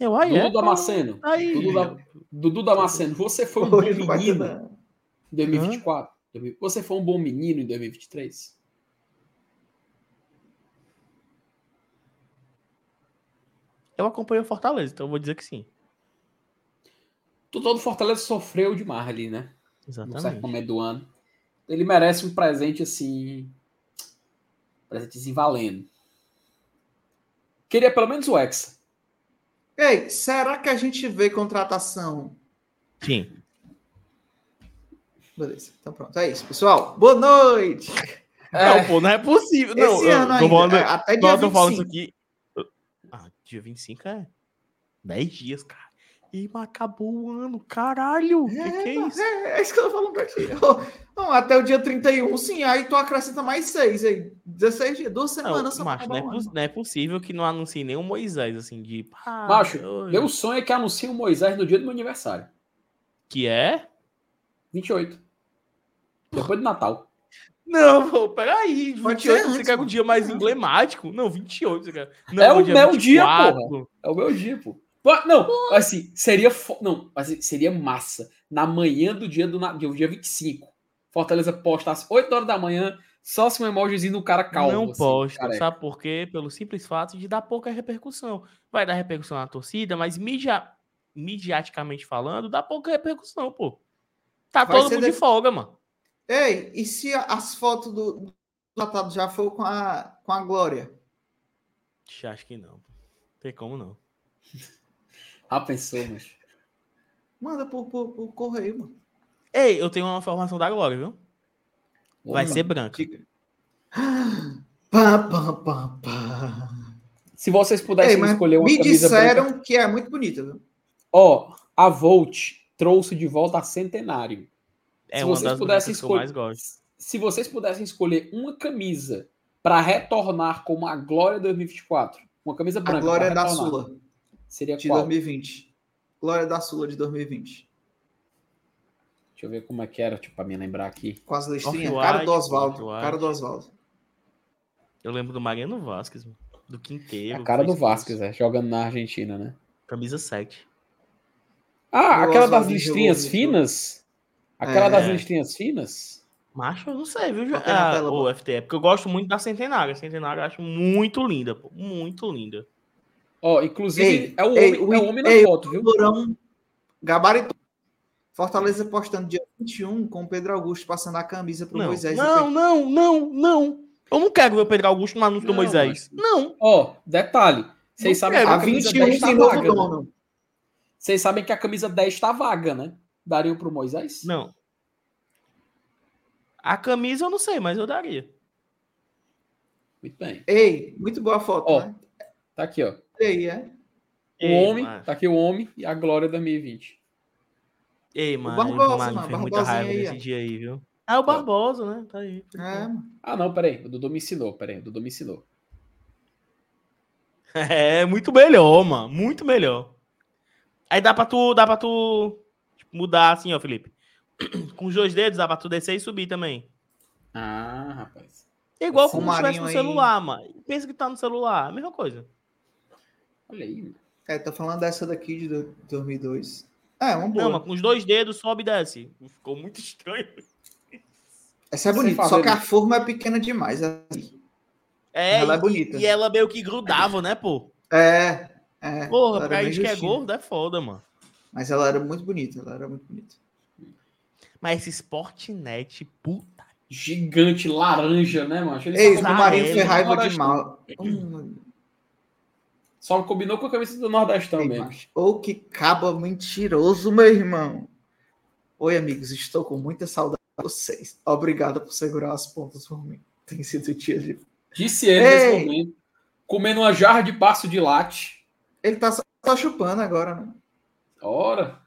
Speaker 2: Eu, aí Dudu é, Damasceno. Aí. Dudu, da, Dudu Damasceno, você foi um bom menino em 2024? Hã? Você foi um bom menino em 2023?
Speaker 3: Eu acompanho o Fortaleza, então eu vou dizer que sim
Speaker 2: todo Fortaleza sofreu demais ali, né?
Speaker 3: Exatamente. No certo
Speaker 2: momento do ano. Ele merece um presente assim. Presentezinho valendo. Queria pelo menos o Hexa.
Speaker 1: Ei, será que a gente vê contratação?
Speaker 3: Sim.
Speaker 1: Beleza, então pronto. É isso, pessoal. Boa noite!
Speaker 3: É. Não, pô, não é possível. Não, Esse ano ainda, falando, é, até dia 25. falando isso aqui. Ah, dia 25 é 10 dias, cara. E acabou o ano, caralho! É, que, que é isso?
Speaker 1: É, é, isso que eu tô falando pra ti. Não, até o dia 31, sim, aí tu acrescenta mais seis aí. 16 dias, duas semanas
Speaker 3: não, macho, não, é não é possível que não anuncie nenhum Moisés, assim, de.
Speaker 2: Ah, macho, meu sonho é que anuncie um Moisés no dia do meu aniversário.
Speaker 3: Que é?
Speaker 2: 28. Depois do Natal.
Speaker 3: Não, pô, peraí. 28 você quer um dia mais emblemático? Não, 28. Você quer... Não,
Speaker 2: é o meu dia, porra. É o meu dia, pô. Não, assim, seria. Não, assim, seria massa. Na manhã do dia do do dia 25. Fortaleza posta às 8 horas da manhã, só se um emojizinho do cara calmo.
Speaker 3: Não assim, posta, careca. sabe por quê? Pelo simples fato de dar pouca repercussão. Vai dar repercussão na torcida, mas media, mediaticamente falando, dá pouca repercussão, pô. Tá Vai todo mundo de... de folga, mano.
Speaker 1: Ei, e se as fotos do tratado já for com a, com a Glória?
Speaker 3: Acho que não. Tem como não.
Speaker 2: Ah, pensou, mas.
Speaker 1: Manda por, por, por correio, mano.
Speaker 3: Ei, eu tenho uma informação da Glória, viu? Vai ser branca.
Speaker 1: Pá, pá, pá, pá.
Speaker 2: Se vocês pudessem Ei, escolher uma
Speaker 1: me camisa disseram branca... que é muito bonita, viu?
Speaker 2: Ó, oh, a Volt trouxe de volta a Centenário.
Speaker 3: É se uma vocês das pudessem escolher, que eu mais gosto.
Speaker 2: Se vocês pudessem escolher uma camisa para retornar como a Glória 2024, uma camisa branca. A
Speaker 1: Glória da Sula.
Speaker 2: Seria
Speaker 1: de
Speaker 2: qual?
Speaker 1: 2020. Glória da Sula de 2020.
Speaker 2: Deixa eu ver como é que era, tipo, pra me lembrar aqui.
Speaker 1: Com as listrinhas. Cara do Oswaldo. Cara do Oswaldo.
Speaker 3: Eu lembro do Mariano Vasquez, do Quinteiro.
Speaker 2: A cara do Vasquez, é, jogando na Argentina, né?
Speaker 3: Camisa 7.
Speaker 2: Ah, aquela das listrinhas finas? Aquela é. das listrinhas finas?
Speaker 3: Macho, eu não sei, viu? Ah, o FTE, porque eu gosto muito da Centenária. A Centenária eu acho muito linda, pô. Muito linda.
Speaker 2: Ó, oh, inclusive, ei, é, o ei, homem, é o homem na ei, foto, viu?
Speaker 1: Burão, gabarito. Fortaleza postando dia 21 com o Pedro Augusto passando a camisa pro
Speaker 3: não,
Speaker 1: Moisés.
Speaker 3: Não, não, não, não. Eu não quero ver o Pedro Augusto no anúncio do Moisés. Mas... Não.
Speaker 2: Ó, oh, detalhe. Vocês sabem que a, camisa 21 tá vaga. Né? Vocês sabem que a camisa 10 está vaga, né? Daria pro Moisés?
Speaker 3: Não. A camisa eu não sei, mas eu daria.
Speaker 2: Muito bem.
Speaker 1: Ei, muito boa foto,
Speaker 2: ó, né? Tá aqui, ó.
Speaker 1: Ei, é?
Speaker 2: O Ei, homem, mano. tá aqui o homem e a glória 2020.
Speaker 3: Ei, mano, o Barbosa, mano, mano fez muita raiva aí, nesse dia aí, viu? Ah, o Barbosa, né? Tá aí.
Speaker 1: É,
Speaker 2: ah, não, peraí. O Dudu me ensinou, peraí. O Dudu me ensinou.
Speaker 3: É, muito melhor, mano. Muito melhor. Aí dá pra tu, dá pra tu tipo, mudar assim, ó, Felipe. Com os dois dedos dá pra tu descer e subir também.
Speaker 2: Ah, rapaz.
Speaker 3: É igual como se estivesse no celular, mano. Pensa que tá no celular, a mesma coisa.
Speaker 2: Olha aí, mano.
Speaker 1: É, tá falando dessa daqui de 2002. É, uma boa. Não,
Speaker 3: mas com os dois dedos sobe e desce. Ficou muito estranho.
Speaker 1: Essa é bonita, só que a forma é pequena demais. Assim.
Speaker 3: É, ela é bonita. E ela meio que grudava, né, pô?
Speaker 1: É, é.
Speaker 3: Porra, pra gente que é gordo é foda, mano.
Speaker 1: Mas ela era muito bonita, ela era muito bonita.
Speaker 3: Mas esse Sportnet, puta.
Speaker 2: Gigante laranja, né, mano?
Speaker 1: Ei, o Marinho foi raiva de mal. Hum,
Speaker 2: só combinou com a camisa do Nordestão Ei, mesmo.
Speaker 1: Ou que caba mentiroso, meu irmão. Oi, amigos, estou com muita saudade de vocês. Obrigado por segurar as pontas por mim. Tem sido dia de.
Speaker 2: Disse ele Ei. nesse momento, comendo uma jarra de passo de latte.
Speaker 1: Ele tá só chupando agora, né?
Speaker 2: Ora.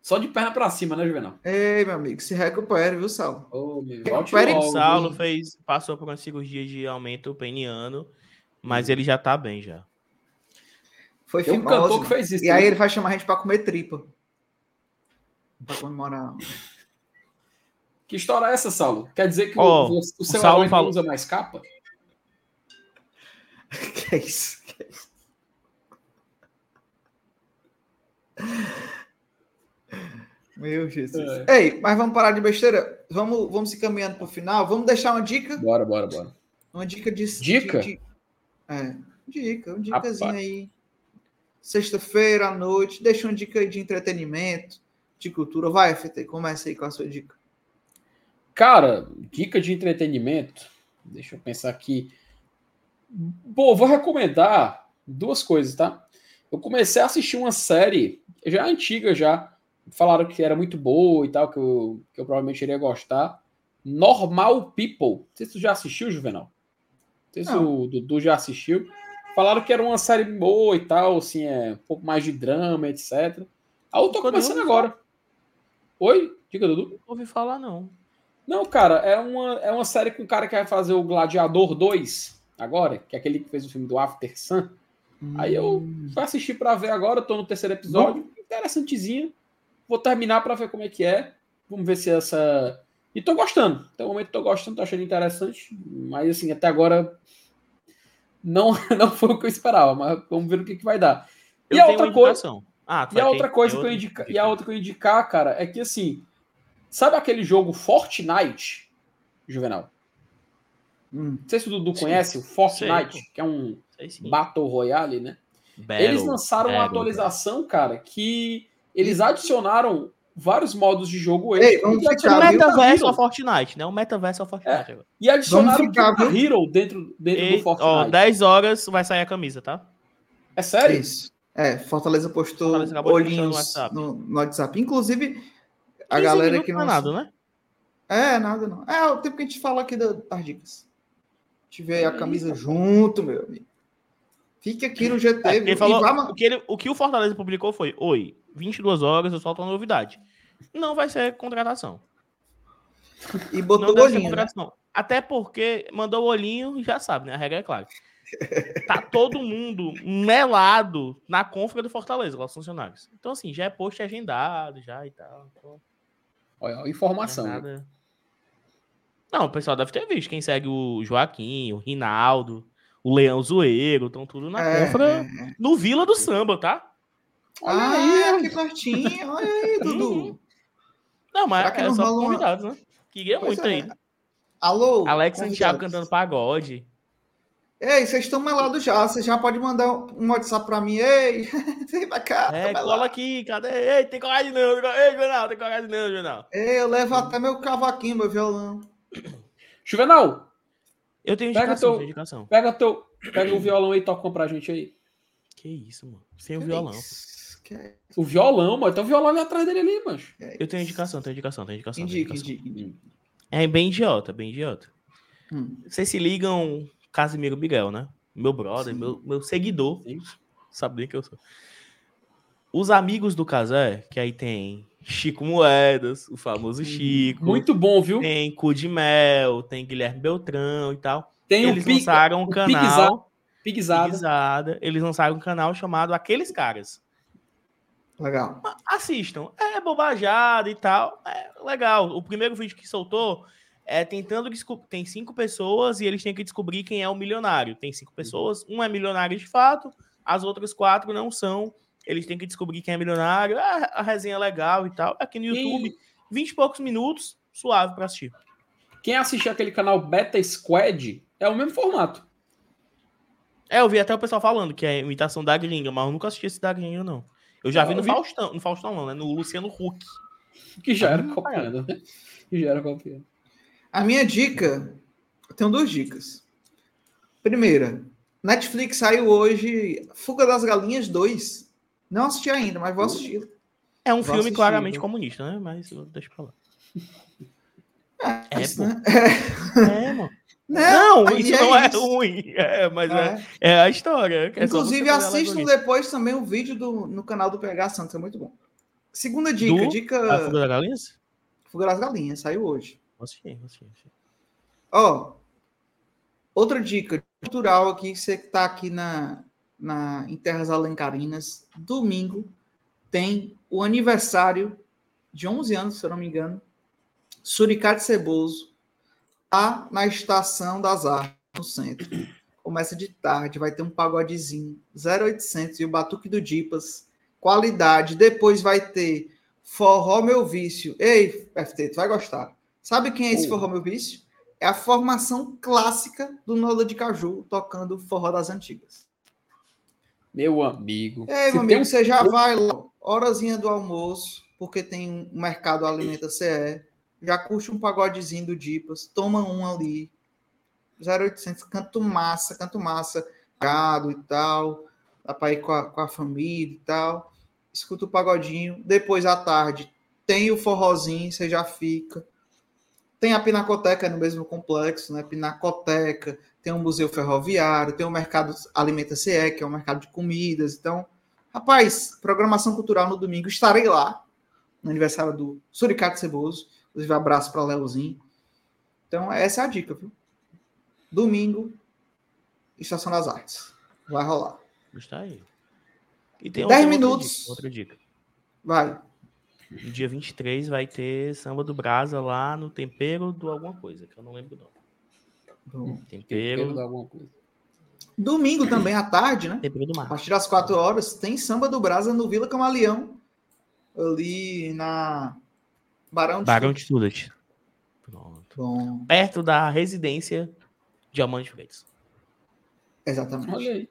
Speaker 2: Só de perna para cima, né, Juvenal?
Speaker 1: Ei, meu amigo, se recupere, viu, Saulo?
Speaker 3: Oh, meu recupere. O Saulo fez, passou por uma cirurgia de aumento peniano, mas ele já tá bem já.
Speaker 1: Foi Tem um cantor que fez isso. E aí ele vai chamar a gente para comer tripa. Para comemorar.
Speaker 2: Que história é essa, Saulo? Quer dizer que oh, o, o, seu Saulo não usa mais capa?
Speaker 1: que é isso? Que é isso? Meu Jesus. É. Ei, mas vamos parar de besteira. Vamos, vamos se caminhando para o final. Vamos deixar uma dica?
Speaker 2: Bora, bora, bora.
Speaker 1: Uma dica de.
Speaker 2: Dica?
Speaker 1: De, de, é, dica, uma dicasinha aí sexta-feira à noite. Deixa uma dica aí de entretenimento, de cultura. Vai, FT, começa aí com a sua dica.
Speaker 2: Cara, dica de entretenimento. Deixa eu pensar aqui. Bom, vou recomendar duas coisas, tá? Eu comecei a assistir uma série, já antiga já. Falaram que era muito boa e tal, que eu, que eu provavelmente iria gostar. Normal People. Não sei se tu já assistiu, Juvenal. Não sei se Não. o Dudu já assistiu. Falaram que era uma série boa e tal, assim, é um pouco mais de drama, etc. Ah, eu tô começando agora. Oi? Diga, Dudu.
Speaker 3: Não ouvi falar, não.
Speaker 2: Não, cara, é uma, é uma série com um cara que vai fazer o Gladiador 2 agora, que é aquele que fez o filme do After Sun. Hum. Aí eu hum. fui assistir para ver agora, tô no terceiro episódio. Bom. Interessantezinho. Vou terminar para ver como é que é. Vamos ver se essa. E tô gostando. Até o momento tô gostando, tô achando interessante. Mas assim, até agora não, não foi o que eu esperava, mas vamos ver o que, que vai dar. Eu e a outra coisa. Ah, e a outra coisa que eu indicar, e a outra que eu indicar, cara, é que assim, sabe aquele jogo Fortnite, Juvenal? Hum. Não sei se o Dudu conhece o Fortnite, sei, que é um Battle Royale, né? Battle, eles lançaram Battle, uma atualização, cara, que eles adicionaram vários modos de jogo
Speaker 3: Ei, vamos ficar, o metaverso ao Fortnite, né? O metaverso ao Fortnite. É.
Speaker 2: E adicionaram ficar, o Hero dentro, dentro e, do Fortnite. Ó,
Speaker 3: 10 horas vai sair a camisa, tá?
Speaker 2: É sério?
Speaker 1: Isso. É, Fortaleza postou Fortaleza olhinhos no WhatsApp. No, no WhatsApp. Inclusive, a galera que
Speaker 3: não... Nada, né?
Speaker 1: É, nada não. É o tempo que a gente fala aqui das dicas. Tiver a camisa junto, meu amigo. Fique aqui no GT. É,
Speaker 3: ele falou, o, que ele, o que o Fortaleza publicou foi: Oi, 22 horas eu solto uma novidade. Não vai ser contratação.
Speaker 1: E botou o olhinho. Né?
Speaker 3: Até porque mandou o olhinho e já sabe, né? A regra é clara. Tá todo mundo melado na confra do Fortaleza, lá os funcionários. Então, assim, já é post agendado, já e tal. Então,
Speaker 2: Olha, informação. Não, é
Speaker 3: não, o pessoal deve ter visto. Quem segue o Joaquim, o Rinaldo, o Leão Zoeiro, estão tudo na é, confra é, é. no Vila do Samba, tá?
Speaker 1: Olha ah, aí, que pertinho. Olha aí, Dudu.
Speaker 3: Não, mas é só convidados, uma... né? Queria pois muito é. aí.
Speaker 1: Alô?
Speaker 3: Alex Santiago cantando pagode.
Speaker 1: Ei, vocês estão melados já. Você já pode mandar um WhatsApp pra mim. Ei, vem pra cá.
Speaker 3: É, cola aqui. Cadê? Ei, tem coragem não. Ei, Juvenal, tem coragem não, Juvenal.
Speaker 1: Ei, eu levo até meu cavaquinho, meu violão.
Speaker 2: Juvenal.
Speaker 3: Eu tenho indicação, pega teu, tenho indicação.
Speaker 2: Pega, teu, pega o violão aí e toca pra gente aí.
Speaker 3: Que isso, mano. Sem o violão.
Speaker 2: É o violão, mano. Então o violão ali atrás dele ali, mano.
Speaker 3: Eu tenho indicação, tenho indicação, tenho indicação. Indica,
Speaker 1: indica, indica.
Speaker 3: É bem idiota, bem idiota. Hum. Vocês se ligam Casimiro Miguel, né? Meu brother, meu, meu seguidor. Sim. Sabe bem que eu sou. Os amigos do Casé, que aí tem Chico Moedas, o famoso Chico.
Speaker 2: Muito bom, viu?
Speaker 3: Tem Cu de Mel, tem Guilherme Beltrão e tal.
Speaker 2: Tem
Speaker 3: Eles
Speaker 2: o
Speaker 3: lançaram um canal.
Speaker 2: Pigzada.
Speaker 3: Pigzada. Eles lançaram um canal chamado Aqueles Caras.
Speaker 1: Legal.
Speaker 3: Assistam. É bobajada e tal. É legal. O primeiro vídeo que soltou é tentando descobrir. Tem cinco pessoas e eles têm que descobrir quem é o milionário. Tem cinco pessoas, um é milionário de fato, as outras quatro não são. Eles têm que descobrir quem é milionário. Ah, a resenha é legal e tal. Aqui no YouTube, vinte e poucos minutos, suave para assistir.
Speaker 2: Quem assistir aquele canal Beta Squad é o mesmo formato.
Speaker 3: É, eu vi até o pessoal falando que é imitação da gringa, mas eu nunca assisti esse da gringa, não. Eu já vi no vi... Faustão, no Faustão não, né? No Luciano Huck.
Speaker 2: Que já era copiando. Que já era copiando.
Speaker 1: A minha dica, eu tenho duas dicas. Primeira, Netflix saiu hoje Fuga das Galinhas 2. Não assisti ainda, mas vou assistir.
Speaker 3: É um vou filme assistir, claramente comunista, né? Mas deixa pra lá.
Speaker 1: É, é, pô. Né?
Speaker 3: É, é mano. Não, não isso é não é isso. ruim. É, mas é. é, é a história.
Speaker 1: Inclusive, assistam depois também o vídeo do, no canal do PH Santos, é muito bom. Segunda dica, do... dica.
Speaker 3: A Fuga das Galinhas?
Speaker 1: Fuga das Galinhas, saiu hoje.
Speaker 3: Assisti, assisti, assisti.
Speaker 1: Ó, outra dica cultural aqui, você que tá aqui na, na, em Terras Alencarinas, domingo tem o aniversário de 11 anos, se eu não me engano, Suricate Ceboso, lá na Estação das Artes, no centro. Começa de tarde, vai ter um pagodezinho, 0800 e o Batuque do Dipas, qualidade. Depois vai ter Forró Meu Vício. Ei, FT, tu vai gostar. Sabe quem é esse Forró Meu Vício? É a formação clássica do Nola de Caju, tocando Forró das Antigas.
Speaker 2: Meu amigo.
Speaker 1: Ei, meu amigo, um... você já vai lá, horazinha do almoço, porque tem um mercado Alimenta CE já curte um pagodezinho do Dipas, toma um ali, 0800, canto massa, canto massa, gado e tal, dá para ir com a, com a família e tal, escuta o pagodinho, depois à tarde tem o forrozinho, você já fica, tem a Pinacoteca no mesmo complexo, né? Pinacoteca, tem um museu ferroviário, tem o mercado Alimenta CE, que é um mercado de comidas. Então, rapaz, programação cultural no domingo, estarei lá, no aniversário do Suricato Ceboso. Inclusive, abraço para Leozinho. Então, essa é a dica, viu? Domingo, Estação das Artes. Vai rolar.
Speaker 3: Está aí.
Speaker 1: E tem 10 minutos.
Speaker 3: Outra dica, outra dica.
Speaker 1: Vai.
Speaker 3: No dia 23 vai ter Samba do Brasa lá no Tempero do Alguma Coisa, que eu não lembro
Speaker 1: o nome. Tempero... tempero do Alguma Coisa. Domingo também à tarde, né?
Speaker 3: Tempero do Mar.
Speaker 1: A partir das 4 horas tem Samba do Brasa no Vila Camaleão. Ali na Barão de
Speaker 3: Barão de. Pronto. Bom. Perto da residência de Amante Freitas.
Speaker 1: Exatamente. Olha aí.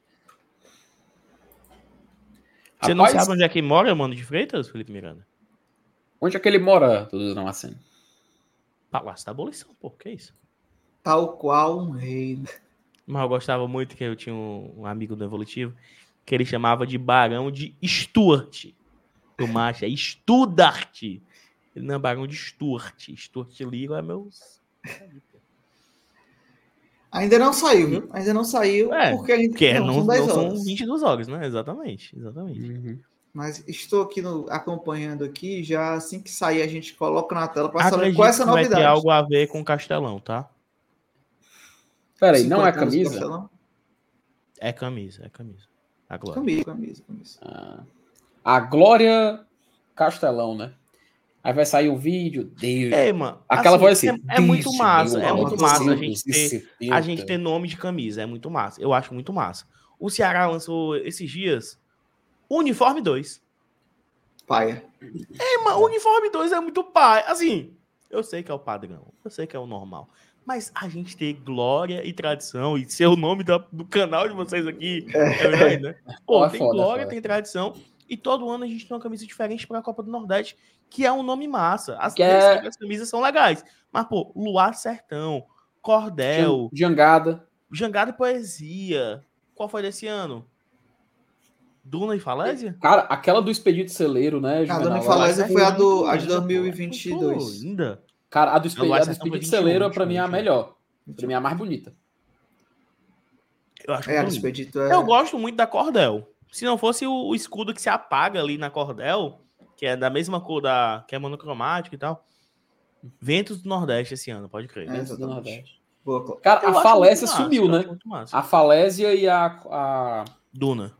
Speaker 3: Você Rapaz, não sabe onde é que mora Mano de Freitas, Felipe Miranda?
Speaker 2: Onde é que ele mora, não assim?
Speaker 3: Palácio da Abolição, pô, que é isso?
Speaker 1: Tal qual um rei.
Speaker 3: Mas eu gostava muito que eu tinha um, amigo do Evolutivo que ele chamava de Barão de Stuart. O macho é Studart. Ele não é barão de Stuart. Stuart Little é meu.
Speaker 1: Ainda não saiu, hum? ainda não saiu,
Speaker 3: é, porque a gente que é, não, não, são, não são 22 horas, né? Exatamente, exatamente. Uhum.
Speaker 1: Mas estou aqui no, acompanhando aqui, já assim que sair a gente coloca na tela para saber qual é essa novidade. Vai ter
Speaker 3: algo a ver com Castelão, tá?
Speaker 2: Peraí, não é camisa?
Speaker 3: É camisa, é camisa.
Speaker 1: A Glória. Camisa, camisa, camisa. Ah,
Speaker 2: a Glória Castelão, né? Aí vai sair um vídeo,
Speaker 3: Deus. É, mano.
Speaker 2: Aquela assim, voz assim.
Speaker 3: É, é muito massa, é muito massa a gente, ter, a gente ter nome de camisa, é muito massa. Eu acho muito massa. O Ceará lançou esses dias Uniforme 2.
Speaker 1: Paia.
Speaker 3: É, mano, Uniforme 2 é muito pai. Assim, eu sei que é o padrão, eu sei que é o normal. Mas a gente ter glória e tradição e ser o nome do, do canal de vocês aqui é verdade, né? Pô, é tem foda, glória, foda. tem tradição. E todo ano a gente tem uma camisa diferente para a Copa do Nordeste, que é um nome massa. As, é... as camisas são legais. Mas, pô, Luar Sertão, Cordel.
Speaker 2: Jangada.
Speaker 3: Jangada e Poesia. Qual foi desse ano? Duna e Falésia?
Speaker 2: Cara, aquela do Expedito Celeiro, né?
Speaker 1: A Duna e Falésia foi a, do, a de 2022.
Speaker 2: Ainda. Cara, a do, Expedito, a do Expedito Celeiro, pra mim, é a melhor. Pra mim, é a mais bonita.
Speaker 3: Eu acho é, Expedito é... Eu gosto muito da Cordel. Se não fosse o, o, escudo que se apaga ali na Cordel, que é da mesma cor da. que é monocromático e tal. Ventos do Nordeste esse ano, pode crer.
Speaker 2: É, Ventos do Nordeste. Boa, Cara, eu a falésia sumiu, né? A falésia e a, a.
Speaker 3: Duna.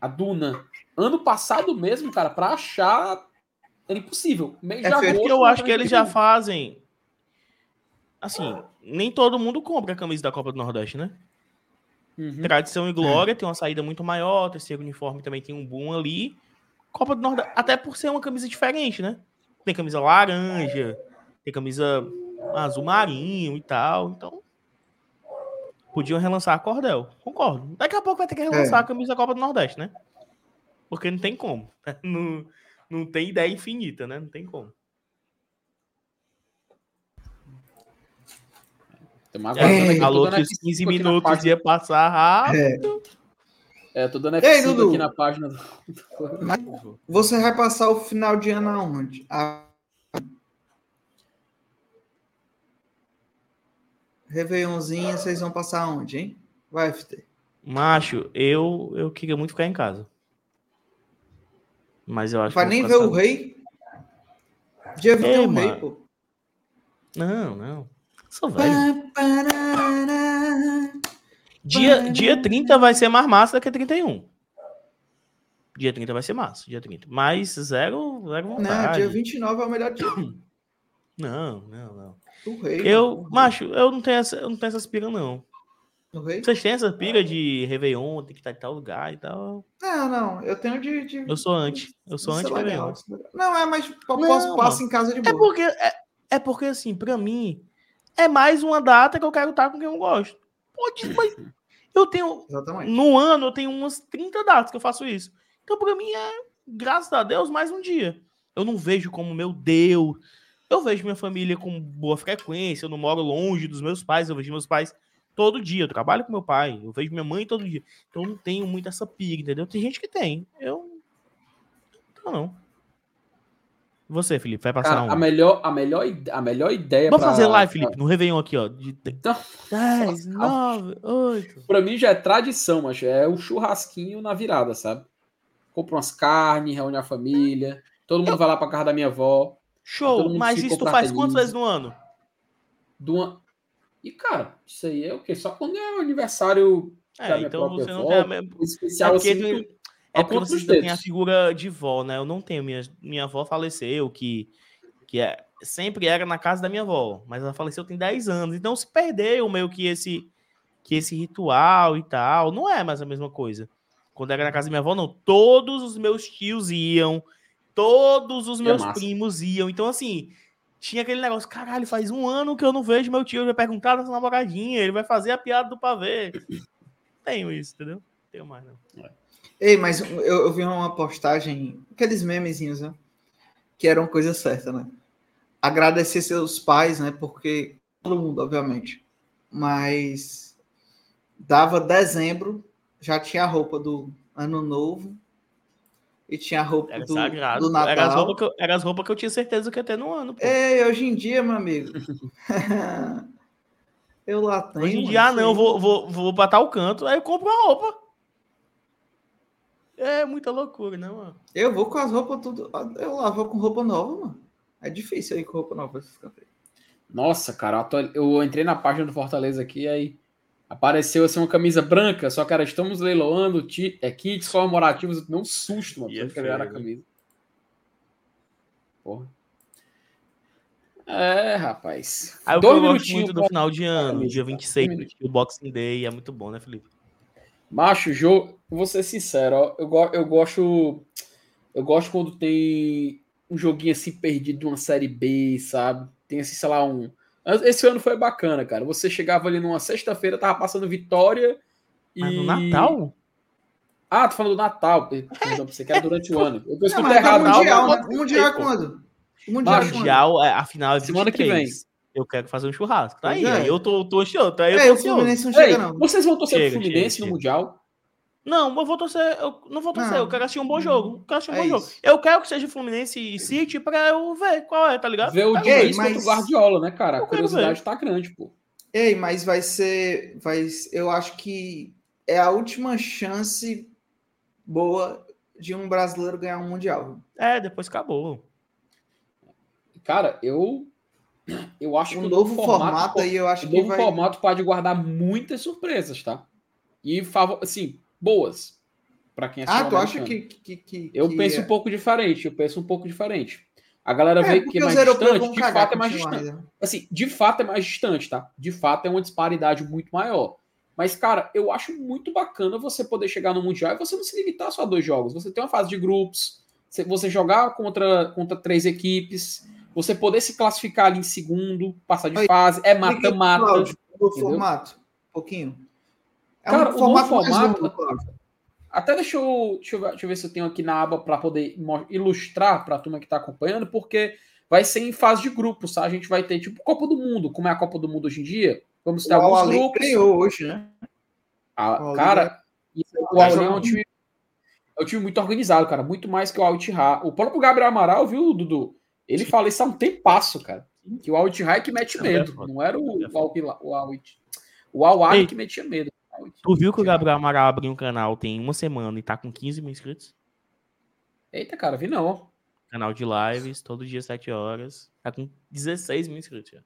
Speaker 2: A Duna. Ano passado mesmo, cara, pra achar. Era impossível.
Speaker 3: Mês é agosto, eu acho que eles já fazem. Assim, nem todo mundo compra a camisa da Copa do Nordeste, né? Uhum. Tradição e Glória é. tem uma saída muito maior, terceiro uniforme também tem um boom ali. Copa do Nordeste, até por ser uma camisa diferente, né? Tem camisa laranja, tem camisa azul marinho e tal, então podiam relançar a Cordel. Concordo. Daqui a pouco vai ter que relançar é. a camisa da Copa do Nordeste, né? Porque não tem como. Não, não tem ideia infinita, né? Não tem como. É, falou que os 15 minutos ia passar rápido.
Speaker 2: É, é tô dando F5 Ei, aqui na página. Do...
Speaker 1: Você vai passar o final de ano aonde? A... Réveillonzinho, vocês vão passar aonde, hein? Vai, FT.
Speaker 3: Macho, eu, eu queria muito ficar em casa. Mas eu acho
Speaker 1: Vai nem ver o rei? Dia ver o rei, pô.
Speaker 3: Não, não. Sou velho. Dia, dia 30 vai ser mais massa que 31. Dia 30 vai ser massa, dia 30. Mas zero, zero
Speaker 1: vontade. Não, dia 29 é o melhor dia.
Speaker 3: Não, não, não. O rei, eu, não, macho, eu não tenho essa, eu não tenho essa pira, não. O rei? Vocês têm essa pira de Réveillon, tem que estar em tal lugar e tal?
Speaker 1: Não, não, eu tenho de. de...
Speaker 3: Eu sou anti. Eu sou anti Réveillon.
Speaker 1: Não, é, mas posso passar em casa de
Speaker 3: é boa. É porque, é, é porque assim, pra mim, é mais uma data que eu quero estar com quem eu gosto. Pode, mas eu tenho. Exatamente. No ano, eu tenho umas 30 datas que eu faço isso. Então, para mim, é, graças a Deus, mais um dia. Eu não vejo como, meu Deus. Eu vejo minha família com boa frequência. Eu não moro longe dos meus pais. Eu vejo meus pais todo dia. Eu trabalho com meu pai. Eu vejo minha mãe todo dia. Então, eu não tenho muito essa piga, entendeu? Tem gente que tem. Eu. Não, não. Você, Felipe, vai passar Cara, um.
Speaker 2: A melhor, a melhor, a melhor ideia.
Speaker 3: Vamos pra... fazer live, Felipe, no Réveillon aqui, ó. De 10, 9, 8.
Speaker 2: Pra mim já é tradição, mas é o churrasquinho na virada, sabe? Compra umas carnes, reúne a família. Todo mundo Eu... vai lá pra casa da minha avó.
Speaker 3: Show, mas isso tu faz quantas vezes no ano?
Speaker 2: Do an... E, cara, isso aí é o quê? Só quando é o aniversário
Speaker 3: é, então você avó, não tem a mesma... especial é assim. É porque vocês têm a figura de vó, né? Eu não tenho. Minha, minha avó faleceu, que, que é, sempre era na casa da minha avó, mas ela faleceu tem 10 anos. Então se perdeu meio que esse, que esse ritual e tal. Não é mais a mesma coisa. Quando era na casa da minha avó, não. Todos os meus tios iam, todos os meus é primos iam. Então, assim, tinha aquele negócio, caralho, faz um ano que eu não vejo meu tio, ele vai perguntar dessa namoradinha, ele vai fazer a piada do pavê. Tenho isso, entendeu? Tenho mais, não. É.
Speaker 1: Ei, mas eu, eu vi uma postagem, aqueles memezinhos, né? Que eram coisa certa, né? Agradecer seus pais, né? Porque todo mundo, obviamente. Mas dava dezembro, já tinha a roupa do ano novo. e tinha a roupa
Speaker 3: era
Speaker 1: do, do Natal.
Speaker 3: Era as, roupas que eu, era as roupas que eu tinha certeza que ia ter no ano. Pô.
Speaker 1: Ei, hoje em dia, meu amigo. eu lá tenho.
Speaker 3: Hoje em dia, ah, não, eu vou, vou, vou pra tal canto, aí eu compro uma roupa. É muita loucura, né, mano?
Speaker 1: Eu vou com as roupas tudo. Eu lá vou com roupa nova, mano. É difícil aí com roupa nova esses
Speaker 2: Nossa, cara, eu entrei na página do Fortaleza aqui, aí apareceu assim uma camisa branca, só que era estamos leiloando é, kits comemorativos, deu um susto, mano, yeah, que era a camisa. Porra. É, rapaz.
Speaker 3: Aí Dois eu gosto muito do final de ano, dia 26, o Boxing Day, é muito bom, né, Felipe?
Speaker 2: Macho, jogo, vou ser sincero, ó, eu, eu gosto eu gosto quando tem um joguinho assim perdido de uma série B, sabe? Tem assim, sei lá, um. Esse ano foi bacana, cara. Você chegava ali numa sexta-feira, tava passando Vitória e. Mas
Speaker 3: no Natal?
Speaker 2: Ah, tô falando do Natal. Perdão, você quer durante o ano.
Speaker 1: Eu tô escutando errado. Mundial, né? o mundial é quando?
Speaker 3: O Mundial, mundial é, a final é
Speaker 2: 23. Semana que vem.
Speaker 3: Eu quero fazer um churrasco. Tá aí. É. Eu tô, tô ansioso. Tá aí
Speaker 1: eu tô o Fluminense não chega, não.
Speaker 2: Vocês vão torcer chega, pro Fluminense chega, no chega. Mundial?
Speaker 3: Não, eu vou torcer. Eu não vou torcer, não. eu quero assistir um bom jogo. Eu quero assistir um é bom isso. jogo. Eu quero que seja Fluminense e City pra eu ver qual é, tá ligado?
Speaker 2: Ver o
Speaker 3: tá
Speaker 2: Diniz mas... contra o Guardiola, né, cara? A curiosidade tá grande, pô.
Speaker 1: Ei, mas vai ser. Vai, eu acho que é a última chance boa de um brasileiro ganhar um Mundial.
Speaker 3: É, depois acabou.
Speaker 2: Cara, eu. Eu acho
Speaker 1: um
Speaker 2: que
Speaker 1: o novo formato, formato aí, eu acho
Speaker 2: o
Speaker 1: que.
Speaker 2: Novo vai... formato pode guardar muitas surpresas, tá? E, assim, boas para quem
Speaker 1: Ah, tu acha que, que, que
Speaker 2: Eu
Speaker 1: que
Speaker 2: penso
Speaker 1: é...
Speaker 2: um pouco diferente, eu penso um pouco diferente. A galera é, vê que é mais distante, de fato é mais distante. Né? Assim, de fato é mais distante, tá? De fato é uma disparidade muito maior. Mas, cara, eu acho muito bacana você poder chegar no Mundial e você não se limitar só a dois jogos. Você tem uma fase de grupos, você jogar contra, contra três equipes, você poder se classificar ali em segundo, passar de fase, é mata-mata.
Speaker 1: O formato, um pouquinho.
Speaker 2: É Cara, um formato, formato até deixa eu, deixa eu, deixa, eu, ver se eu tenho aqui na aba para poder ilustrar para a turma que está acompanhando, porque vai ser em fase de grupos, tá? A gente vai ter tipo Copa do Mundo, como é a Copa do Mundo hoje em dia. Vamos ter o alguns Ali grupos.
Speaker 1: ganhou hoje, né?
Speaker 2: Ah, cara, o Auli é um time é um time muito organizado, cara, muito mais que o Altihá. O próprio Gabriel Amaral, viu, Dudu? Ele fala isso há um tempasso, cara. Que o Altihá é que mete é medo, não era o, o, o, o Al que metia medo.
Speaker 3: Tu viu que o Gabriel Amaral abriu um canal tem uma semana e tá com 15 mil inscritos?
Speaker 2: Eita, cara, vi não.
Speaker 3: Canal de lives, todo dia 7 horas. Tá com 16 mil inscritos já.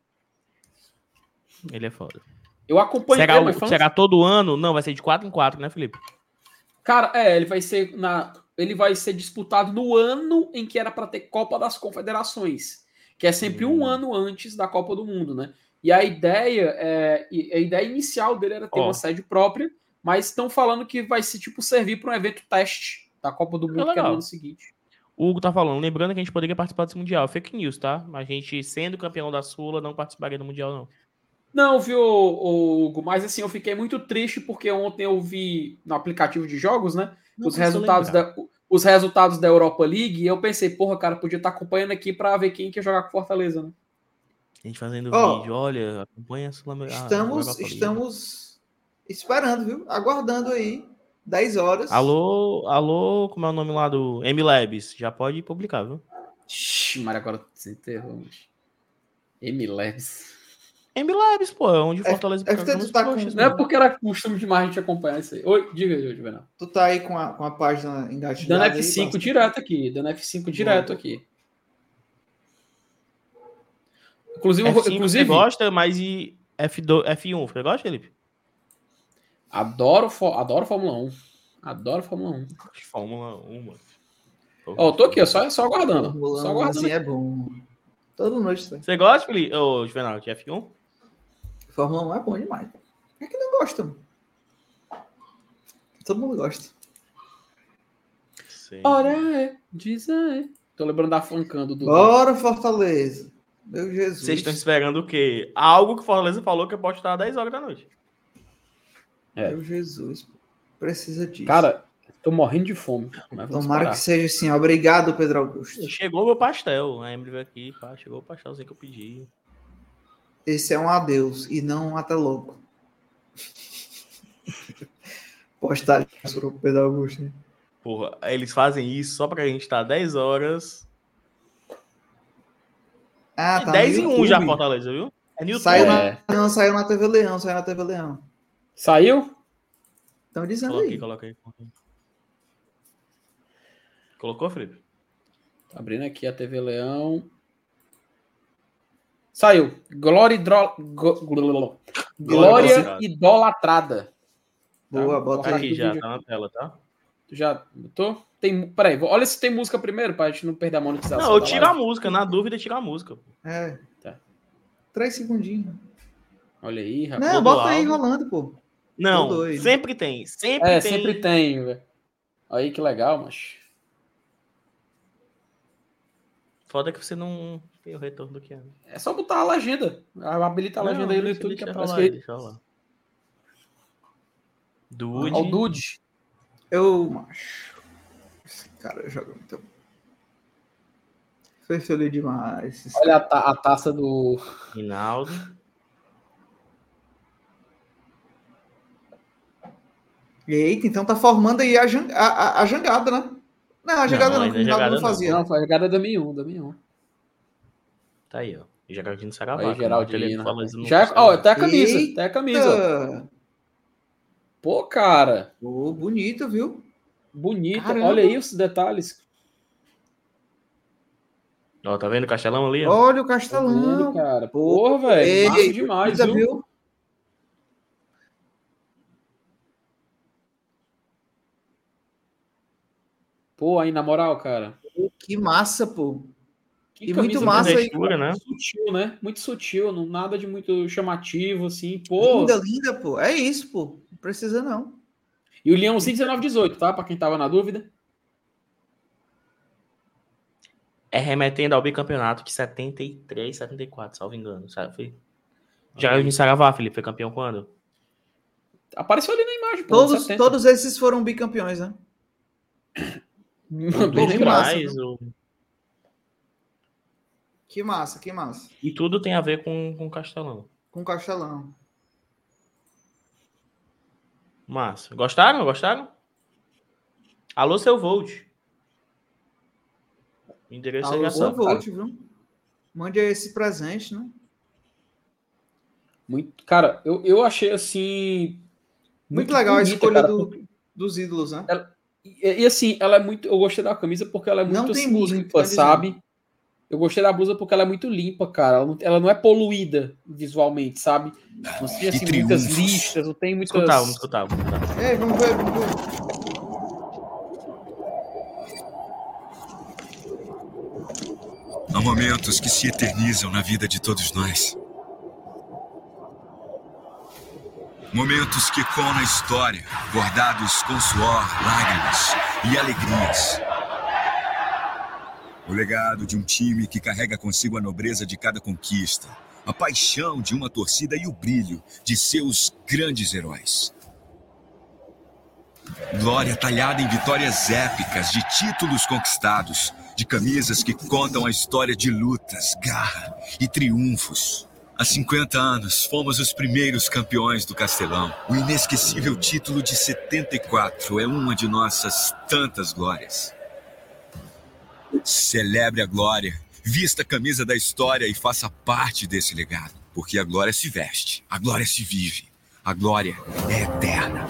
Speaker 3: Ele é foda.
Speaker 2: Eu acompanho
Speaker 3: será, será todo ano? Não, vai ser de 4 em 4, né, Felipe?
Speaker 2: Cara, é, ele vai ser na ele vai ser disputado no ano em que era para ter Copa das Confederações, que é sempre hum. um ano antes da Copa do Mundo, né? E a ideia, é, a ideia inicial dele era ter oh. uma sede própria, mas estão falando que vai se tipo servir para um evento teste da Copa do Mundo é que é no ano seguinte.
Speaker 3: O Hugo tá falando, lembrando que a gente poderia participar desse Mundial. Fake news, tá? A gente, sendo campeão da Sula, não participaria do Mundial, não.
Speaker 2: Não, viu, Hugo? Mas assim, eu fiquei muito triste porque ontem eu vi no aplicativo de jogos, né? Não os resultados, da, os resultados da Europa League e eu pensei, porra, cara, podia estar tá acompanhando aqui para ver quem quer jogar com Fortaleza, né?
Speaker 3: A gente fazendo oh, vídeo, olha, acompanha a
Speaker 1: sul Estamos, estamos esperando, viu? Aguardando aí 10 horas.
Speaker 3: Alô, alô, como é o nome lá do M-Labs? Já pode publicar, viu?
Speaker 2: Ixi, mas agora se enterrou. M-Labs.
Speaker 3: M-Labs, pô, é onde Fortaleza
Speaker 1: é, é, tá com...
Speaker 2: Não é porque era costume demais a gente acompanhar isso aí. Oi, diga aí, Juvenal.
Speaker 1: Tu tá aí com a, com a página
Speaker 2: engatilhada Dando F5 aí, direto aqui, dando F5 direto aqui.
Speaker 3: Inclusive, F5 inclusive você gosta, mas e F2, F1, você gosta, Felipe?
Speaker 2: Adoro, adoro Fórmula 1. Adoro Fórmula 1.
Speaker 3: Fórmula 1, mano.
Speaker 2: Ó, oh, tô aqui, só, só aguardando.
Speaker 1: Fórmula
Speaker 2: só
Speaker 1: aguardando. Assim é bom. Todo noite.
Speaker 3: Tá? Você gosta, Felipe? Ô, Juvenal, de F1?
Speaker 1: Fórmula 1 é bom demais. É que não gosta, mano. Todo mundo gosta.
Speaker 2: Sim. Ora é, diz aí. Tô lembrando da fancando do.
Speaker 1: Bora, Fortaleza. Meu Jesus.
Speaker 3: Vocês estão esperando o quê? Algo que o Fortaleza falou que pode estar às 10 horas da noite.
Speaker 1: É. Meu Jesus. Precisa disso.
Speaker 2: Cara, tô morrendo de fome.
Speaker 1: Tomara que seja assim. Obrigado, Pedro Augusto.
Speaker 3: Chegou meu pastel. A Emily veio aqui, pá, chegou o pastelzinho que eu pedi.
Speaker 1: Esse é um adeus e não um até logo. Postar para o Pedro Augusto.
Speaker 3: Porra, eles fazem isso só pra gente estar tá 10 horas.
Speaker 1: Ah, tá.
Speaker 3: 10 em 1 já Fortaleza, viu?
Speaker 1: É no Saiu na, não, saiu na TV Leão, saiu na TV Leão.
Speaker 2: Saiu?
Speaker 1: Estão dizendo
Speaker 3: coloca
Speaker 1: aí.
Speaker 3: Coloca aí. Colocou, Felipe?
Speaker 2: Tá abrindo aqui a TV Leão. Saiu. Glória, Dro... Glória, Glória idolatrada.
Speaker 1: Boa, bota
Speaker 3: tá aqui já, tá na tela, tá?
Speaker 2: Já botou? Tem, peraí, olha se tem música primeiro, pra gente não perder a monetização.
Speaker 3: Não, eu tiro a música, na dúvida, tira a música.
Speaker 1: É. Tá. Três segundinhos.
Speaker 2: Olha aí, rapaz.
Speaker 1: Não, bota aí rolando, pô.
Speaker 3: Não, sempre tem. Sempre
Speaker 2: é,
Speaker 3: tem.
Speaker 2: sempre tem, velho. Aí que legal, mas.
Speaker 3: Foda que você não tem o retorno do que é.
Speaker 2: É só botar a legenda. Habilita a legenda não, aí no YouTube que aparece aí. Deixa lá.
Speaker 3: Dude.
Speaker 2: Ó, o Dude.
Speaker 1: Eu, macho. Esse cara joga muito. Foi feliz demais.
Speaker 2: Olha a, ta a taça do.
Speaker 3: Rinaldo.
Speaker 1: Eita, então tá formando aí a, a, a jangada, né? Não, a jangada não, não,
Speaker 2: a jangada não fazia. Não, foi a jangada da Mi1, da Mi1.
Speaker 3: Tá aí, ó. Geraldinho Saravá.
Speaker 2: Aí, Geraldinho. Já, ó, até a camisa, Eita. até a camisa. Pô, cara.
Speaker 1: Pô, bonito, viu?
Speaker 2: Bonito. Caramba. Olha aí os detalhes.
Speaker 3: Ó, tá vendo o castelão ali?
Speaker 1: Ó? Olha o castelão. Tá vendo,
Speaker 2: cara. Porra, velho. Massa demais, viu? viu? Pô, aí, na moral, cara.
Speaker 1: Que massa, pô.
Speaker 2: Que e muito massa aí. Né? Sutil, né? Muito sutil, não, nada de muito chamativo, assim. Pô.
Speaker 1: Linda, linda, pô. É isso, pô. Não precisa, não.
Speaker 2: E o Leãozinho 1918, tá? Pra quem tava na dúvida.
Speaker 3: É remetendo ao bicampeonato de 73, 74, salvo engano. Sabe? Foi... Já em Saravá, Felipe, foi campeão quando?
Speaker 2: Apareceu ali na imagem.
Speaker 1: Pô, todos, todos esses foram bicampeões, né?
Speaker 3: Bem demais. O...
Speaker 1: Que massa, que massa.
Speaker 3: E tudo tem a ver com, com Castelão.
Speaker 1: Com Castelão.
Speaker 3: Massa. Gostaram? Gostaram? Alô, seu Volt.
Speaker 1: Endereço Alô, seu Volt, viu? Mande esse presente, né?
Speaker 2: Muito, cara, eu, eu achei assim.
Speaker 1: Muito, muito legal bonita, a escolha cara, do, dos ídolos, né?
Speaker 2: Ela, e, e, assim, ela é muito. Eu gostei da camisa porque ela é muito não tem assim, música, limpa, sabe? Eu gostei da blusa porque ela é muito limpa, cara. Ela não, ela não é poluída visualmente, sabe? Não tem assim, muitas listas, não tem muitas.
Speaker 3: Escutar, vamos escutar, vamos escutar.
Speaker 1: Ei, vamos ver, vamos ver.
Speaker 4: Há momentos que se eternizam na vida de todos nós. Momentos que ecoam na história, bordados com suor, lágrimas e alegrias. O legado de um time que carrega consigo a nobreza de cada conquista, a paixão de uma torcida e o brilho de seus grandes heróis. Glória talhada em vitórias épicas, de títulos conquistados, de camisas que contam a história de lutas, garra e triunfos. Há 50 anos, fomos os primeiros campeões do Castelão. O inesquecível título de 74 é uma de nossas tantas glórias. Celebre a glória, vista a camisa da história e faça parte desse legado. Porque a glória se veste, a glória se vive, a glória é eterna.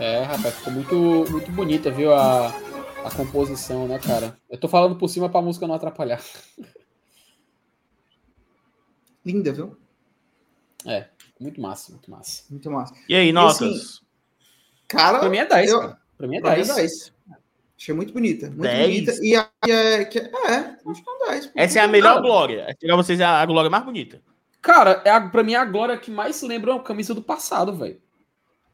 Speaker 2: É, rapaz, ficou muito, muito bonita, viu? A, a composição, né, cara? Eu tô falando por cima pra música não atrapalhar.
Speaker 1: Linda, viu?
Speaker 2: É, muito massa, muito massa.
Speaker 1: Muito massa.
Speaker 3: E aí, notas? E, assim,
Speaker 1: cara,
Speaker 2: pra mim é 10, eu, cara. Pra mim é 10. Pra mim é 10.
Speaker 1: Achei muito bonita. Muito
Speaker 3: 10?
Speaker 1: bonita. E a, é, que, é, acho que é 10.
Speaker 3: Essa é a melhor glória. É tirar vocês a, a glória mais bonita.
Speaker 2: Cara, é a, pra mim é a glória que mais lembra a camisa do passado, velho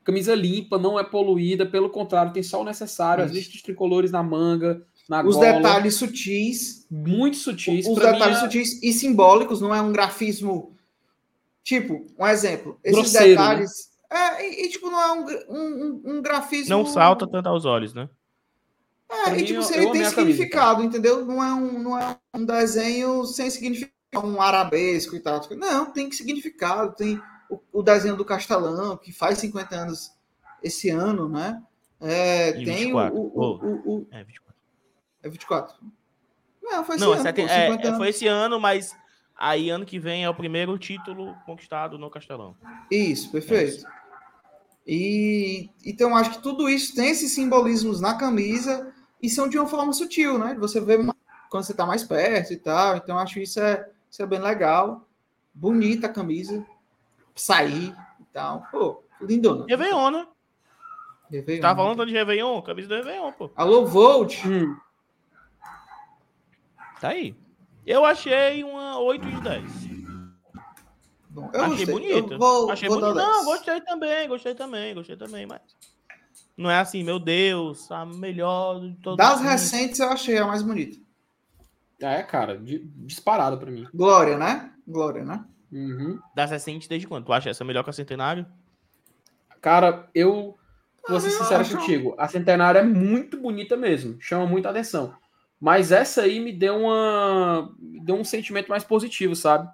Speaker 2: camisa limpa, não é poluída, pelo contrário, tem só o necessário, Isso. as listas tricolores na manga, na
Speaker 1: Os gola, detalhes sutis.
Speaker 2: Muito sutis.
Speaker 1: Os detalhes é... sutis e simbólicos, não é um grafismo Tipo, um exemplo, esses Grosseiro, né? detalhes. Né? É, e, e, tipo, não é um, um, um grafismo.
Speaker 3: Não salta tanto aos olhos, né?
Speaker 1: É, pra e tipo, mim, ele tem significado, camisa, entendeu? Não é, um, não é um desenho sem significado, um arabesco e tal. Não, tem significado. Tem o, o desenho do Castelão, que faz 50 anos esse ano, né? É, tem 24. o. o, o, o, É 24. É 24.
Speaker 3: Não, foi esse não, ano. É, é, foi esse ano, mas aí ano que vem é o primeiro título conquistado no Castelão.
Speaker 1: Isso, perfeito. É e então acho que tudo isso tem esses simbolismos na camisa e são de uma forma sutil, né? Você vê quando você está mais perto e tal. Então acho isso é, isso é bem legal. Bonita a camisa. Sair e tal. Pô, lindona.
Speaker 3: Réveillon, né? Réveillon. Tá falando de Réveillon? Camisa do Réveillon, pô.
Speaker 1: Alô, Volt. Hum.
Speaker 3: Tá aí. Eu achei uma 8 de 10. Bom, eu achei bonito. Vou, achei vou bonito. Não, gostei também, gostei também, gostei também, mas. Não é assim, meu Deus, a melhor de
Speaker 1: todas. Das recentes eu achei a mais bonita.
Speaker 2: É, cara, disparado para mim.
Speaker 1: Glória, né? Glória, né?
Speaker 3: Uhum. Das recentes desde quando? Tu acha essa melhor que a Centenário?
Speaker 2: Cara, eu vou ser sincero acho... contigo. A Centenário é muito bonita mesmo. Chama muita atenção. Mas essa aí me deu uma. Me deu um sentimento mais positivo, sabe?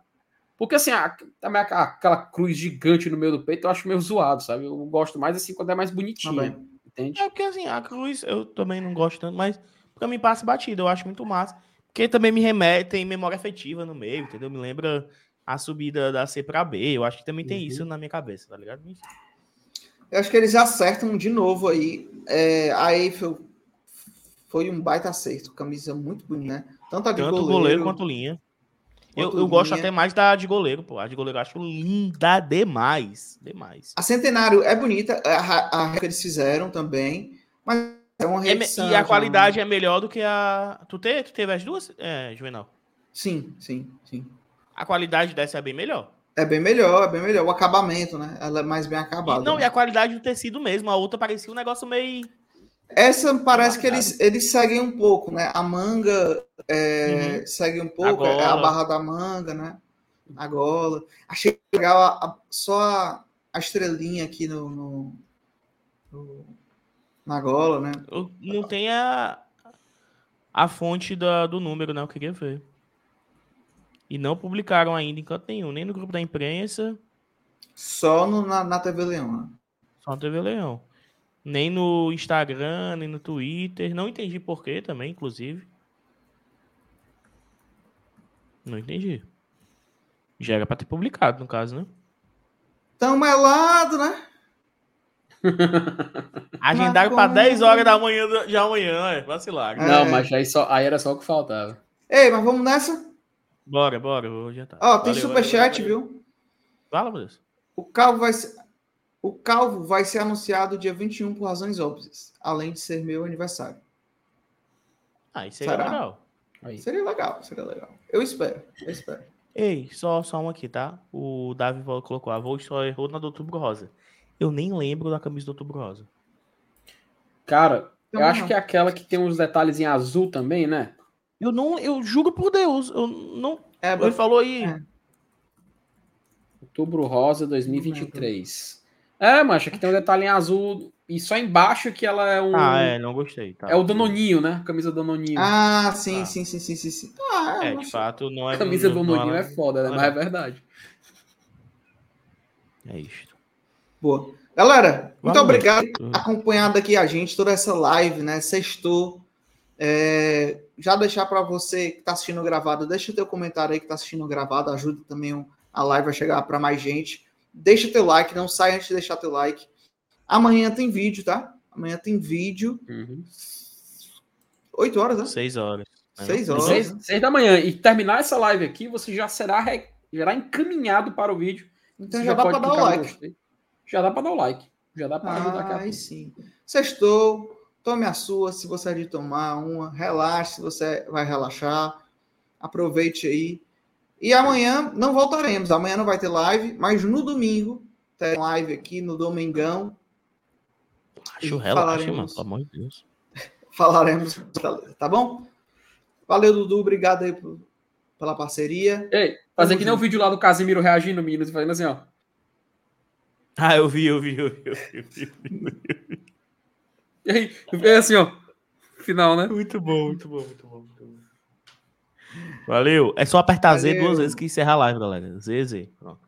Speaker 2: Porque assim, a, aquela cruz gigante no meio do peito eu acho meio zoado, sabe? Eu gosto mais assim quando é mais bonitinho. Também.
Speaker 3: Entende? É porque assim, a cruz eu também não gosto tanto, mas pra mim passa batida, eu acho muito massa. Porque também me remete, tem memória afetiva no meio, entendeu? Me lembra a subida da C para B. Eu acho que também tem uhum. isso na minha cabeça, tá ligado?
Speaker 1: Eu acho que eles acertam de novo aí. É, a Eiffel foi um baita acerto. Camisa muito bonita, né?
Speaker 3: Tanto a de Tanto goleiro, goleiro quanto linha. Eu, eu gosto até mais da de goleiro, pô. A de goleiro eu acho linda demais. Demais.
Speaker 1: A Centenário é bonita, a, a que eles fizeram também, mas é uma
Speaker 3: reedição. É, e a qualidade é melhor do que a. Tu, te, tu teve as duas, é, Juvenal?
Speaker 1: Sim, sim, sim.
Speaker 3: A qualidade dessa é bem melhor.
Speaker 1: É bem melhor, é bem melhor. O acabamento, né? Ela é mais bem acabada.
Speaker 3: E, não, né? e a qualidade do tecido mesmo. A outra parecia um negócio meio.
Speaker 1: Essa parece que eles, eles seguem um pouco, né? A manga é, uhum. segue um pouco, é a barra da manga, né? A gola. Achei legal a, a, só a, a, estrelinha aqui no, no, no, na gola, né?
Speaker 3: Não tem a, a fonte da, do número, né? Eu queria ver. E não publicaram ainda em canto nenhum, nem no grupo da imprensa.
Speaker 1: Só no, na, na TV Leão, né?
Speaker 3: Só na TV Leão. Nem no Instagram, nem no Twitter. Não entendi porquê também, inclusive. Não entendi. Já era pra ter publicado, no caso, né?
Speaker 1: Tão melado, né?
Speaker 3: Agendaram para 10 horas da manhã de amanhã, é vacilar.
Speaker 2: Não, mas aí, só, aí era só o que faltava.
Speaker 1: Ei, mas vamos nessa?
Speaker 3: Bora, bora, vou
Speaker 1: adiantar. Ó, tem superchat, viu?
Speaker 3: Fala, meu Deus.
Speaker 1: O Calvo vai ser... O Calvo vai ser anunciado dia 21 por razões óbvias, além de ser meu aniversário.
Speaker 3: Ah, isso seria legal.
Speaker 1: Aí. Seria legal, seria legal. Eu espero, eu espero.
Speaker 3: Ei, só, só um aqui, tá? O Davi colocou, a Vou só errou na do Outubro Rosa. Eu nem lembro da camisa do Outubro Rosa.
Speaker 2: Cara, eu acho que é aquela que tem uns detalhes em azul também, né?
Speaker 3: Eu não, eu juro por Deus, eu não. É, ele falou aí. É.
Speaker 2: Outubro Rosa 2023. É, mas aqui tem um detalhe em azul e só embaixo que ela é um.
Speaker 3: Ah, é, não gostei.
Speaker 2: Tá. É o Danoninho, né? Camisa Danoninho.
Speaker 1: Ah, sim, ah. sim, sim, sim, sim, sim.
Speaker 3: Ah, é, de fato, não é.
Speaker 2: A camisa do Danoninho é foda, né? Mas é verdade.
Speaker 3: É isto.
Speaker 1: Boa. Galera, muito obrigado por acompanhando aqui a gente, toda essa live, né? Sextou. É, já deixar para você que está assistindo gravado, deixa o teu comentário aí que está assistindo gravado, ajuda também a live a chegar para mais gente. Deixa teu like, não sai antes de deixar teu like. Amanhã tem vídeo, tá? Amanhã tem vídeo. Uhum. 8 horas, né?
Speaker 3: 6 horas.
Speaker 1: 6 horas.
Speaker 2: 6, da manhã. E terminar essa live aqui, você já será, re... será encaminhado para o vídeo.
Speaker 1: Então já, já dá para dar o like.
Speaker 2: Já dá para dar o like. Já dá para
Speaker 1: ajudar aqui. Aí sim. Sextou. Tome a sua, se você é de tomar uma, relaxe, se você vai relaxar, aproveite aí. E amanhã não voltaremos, amanhã não vai ter live, mas no domingo tem live aqui no Domingão.
Speaker 3: Acho relaxa, mano, pelo amor de Deus.
Speaker 1: falaremos, tá bom? Valeu, Dudu, obrigado aí pela parceria.
Speaker 2: Ei, fazer que nem o vídeo lá do Casimiro reagindo, meninos, e fazendo assim, ó.
Speaker 3: Ah, eu vi, eu vi, eu vi, eu vi. Eu vi.
Speaker 2: E aí, é assim, ó. Final, né?
Speaker 3: Muito bom, muito bom, muito bom. Muito bom. Valeu. É só apertar Valeu. Z duas vezes que encerra a live, galera. Z, Z. Pronto.